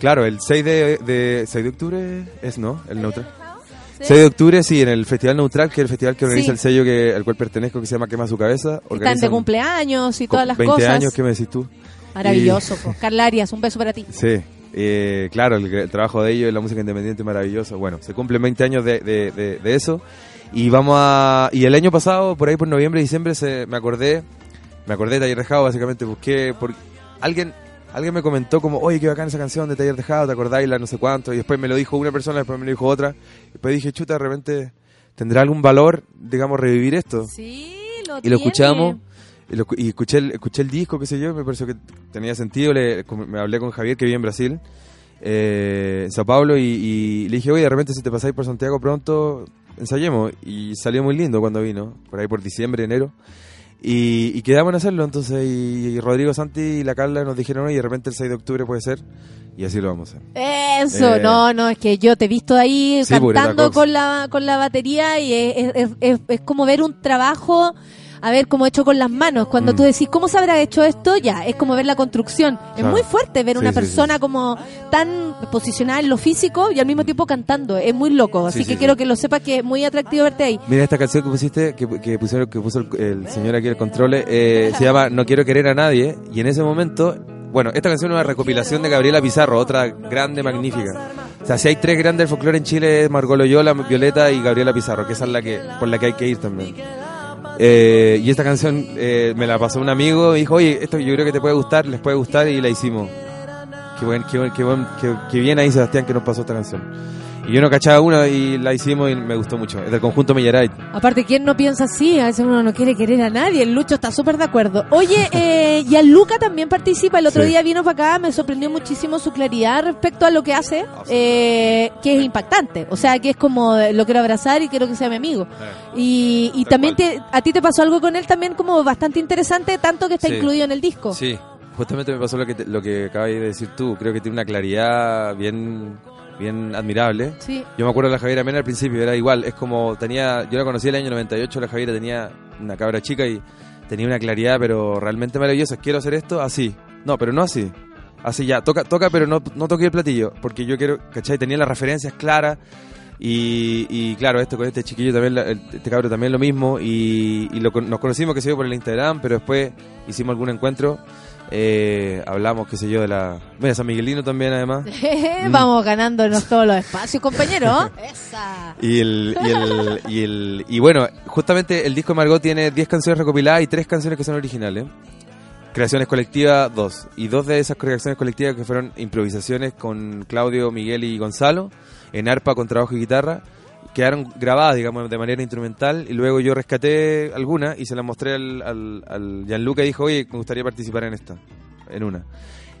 claro, el 6 de, de 6 de octubre es, ¿no? El neutral. 6 de octubre, sí, en el Festival Neutral, que es el festival que organiza Sí. el sello que, al cual pertenezco, que se llama Quema su cabeza. Están de cumpleaños y todas las 20 cosas. años, ¿qué me decís tú? Maravilloso. po. Carla Arias, un beso para ti. Sí, eh, claro, el, el trabajo de ellos en la música independiente es maravilloso. Bueno, se cumplen 20 años de, de- de- de eso. Y vamos a. Y el año pasado, por ahí por noviembre, diciembre, se, me acordé. Me acordé de Taller de Jao, básicamente busqué. Por, alguien alguien me comentó como, oye, qué bacán esa canción de Taller de Jao, ¿te acordáis? La no sé cuánto. Y después me lo dijo una persona, después me lo dijo otra. Después dije, chuta, de repente tendrá algún valor, digamos, revivir esto. Sí, lo y lo escuchamos. Y, lo- y escuché, el, escuché el disco, qué sé yo, me pareció que tenía sentido. Le, me hablé con Javier, que vive en Brasil, eh, en Sao Paulo, y, y le dije, oye, de repente si te pasáis por Santiago pronto, ensayemos. Y salió muy lindo cuando vino, por ahí por diciembre, enero. Y, y quedamos en hacerlo, entonces, y, y Rodrigo Santi y la Carla nos dijeron, oye, de repente el 6 de octubre puede ser, y así lo vamos a hacer. Eso, Eh, no, no, es que yo te he visto ahí Sí, pues, cantando con la, con la batería y es, es- es- es- es como ver un trabajo, a ver, como hecho con las manos. Cuando Mm. tú decís, ¿cómo se habrá hecho esto? Ya, es como ver la construcción. Es muy fuerte ver Sí, una sí, sí. persona como tan posicionada en lo físico y al mismo tiempo cantando. Es muy loco, así Sí, que quiero que lo sepas que es muy atractivo verte ahí. Mira esta canción que pusiste, que, que pusieron, que puso el, el señor aquí el control, eh, se llama No quiero querer a nadie, y en ese momento, bueno, esta canción es una recopilación de Gabriela Pizarro, otra grande, magnífica. O sea, si hay tres grandes folclore en Chile, es Margot Loyola, Violeta y Gabriela Pizarro, que esa es la que, por la que hay que ir también. Eh, y esta canción eh, me la pasó un amigo y dijo, oye, esto yo creo que te puede gustar, les puede gustar, y la hicimos. Qué buen, qué, buen- qué bien ahí Sebastián que nos pasó esta canción. Y yo no cachaba una y la hicimos y me gustó mucho. Es del conjunto Millaray. Aparte, ¿quién no piensa así? A veces uno no quiere querer a nadie. El Lucho está súper de acuerdo. Oye, eh, y a Luca también participa. El otro Sí. día vino para acá, me sorprendió muchísimo su claridad respecto a lo que hace, eh, que es impactante. O sea, que es como, eh, lo quiero abrazar y quiero que sea mi amigo. Y, y también te, a ti te pasó algo con él también como bastante interesante, tanto que está Sí. incluido en el disco. Sí, justamente me pasó lo que, te- lo que acabas de decir tú. Creo que tiene una claridad bien, bien admirable. Sí. Yo me acuerdo de la Javiera Mena al principio, era igual. Es como tenía, yo la conocí el año 98, la Javiera tenía una cabra chica y tenía una claridad, pero realmente maravillosa. Quiero hacer esto así. No, pero no así. Así ya, toca, toca, pero no, no toqué el platillo, porque yo quiero, ¿cachai? Tenía las referencias claras. Y, y claro, esto con este chiquillo también, este cabro también lo mismo. Y, y lo nos conocimos, que se dio por el Instagram, pero después hicimos algún encuentro. Eh, hablamos, qué sé yo, de la... Mira, San Miguelino también, además. Mm. Vamos ganándonos todos los espacios, compañero. Esa. Y el, y el, y el, y bueno, justamente el disco de Margot tiene 10 canciones recopiladas y 3 canciones que son originales. Creaciones colectivas, 2. Y dos de esas creaciones colectivas que fueron improvisaciones con Claudio, Miguel y Gonzalo, en arpa con trabajo y guitarra, quedaron grabadas, digamos, de manera instrumental. Y luego yo rescaté algunas y se las mostré al, al, al Gianluca y dijo, oye, me gustaría participar en esta, en una.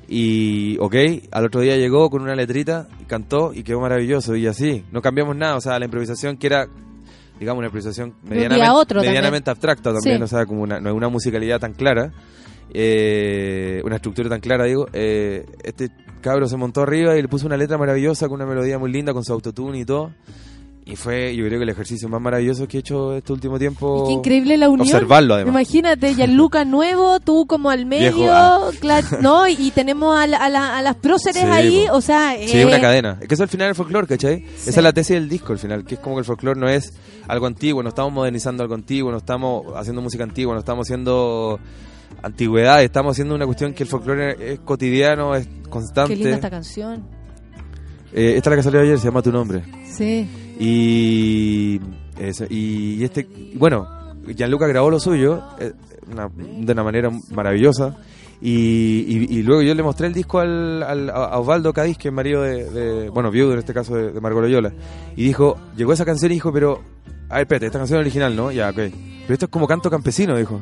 Y, ok, al otro día llegó con una letrita y cantó y quedó maravilloso. Y así, no cambiamos nada. O sea, la improvisación que era, digamos, una improvisación también. medianamente abstracta también. Sí. O sea, como una, no es una musicalidad tan clara, eh, una estructura tan clara, digo. Eh, este cabro se montó arriba y le puso una letra maravillosa con una melodía muy linda, con su autotune y todo. Y fue, yo creo que el ejercicio más maravilloso que he hecho este último tiempo. Qué increíble la unión. Observarlo, además. Imagínate, Gianluca nuevo, tú como al medio, Viejo, ah. ¿no? Y tenemos a, la- a la- a las próceres Sí, ahí, po. o sea... Sí, eh, una cadena. Es que eso al final es el folclore, ¿cachai? Esa es la tesis del disco al final, que es como que el folclore no es algo antiguo, no estamos modernizando algo antiguo, no estamos haciendo música antigua, no estamos haciendo antigüedad, estamos haciendo una cuestión que el folclore es cotidiano, es constante. Qué linda esta canción. Eh, esta es la que salió ayer, se llama Tu Nombre. Sí. Y, y este, bueno, Gianluca grabó lo suyo eh, una- de una manera maravillosa. Y, y- y luego yo le mostré el disco al, al- a Osvaldo Cádiz, que es marido de, de- bueno, viudo en este caso de, de Margot Loyola. Y dijo, llegó esa canción y dijo, pero, a ver, espérate, esta canción es original, ¿no? Ya, ok. Pero esto es como canto campesino, dijo.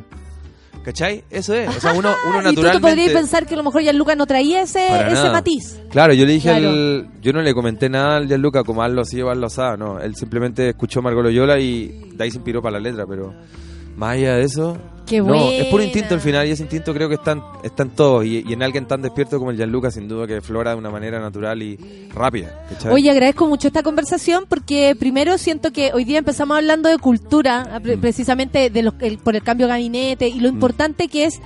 ¿Cachai? Eso es. O sea, uno, uno y tú te naturalmente... podrías pensar que a lo mejor Gianluca no traía ese, ese matiz. Claro, yo le dije Claro. al. Yo no le comenté nada al Gianluca como hazlo así o hazlo así. No, él simplemente escuchó Margot Loyola y de ahí se inspiró para la letra, pero más allá de eso. Qué no, es puro instinto al final y ese instinto creo que están, están todos. Y, y en alguien tan despierto como el Gianluca, sin duda que flora de una manera natural y rápida. ¿cachai? Oye, agradezco mucho esta conversación porque primero siento que hoy día empezamos hablando de cultura, Mm. pre- precisamente de los, el- por el cambio de gabinete y lo importante que es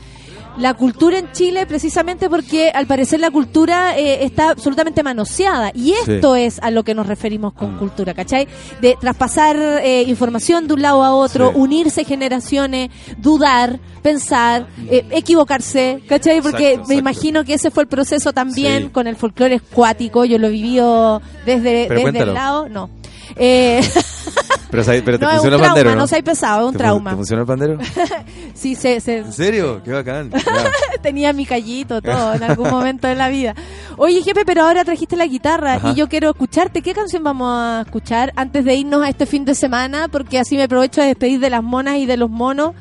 la cultura en Chile, precisamente porque al parecer la cultura eh, está absolutamente manoseada y esto es a lo que nos referimos con Mm. cultura, ¿cachai? De traspasar eh, información de un lado a otro, Sí. unirse generaciones, dudar, pensar, eh, equivocarse, ¿cachai? Porque Exacto, me imagino que ese fue el proceso también Sí. con el folclore escuático, yo lo he vivido desde, Pero desde cuéntalo. el lado, no. Eh, Pero, pero te no, funciona el trauma, pandero, ¿no? no seas pesado, es un ¿Te trauma. ¿Te funciona el pandero? sí, se, se- ¿En serio? Qué bacán. Tenía mi callito, todo, en algún momento de la vida. Oye, jefe, pero ahora trajiste la guitarra Ajá. y yo quiero escucharte. ¿Qué canción vamos a escuchar antes de irnos a este fin de semana? Porque así me aprovecho de despedir de las monas y de los monos.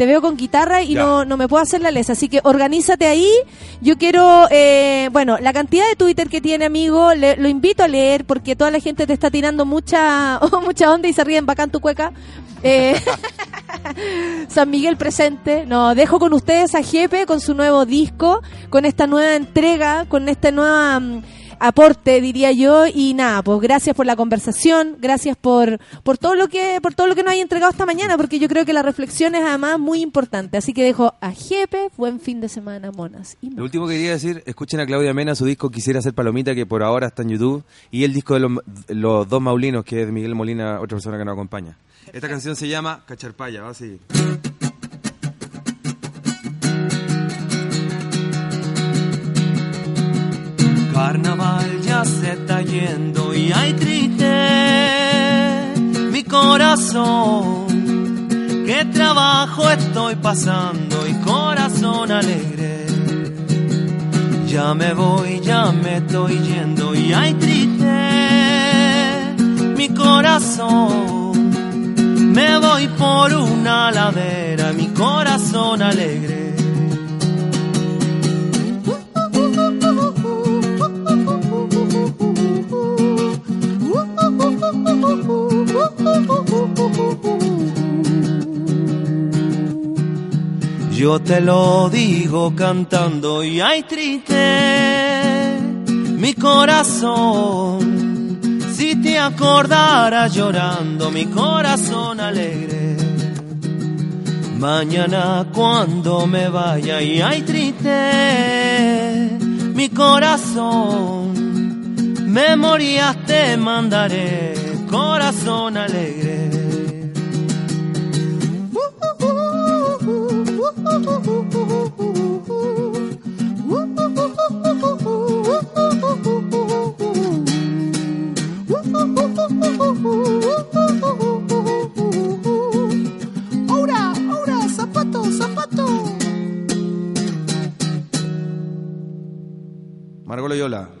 Te veo con guitarra y Ya. no, no me puedo hacer la lesa. Así que organízate ahí. Yo quiero, eh, bueno, la cantidad de Twitter que tiene, amigo, le- lo invito a leer porque toda la gente te está tirando mucha, mucha onda y se ríen bacán tu cueca. Eh, San Miguel presente. No, dejo con ustedes a Jepe con su nuevo disco, con esta nueva entrega, con este nuevo mm, aporte, diría yo. Y nada, pues gracias por la conversación, gracias por, por todo lo que, por todo lo que nos hay entregado esta mañana, porque yo creo que la reflexión es además muy importante. Así que dejo a Jepe, buen fin de semana, monas. Y Lo último que quería decir, escuchen a Claudia Mena, su disco Quisiera ser Palomita, que por ahora está en YouTube, y el disco de los, los dos Maulinos, que es de Miguel Molina, otra persona que nos acompaña. Esta canción se llama Cacharpaya, va así. Carnaval ya se está yendo y hay triste mi corazón. Qué trabajo estoy pasando y corazón alegre. Ya me voy, ya me estoy yendo y hay triste mi corazón. Me voy por una ladera, mi corazón alegre. Yo te lo digo cantando y hay triste mi corazón. Si te acordara llorando mi corazón alegre. Mañana cuando me vaya y hay triste mi corazón memorias te mandaré, corazón alegre. Ahora, ahora, zapato, zapato. Margot Loyola.